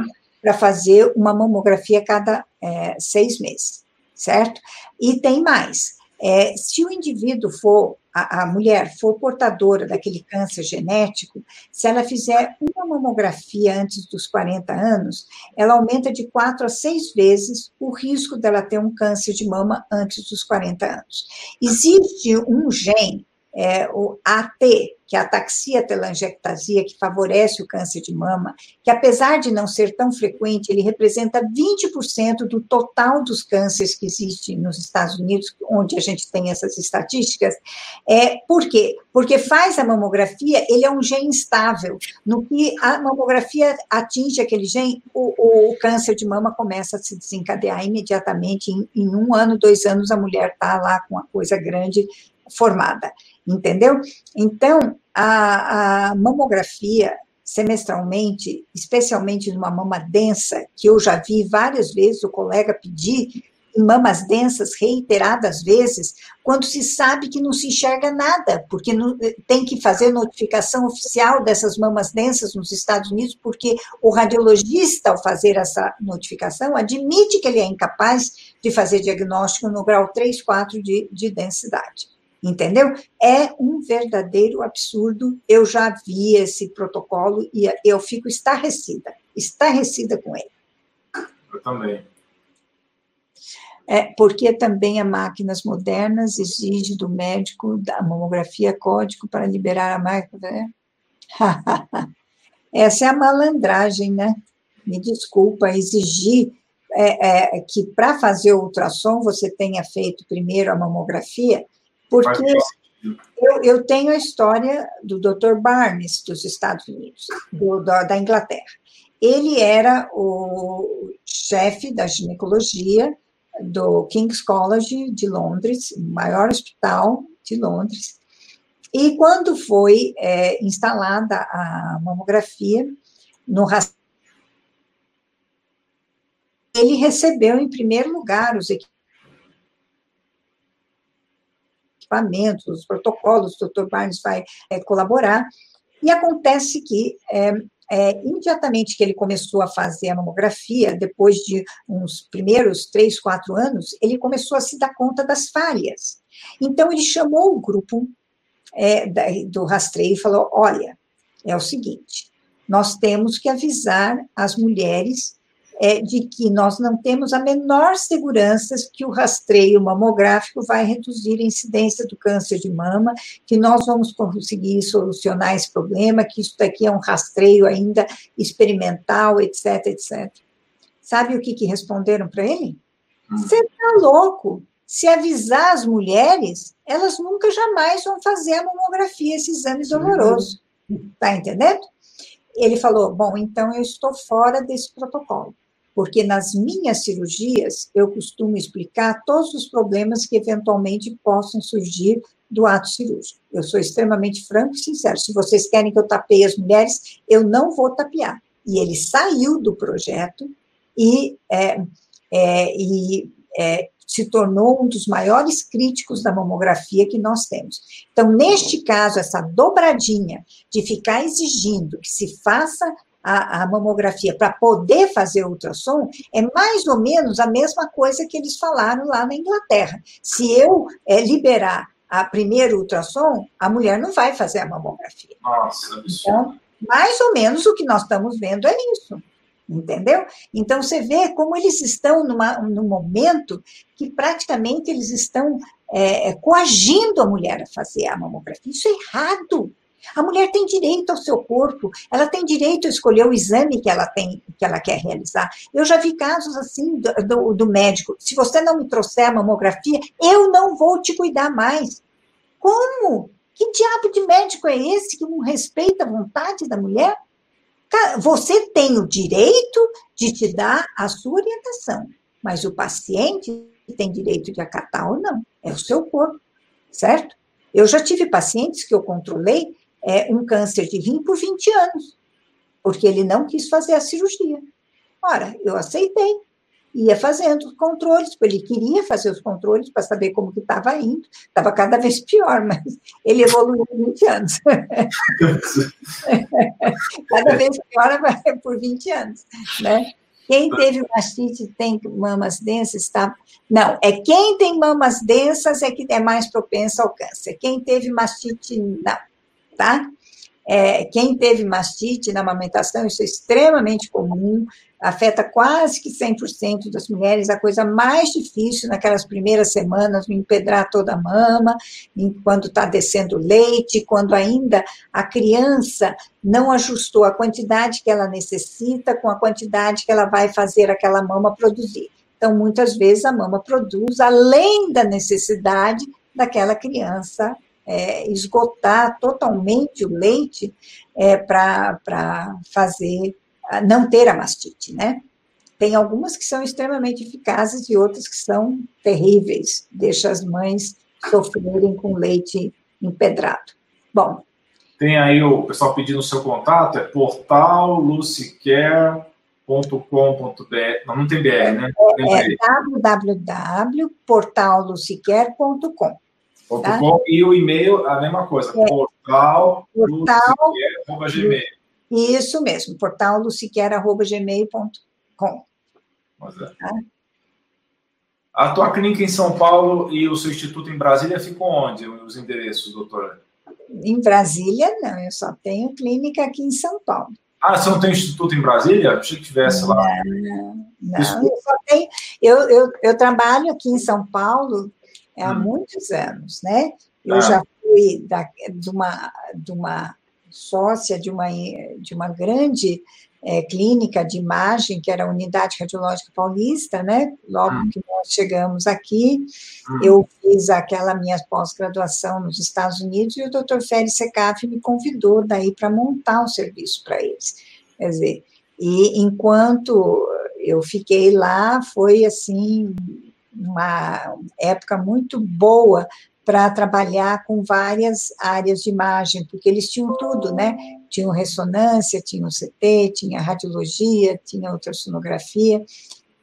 para fazer uma mamografia cada é, seis meses, certo? E tem mais. É, se o indivíduo for, a, a, mulher for portadora daquele câncer genético, se ela fizer uma mamografia antes dos 40 anos, ela aumenta de 4 a 6 vezes o risco dela ter um câncer de mama antes dos 40 anos. Existe um gene é, o AT, que é a ataxia telangiectasia, que favorece o câncer de mama, que apesar de não ser tão frequente, ele representa 20% do total dos cânceres que existem nos Estados Unidos, onde a gente tem essas estatísticas. É, por quê? Porque faz a mamografia, ele é um gene instável. No que a mamografia atinge aquele gene, o, o câncer de mama começa a se desencadear imediatamente. Em, em um ano, dois anos, a mulher está lá com uma coisa grande formada entendeu? Então, a, a mamografia semestralmente, especialmente numa mama densa, que eu já vi várias vezes o colega pedir, em mamas densas, reiteradas vezes, quando se sabe que não se enxerga nada, porque não, tem que fazer notificação oficial dessas mamas densas nos Estados Unidos, porque o radiologista, ao fazer essa notificação, admite que ele é incapaz de fazer diagnóstico no grau 3, 4 de, de densidade entendeu? É um verdadeiro absurdo. Eu já vi esse protocolo e eu fico estarrecida, estarrecida com ele.
Eu também.
É, porque também as máquinas modernas exigem do médico da mamografia código para liberar a máquina. Né? <laughs> Essa é a malandragem, né? Me desculpa, exigir é, é, que para fazer o ultrassom você tenha feito primeiro a mamografia, porque eu, eu, tenho a história do Dr. Barnes, dos Estados Unidos, do, da, da Inglaterra. Ele era o chefe da ginecologia do King's College de Londres, o maior hospital de Londres. E quando foi é, instalada a mamografia no ele recebeu em primeiro lugar os equipamentos equipamentos, os protocolos, o Dr. Barnes vai é, colaborar, e acontece que é, é, imediatamente que ele começou a fazer a mamografia, depois de uns primeiros três, quatro anos, ele começou a se dar conta das falhas. Então, ele chamou o grupo é, do rastreio e falou: olha, é o seguinte, nós temos que avisar as mulheres é, de que nós não temos a menor segurança que o rastreio mamográfico vai reduzir a incidência do câncer de mama, que nós vamos conseguir solucionar esse problema, que isso daqui é um rastreio ainda experimental, etc, etc. Sabe o que, que responderam para ele? Hum. Você está louco. Se avisar as mulheres, elas nunca jamais vão fazer a mamografia, esse exame doloroso. Está entendendo? Ele falou: Bom, então eu estou fora desse protocolo porque nas minhas cirurgias eu costumo explicar todos os problemas que eventualmente possam surgir do ato cirúrgico. Eu sou extremamente franco e sincero. Se vocês querem que eu tapeie as mulheres, eu não vou tapear. E ele saiu do projeto e, é, é, e é, se tornou um dos maiores críticos da mamografia que nós temos. Então, neste caso, essa dobradinha de ficar exigindo que se faça a, a mamografia para poder fazer ultrassom, é mais ou menos a mesma coisa que eles falaram lá na Inglaterra. Se eu é, liberar a primeiro ultrassom, a mulher não vai fazer a mamografia.
Nossa,
então, mais ou menos o que nós estamos vendo é isso. Entendeu? Então você vê como eles estão numa, num momento que praticamente eles estão é, coagindo a mulher a fazer a mamografia. Isso é errado. A mulher tem direito ao seu corpo, ela tem direito a escolher o exame que ela tem, que ela quer realizar. Eu já vi casos assim do, do, do médico: se você não me trouxer a mamografia, eu não vou te cuidar mais. Como? Que diabo de médico é esse que não respeita a vontade da mulher? Você tem o direito de te dar a sua orientação, mas o paciente tem direito de acatar ou não. É o seu corpo. certo? Eu já tive pacientes que eu controlei é, um câncer de rim por 20 anos, porque ele não quis fazer a cirurgia. Ora, eu aceitei, ia fazendo os controles, ele queria fazer os controles para saber como que estava indo, estava cada vez pior, mas ele evoluiu por 20 anos. <laughs> cada vez pior <laughs> por 20 anos, né? Quem teve mastite tem mamas densas, está. Não, é quem tem mamas densas é que é mais propenso ao câncer. Quem teve mastite, não, tá? É, quem teve mastite na amamentação, isso é extremamente comum, afeta quase que 100% das mulheres, a coisa mais difícil naquelas primeiras semanas, empedrar toda a mama, quando está descendo leite, quando ainda a criança não ajustou a quantidade que ela necessita com a quantidade que ela vai fazer aquela mama produzir. Então, muitas vezes a mama produz além da necessidade daquela criança é, esgotar totalmente o leite é, para fazer, não ter a mastite, né? Tem algumas que são extremamente eficazes e outras que são terríveis, deixa as mães sofrerem com leite empedrado. Bom.
Tem aí o pessoal pedindo o seu contato, é portallucicare.com.br. Não, não tem BR, né?
É, é.
Tá? e o e-mail, a mesma coisa, é. portal, portal gmail.
Isso mesmo, portal luciquer.gmail.com. É.
Tá? A tua clínica em São Paulo e o seu instituto em Brasília ficam onde, os endereços, doutora?
Em Brasília, não, eu só tenho clínica aqui em São Paulo.
Ah, você não tem instituto em Brasília? Achei que tivesse lá.
Não, não eu só tenho. Eu, eu, eu trabalho aqui em São Paulo é, há hum. muitos anos, né? Eu ah. já fui da, de, uma, de uma sócia de uma, de uma grande é, clínica de imagem, que era a Unidade Radiológica Paulista, né? Logo hum. que nós chegamos aqui, hum. eu fiz aquela minha pós-graduação nos Estados Unidos e o Dr. Félix Secaf me convidou daí para montar um serviço para eles. Quer dizer, e enquanto eu fiquei lá, foi assim uma época muito boa para trabalhar com várias áreas de imagem, porque eles tinham tudo, né? Tinham ressonância, tinham CT, tinha radiologia, tinha ultrassonografia.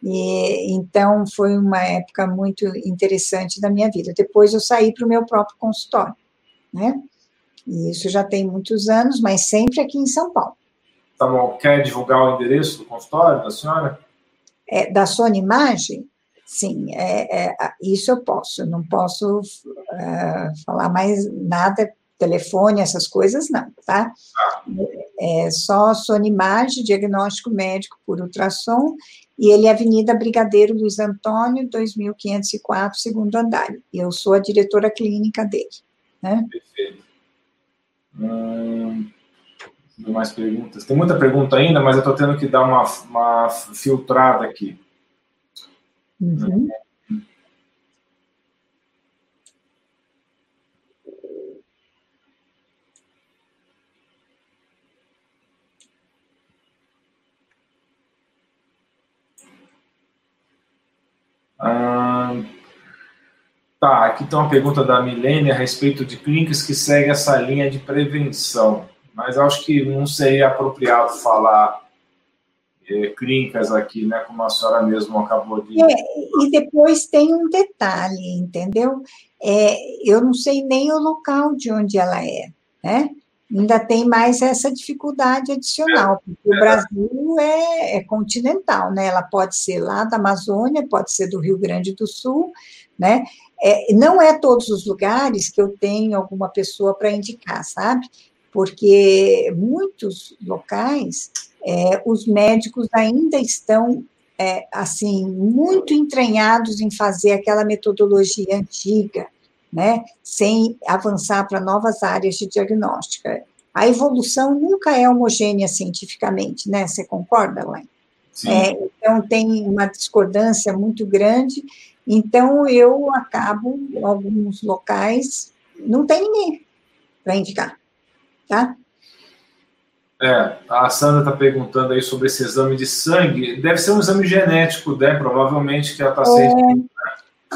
E, então, foi uma época muito interessante da minha vida. Depois eu saí para o meu próprio consultório, né? E isso já tem muitos anos, mas sempre aqui em São Paulo.
Tá bom. Quer divulgar o endereço do consultório da senhora?
É, da Sony Imagem? Sim, é, é, isso eu posso, não posso uh, falar mais nada, telefone, essas coisas não, tá? É só Sonimage, diagnóstico médico por ultrassom, e ele é Avenida Brigadeiro Luiz Antônio, 2504, segundo andar. Eu sou a diretora clínica dele, né? Perfeito.
Hum, mais perguntas. Tem muita pergunta ainda, mas eu estou tendo que dar uma, uma filtrada aqui. Uhum. Ah, tá, aqui tem uma pergunta da Milene a respeito de clínicas que seguem essa linha de prevenção, mas acho que não seria apropriado falar é, clínicas aqui, né, como a senhora mesmo acabou de.
É, e depois tem um detalhe, entendeu? É, eu não sei nem o local de onde ela é, né? Ainda tem mais essa dificuldade adicional, é, porque o Brasil é, é, continental, né? Ela pode ser lá da Amazônia, pode ser do Rio Grande do Sul, né? É, não é todos os lugares que eu tenho alguma pessoa para indicar, sabe? Porque muitos locais é, os médicos ainda estão é, assim muito entranhados em fazer aquela metodologia antiga, né, sem avançar para novas áreas de diagnóstica. A evolução nunca é homogênea cientificamente, né? Você concorda, Lain? É, então tem uma discordância muito grande. Então eu acabo, em alguns locais, não tem ninguém para indicar, tá?
É, a Sandra está perguntando aí sobre esse exame de sangue. Deve ser um exame genético, né? Provavelmente que ela está
sendo.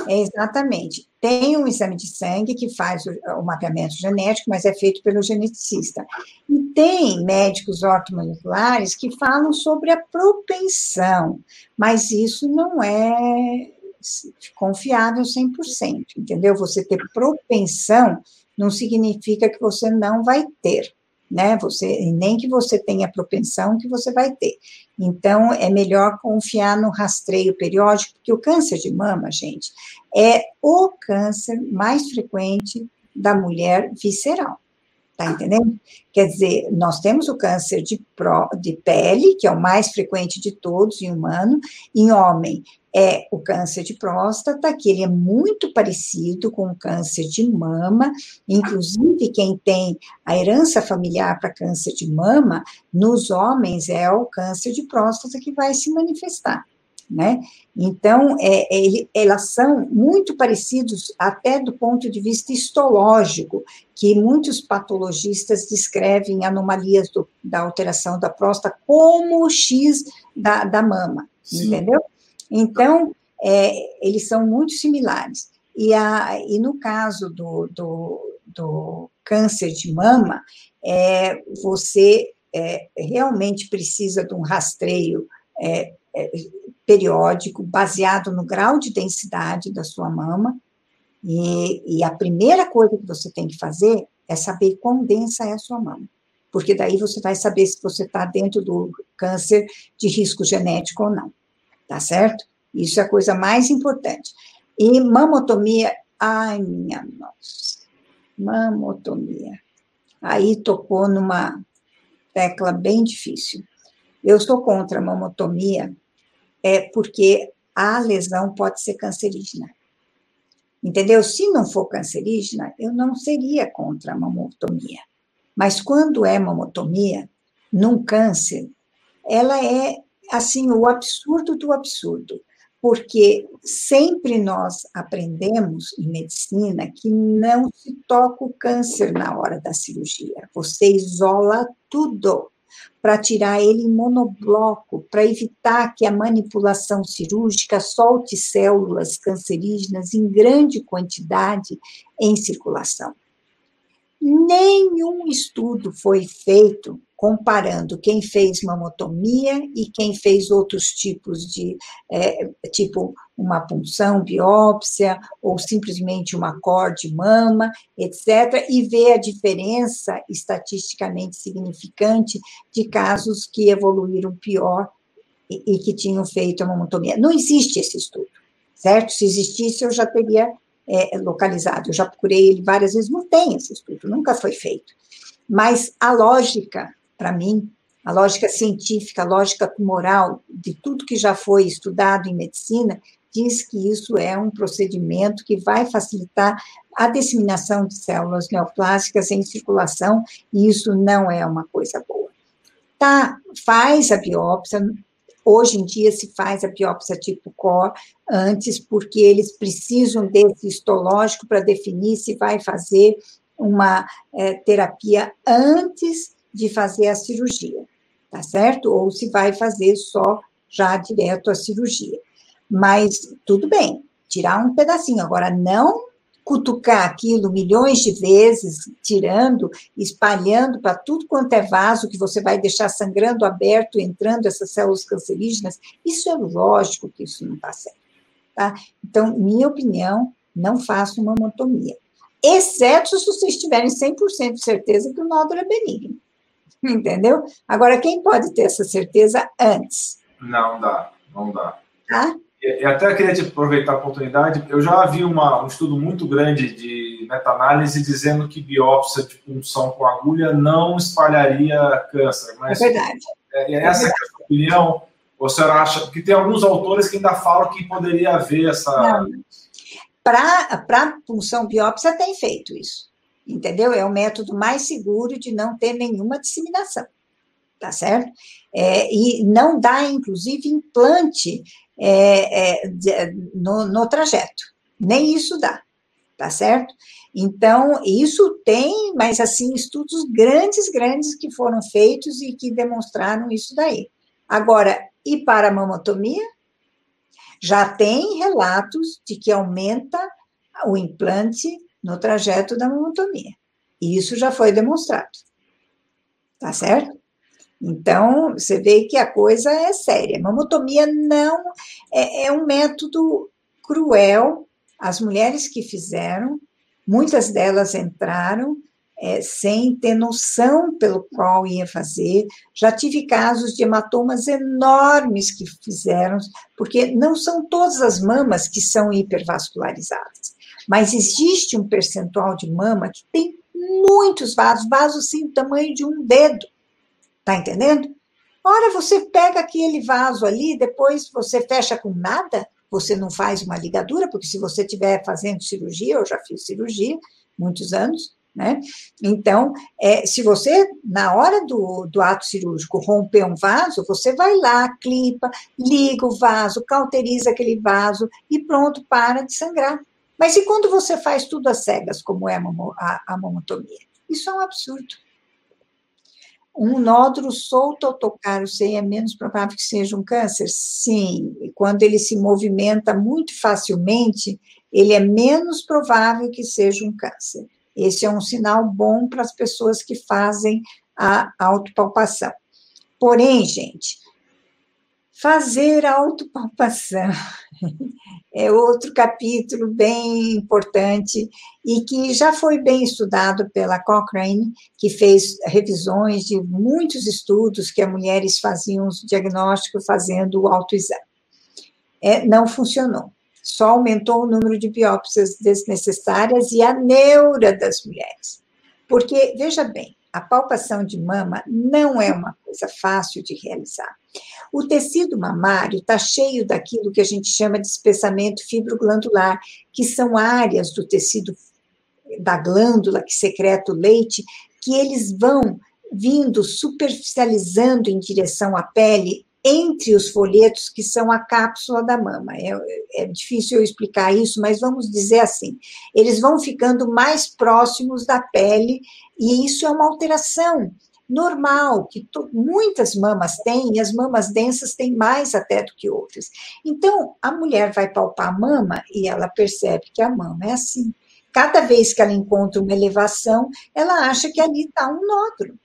É, exatamente. tem um exame de sangue que faz o, o, mapeamento genético, mas é feito pelo geneticista. E tem médicos ortomoleculares que falam sobre a propensão, mas isso não é confiável 100%, entendeu? Você ter propensão não significa que você não vai ter né? Você nem que você tenha propensão que você vai ter. Então é melhor confiar no rastreio periódico, porque o câncer de mama, gente, é o câncer mais frequente da mulher visceral. Tá entendendo? Quer dizer, nós temos o câncer de, pro, de pele, que é o mais frequente de todos em humano, em homem é o câncer de próstata, que ele é muito parecido com o câncer de mama, inclusive quem tem a herança familiar para câncer de mama, nos homens é o câncer de próstata que vai se manifestar. Né? Então, é, é, elas são muito parecidos até do ponto de vista histológico, que muitos patologistas descrevem anomalias do, da alteração da próstata como o X da, da mama, Sim. entendeu? Então, é, eles são muito similares. E, a, e no caso do, do, do câncer de mama, é, você é, realmente precisa de um rastreio é, é, periódico, baseado no grau de densidade da sua mama. E, e a primeira coisa que você tem que fazer é saber quão densa é a sua mama porque daí você vai saber se você está dentro do câncer de risco genético ou não tá certo? Isso é a coisa mais importante. E mamotomia, ai minha nossa, mamotomia. Aí tocou numa tecla bem difícil. Eu sou contra a mamotomia, é porque a lesão pode ser cancerígena. Entendeu? Se não for cancerígena, eu não seria contra a mamotomia. Mas quando é mamotomia, num câncer, ela é assim, o absurdo do absurdo, porque sempre nós aprendemos em medicina que não se toca o câncer na hora da cirurgia, você isola tudo para tirar ele em monobloco, para evitar que a manipulação cirúrgica solte células cancerígenas em grande quantidade em circulação. Nenhum estudo foi feito comparando quem fez mamotomia e quem fez outros tipos de, é, tipo uma punção, biópsia, ou simplesmente uma cor de mama, etc., e ver a diferença estatisticamente significante de casos que evoluíram pior e, e que tinham feito a mamotomia. Não existe esse estudo, certo? Se existisse, eu já teria é, localizado, eu já procurei ele várias vezes, não tem esse estudo, nunca foi feito. Mas a lógica para mim, a lógica científica, a lógica moral de tudo que já foi estudado em medicina, diz que isso é um procedimento que vai facilitar a disseminação de células neoplásicas em circulação, e isso não é uma coisa boa. Tá, faz a biópsia, hoje em dia se faz a biópsia tipo COR antes, porque eles precisam desse histológico para definir se vai fazer uma é, terapia antes de fazer a cirurgia, tá certo? Ou se vai fazer só já direto a cirurgia. Mas tudo bem, tirar um pedacinho. Agora, não cutucar aquilo milhões de vezes, tirando, espalhando para tudo quanto é vaso que você vai deixar sangrando aberto, entrando essas células cancerígenas, isso é lógico que isso não está certo. Tá? Então, minha opinião, não faça uma mamotomia. Exceto se vocês tiverem 100% de certeza que o nódulo é benigno. <laughs> Entendeu? Agora, quem pode ter essa certeza antes?
Não dá, não dá. Tá? E até queria te aproveitar a oportunidade, eu já vi uma, um estudo muito grande de meta-análise dizendo que biópsia de punção com agulha não espalharia câncer. Mas
é verdade.
É, é essa é, é a sua opinião? Ou você acha que tem alguns autores que ainda falam que poderia haver essa.
Para punção biópsia tem feito isso entendeu? É o método mais seguro de não ter nenhuma disseminação, tá certo? É, e não dá, inclusive, implante é, é, no, no trajeto, nem isso dá, tá certo? Então, isso tem, mas assim, estudos grandes, grandes que foram feitos e que demonstraram isso daí. Agora, e para a mamotomia? Já tem relatos de que aumenta o implante no trajeto da mamotomia. E isso já foi demonstrado. Tá certo? Então, você vê que a coisa é séria. Mamotomia não é, é um método cruel. As mulheres que fizeram, muitas delas entraram é, sem ter noção pelo qual ia fazer. Já tive casos de hematomas enormes que fizeram, porque não são todas as mamas que são hipervascularizadas, mas existe um percentual de mama que tem muitos vasos, vasos assim, do tamanho de um dedo. Tá entendendo? Ora, você pega aquele vaso ali, depois você fecha com nada, você não faz uma ligadura, porque se você estiver fazendo cirurgia, eu já fiz cirurgia, muitos anos, né? Então, é, se você, na hora do, do ato cirúrgico, romper um vaso, você vai lá, clipa, liga o vaso, cauteriza aquele vaso e pronto, para de sangrar. Mas e quando você faz tudo às cegas, como é a, a, a mamotomia? Isso é um absurdo. Um nódulo solto ao tocar o seio é menos provável que seja um câncer? Sim. E quando ele se movimenta muito facilmente, ele é menos provável que seja um câncer. Esse é um sinal bom para as pessoas que fazem a autopalpação. Porém, gente, fazer autopalpação é outro capítulo bem importante e que já foi bem estudado pela Cochrane, que fez revisões de muitos estudos que as mulheres faziam o diagnóstico fazendo o autoexame. É, não funcionou só aumentou o número de biópsias desnecessárias e a neura das mulheres. Porque, veja bem, a palpação de mama não é uma coisa fácil de realizar. O tecido mamário está cheio daquilo que a gente chama de espessamento fibroglandular, que são áreas do tecido da glândula que secreta o leite, que eles vão vindo superficializando em direção à pele entre os folhetos, que são a cápsula da mama. É, é, difícil eu explicar isso, mas vamos dizer assim: eles vão ficando mais próximos da pele, e isso é uma alteração normal, que muitas mamas têm, e as mamas densas têm mais até do que outras. Então, a mulher vai palpar a mama e ela percebe que a mama é assim. Cada vez que ela encontra uma elevação, ela acha que ali está um nódulo.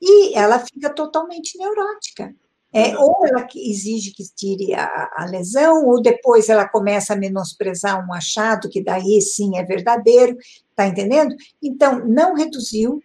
E ela fica totalmente neurótica. É, ou ela exige que tire a, a, lesão, ou depois ela começa a menosprezar um achado, que daí sim é verdadeiro, tá entendendo? Então, não reduziu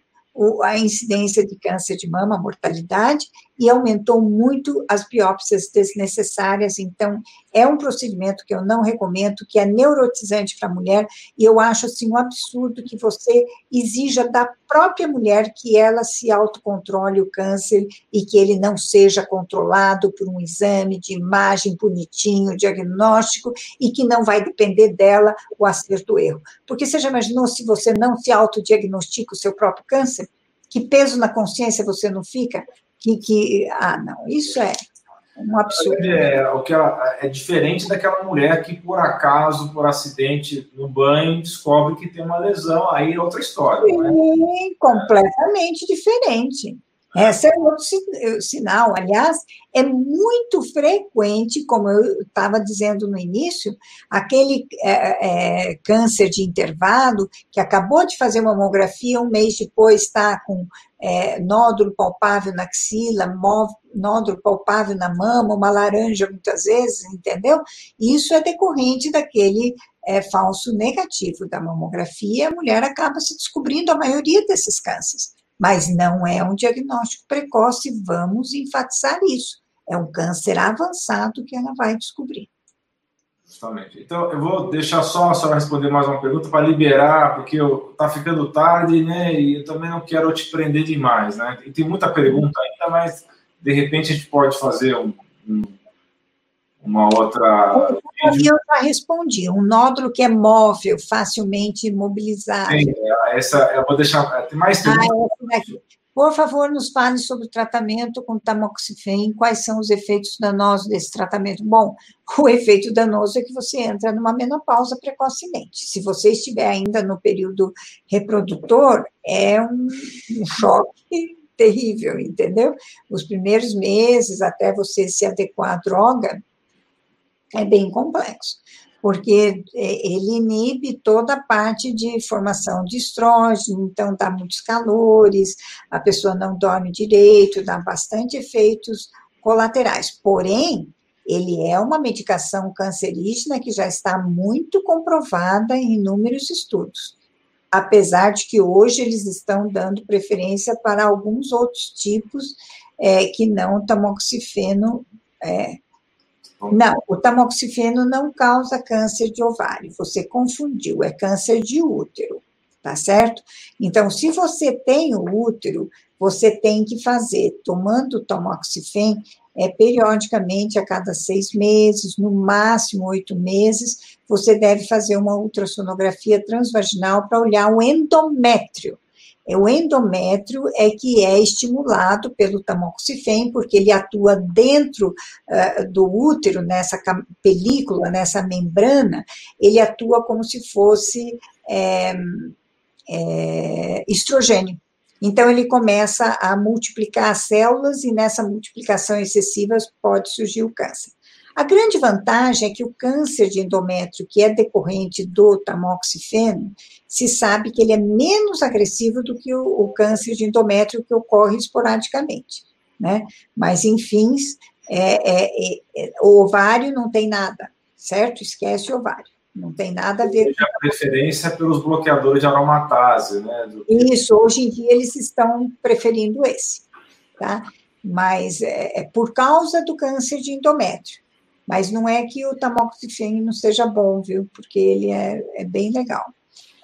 a incidência de câncer de mama, a mortalidade, e aumentou muito as biópsias desnecessárias. Então, é um procedimento que eu não recomendo, que é neurotizante para a mulher, e eu acho assim um absurdo que você exija da própria mulher que ela se autocontrole o câncer e que ele não seja controlado por um exame de imagem bonitinho, diagnóstico, e que não vai depender dela o acerto erro. Porque você já imaginou se você não se autodiagnostica o seu próprio câncer? Que peso na consciência você não fica? Que, que ah, não, isso é um absurdo.
É, o que ela, é diferente daquela mulher que, por acaso, por acidente no banho, descobre que tem uma lesão, aí é outra história.
Sim,
né?
completamente diferente. Esse é outro sinal. Aliás, é muito frequente, como eu estava dizendo no início, aquele é, é, câncer de intervalo que acabou de fazer mamografia, um mês depois está com é, nódulo palpável na axila, nódulo palpável na mama, uma laranja muitas vezes, entendeu? Isso é decorrente daquele é, falso negativo da mamografia, a mulher acaba se descobrindo a maioria desses cânceres, mas não é um diagnóstico precoce, vamos enfatizar isso. É um câncer avançado que ela vai descobrir.
Justamente. Então, eu vou deixar só a senhora responder mais uma pergunta para liberar, porque está ficando tarde, né? E eu também não quero te prender demais, né? E tem muita pergunta ainda, mas de repente a gente pode fazer um, um, uma outra.
Eu já respondi. Um nódulo que é móvel, facilmente imobilizável. Sim,
essa eu vou deixar. Tem mais ah, perguntas?
Ah, por favor, nos fale sobre o tratamento com tamoxifen, quais são os efeitos danosos desse tratamento. Bom, <laughs> o efeito danoso é que você entra numa menopausa precocemente. Se você estiver ainda no período reprodutor, é um, um choque <laughs> terrível, entendeu? Os primeiros meses, até você se adequar à droga, é bem complexo. Porque é, ele inibe toda a parte de formação de estrógeno, então dá muitos calores, a pessoa não dorme direito, dá bastante efeitos colaterais. Porém, ele é uma medicação cancerígena que já está muito comprovada em inúmeros estudos. Apesar de que hoje eles estão dando preferência para alguns outros tipos é, que não o tamoxifeno. É, não, o tamoxifeno não causa câncer de ovário, você confundiu, é câncer de útero, tá certo? Então, se você tem o útero, você tem que fazer, tomando tamoxifeno, é, periodicamente, a cada seis meses, no máximo oito meses, você deve fazer uma ultrassonografia transvaginal para olhar o endométrio. É, o endométrio é que é estimulado pelo tamoxifeno, porque ele atua dentro uh, do útero, nessa película, nessa membrana, ele atua como se fosse é, é, estrogênio. Então, ele começa a multiplicar as células e nessa multiplicação excessiva pode surgir o câncer. A grande vantagem é que o câncer de endométrio, que é decorrente do tamoxifeno, se sabe que ele é menos agressivo do que o, o câncer de endométrio que ocorre esporadicamente, né? Mas, enfim, é, é, é, o ovário não tem nada, certo? Esquece o ovário. Não tem nada a ver
com. A preferência pelos bloqueadores de aromatase, né? Do...
Isso, hoje em dia eles estão preferindo esse, tá? Mas é, é por causa do câncer de endométrio. Mas não é que o tamoxifeno não seja bom, viu? Porque ele é, é bem legal.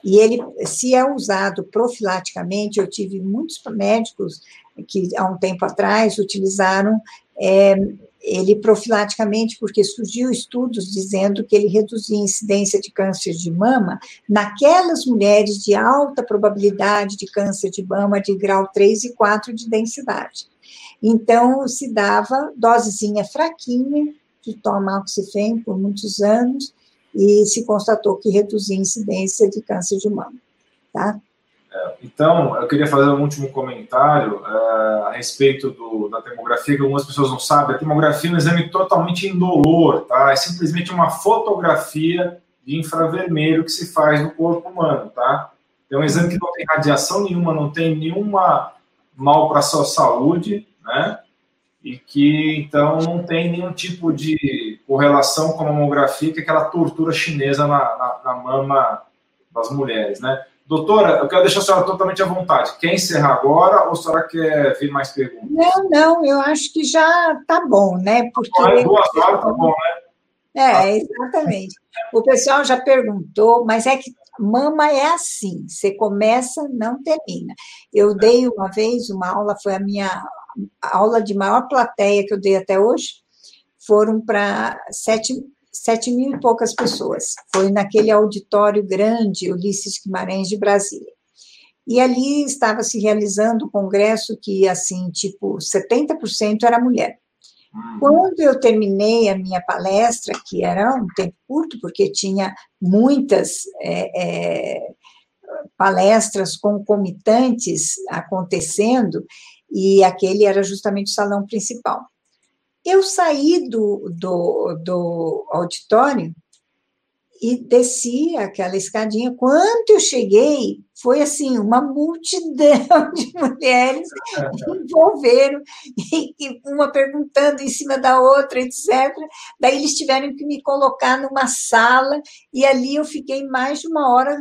E ele, se é usado profilaticamente, eu tive muitos médicos que há um tempo atrás utilizaram é, ele profilaticamente, porque surgiu estudos dizendo que ele reduzia a incidência de câncer de mama naquelas mulheres de alta probabilidade de câncer de mama de grau 3 e 4 de densidade. Então, se dava dosezinha fraquinha, de toma oxifeno por muitos anos, e se constatou que reduzia a incidência de câncer de mama, tá?
Então, eu queria fazer um último comentário uh, a respeito do, da tomografia, que algumas pessoas não sabem. A tomografia é um exame totalmente indolor, tá? É simplesmente uma fotografia de infravermelho que se faz no corpo humano, tá? É um exame que não tem radiação nenhuma, não tem nenhuma mal para a sua saúde, né? E que, então, não tem nenhum tipo de correlação com a mamografia, que é aquela tortura chinesa na, na, na mama das mulheres, né? Doutora, eu quero deixar a senhora totalmente à vontade. Quer encerrar agora ou a senhora quer vir mais perguntas?
Não, não, eu acho que já está bom, né? Porque...
duas horas está bom, né?
É, exatamente. O pessoal já perguntou, mas é que mama é assim, você começa, não termina. Eu dei uma vez uma aula, foi a minha aula de maior plateia que eu dei até hoje, foram para sete sete mil e poucas pessoas. Foi naquele auditório grande, Ulisses Guimarães de Brasília. E ali estava se realizando um congresso que, assim, tipo, 70% era mulher. Hum. Quando eu terminei a minha palestra, que era um tempo curto, porque tinha muitas é, é, palestras concomitantes acontecendo, e aquele era justamente o salão principal. Eu saí do, do, do auditório e desci aquela escadinha. Quando eu cheguei, foi assim, uma multidão <laughs> de mulheres envolveram, e uma perguntando em cima da outra, etc. Daí eles tiveram que me colocar numa sala, e ali eu fiquei mais de uma hora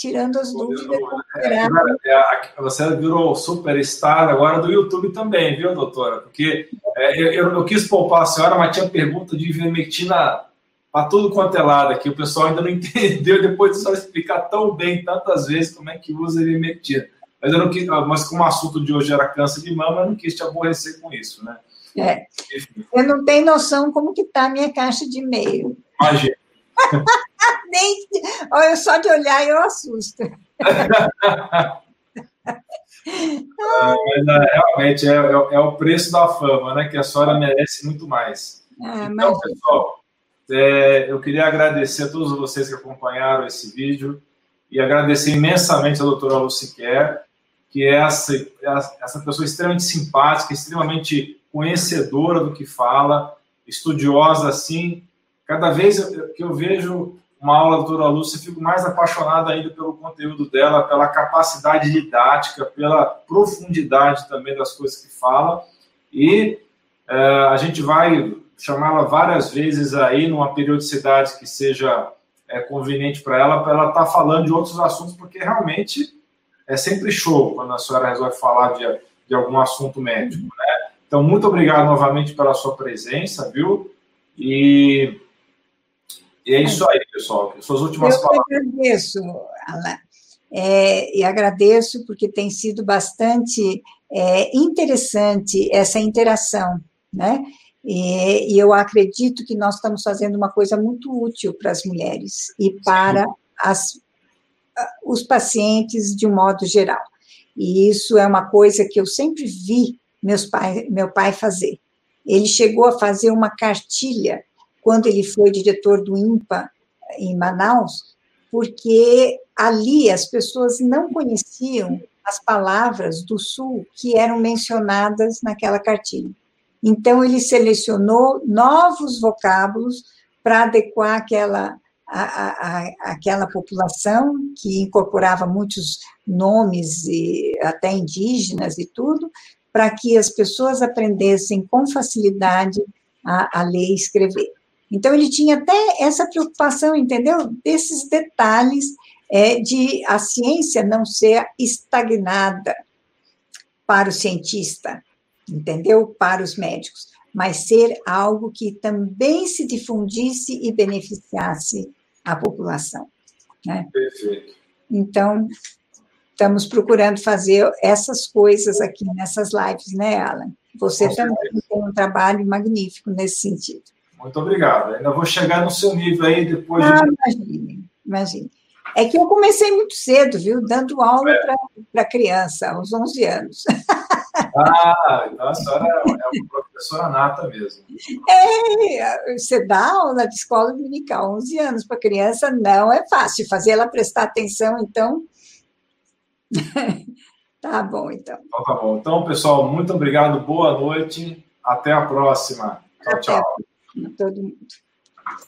tirando as dúvidas. É, é,
é, você virou superstar agora do YouTube também, viu, doutora? Porque é, eu, eu, quis poupar a senhora, mas tinha pergunta de ivermectina para tudo quanto é lado aqui. O pessoal ainda não <laughs> entendeu, depois de só explicar tão bem, tantas vezes, como é que usa ivermectina. Mas, eu não quis, mas como o assunto de hoje era câncer de mama, eu não quis te aborrecer com isso, né?
É. Eu não tenho noção como que está a minha caixa de e-mail.
Imagina.
Nem, olha, só de olhar eu assusto.
Ah, mas é, realmente é, é, é, o preço da fama, né? Que a senhora merece muito mais. Ah, então, mas... pessoal, é, eu queria agradecer a todos vocês que acompanharam esse vídeo e agradecer imensamente a doutora Luciquer, que é essa, essa pessoa extremamente simpática, extremamente conhecedora do que fala, estudiosa assim, cada vez que eu vejo uma aula da doutora Lúcia, fico mais apaixonado ainda pelo conteúdo dela, pela capacidade didática, pela profundidade também das coisas que fala. E é, a gente vai chamá-la várias vezes aí, numa periodicidade que seja é, conveniente para ela, para ela estar tá falando de outros assuntos, porque realmente é sempre show quando a senhora resolve falar de, de algum assunto médico, né? Então, muito obrigado novamente pela sua presença, viu? E e é isso aí, pessoal. Suas últimas
eu
palavras.
Eu agradeço, Alain. É, e agradeço porque tem sido bastante é, interessante essa interação, né? E, e, eu acredito que nós estamos fazendo uma coisa muito útil para as mulheres e para as, os pacientes de um modo geral. E isso é uma coisa que eu sempre vi meus pai, meu pai fazer. Ele chegou a fazer uma cartilha quando ele foi diretor do INPA em Manaus, porque ali as pessoas não conheciam as palavras do Sul que eram mencionadas naquela cartilha. Então, ele selecionou novos vocábulos para adequar aquela, a, a, aquela população, que incorporava muitos nomes, e até indígenas e tudo, para que as pessoas aprendessem com facilidade a, a ler e escrever. Então, ele tinha até essa preocupação, entendeu? Desses detalhes é, de a ciência não ser estagnada para o cientista, entendeu? Para os médicos, mas ser algo que também se difundisse e beneficiasse a população. Né?
Perfeito.
Então, estamos procurando fazer essas coisas aqui nessas lives, né, Alan? Você Com também certeza. tem um trabalho magnífico nesse sentido.
Muito obrigado. Ainda vou chegar no seu nível aí depois
ah, de. Imagine, imagine. É que eu comecei muito cedo, viu? Dando aula é. para criança, aos 11 anos.
Ah, então a senhora é uma professora nata mesmo.
É, você dá aula de escola dominical, 11 anos para criança não é fácil. Fazer ela prestar atenção, então. <laughs> tá bom, então.
Então tá bom. Então, pessoal, muito obrigado, boa noite. Até a próxima. Tchau, Até. tchau
todo mundo.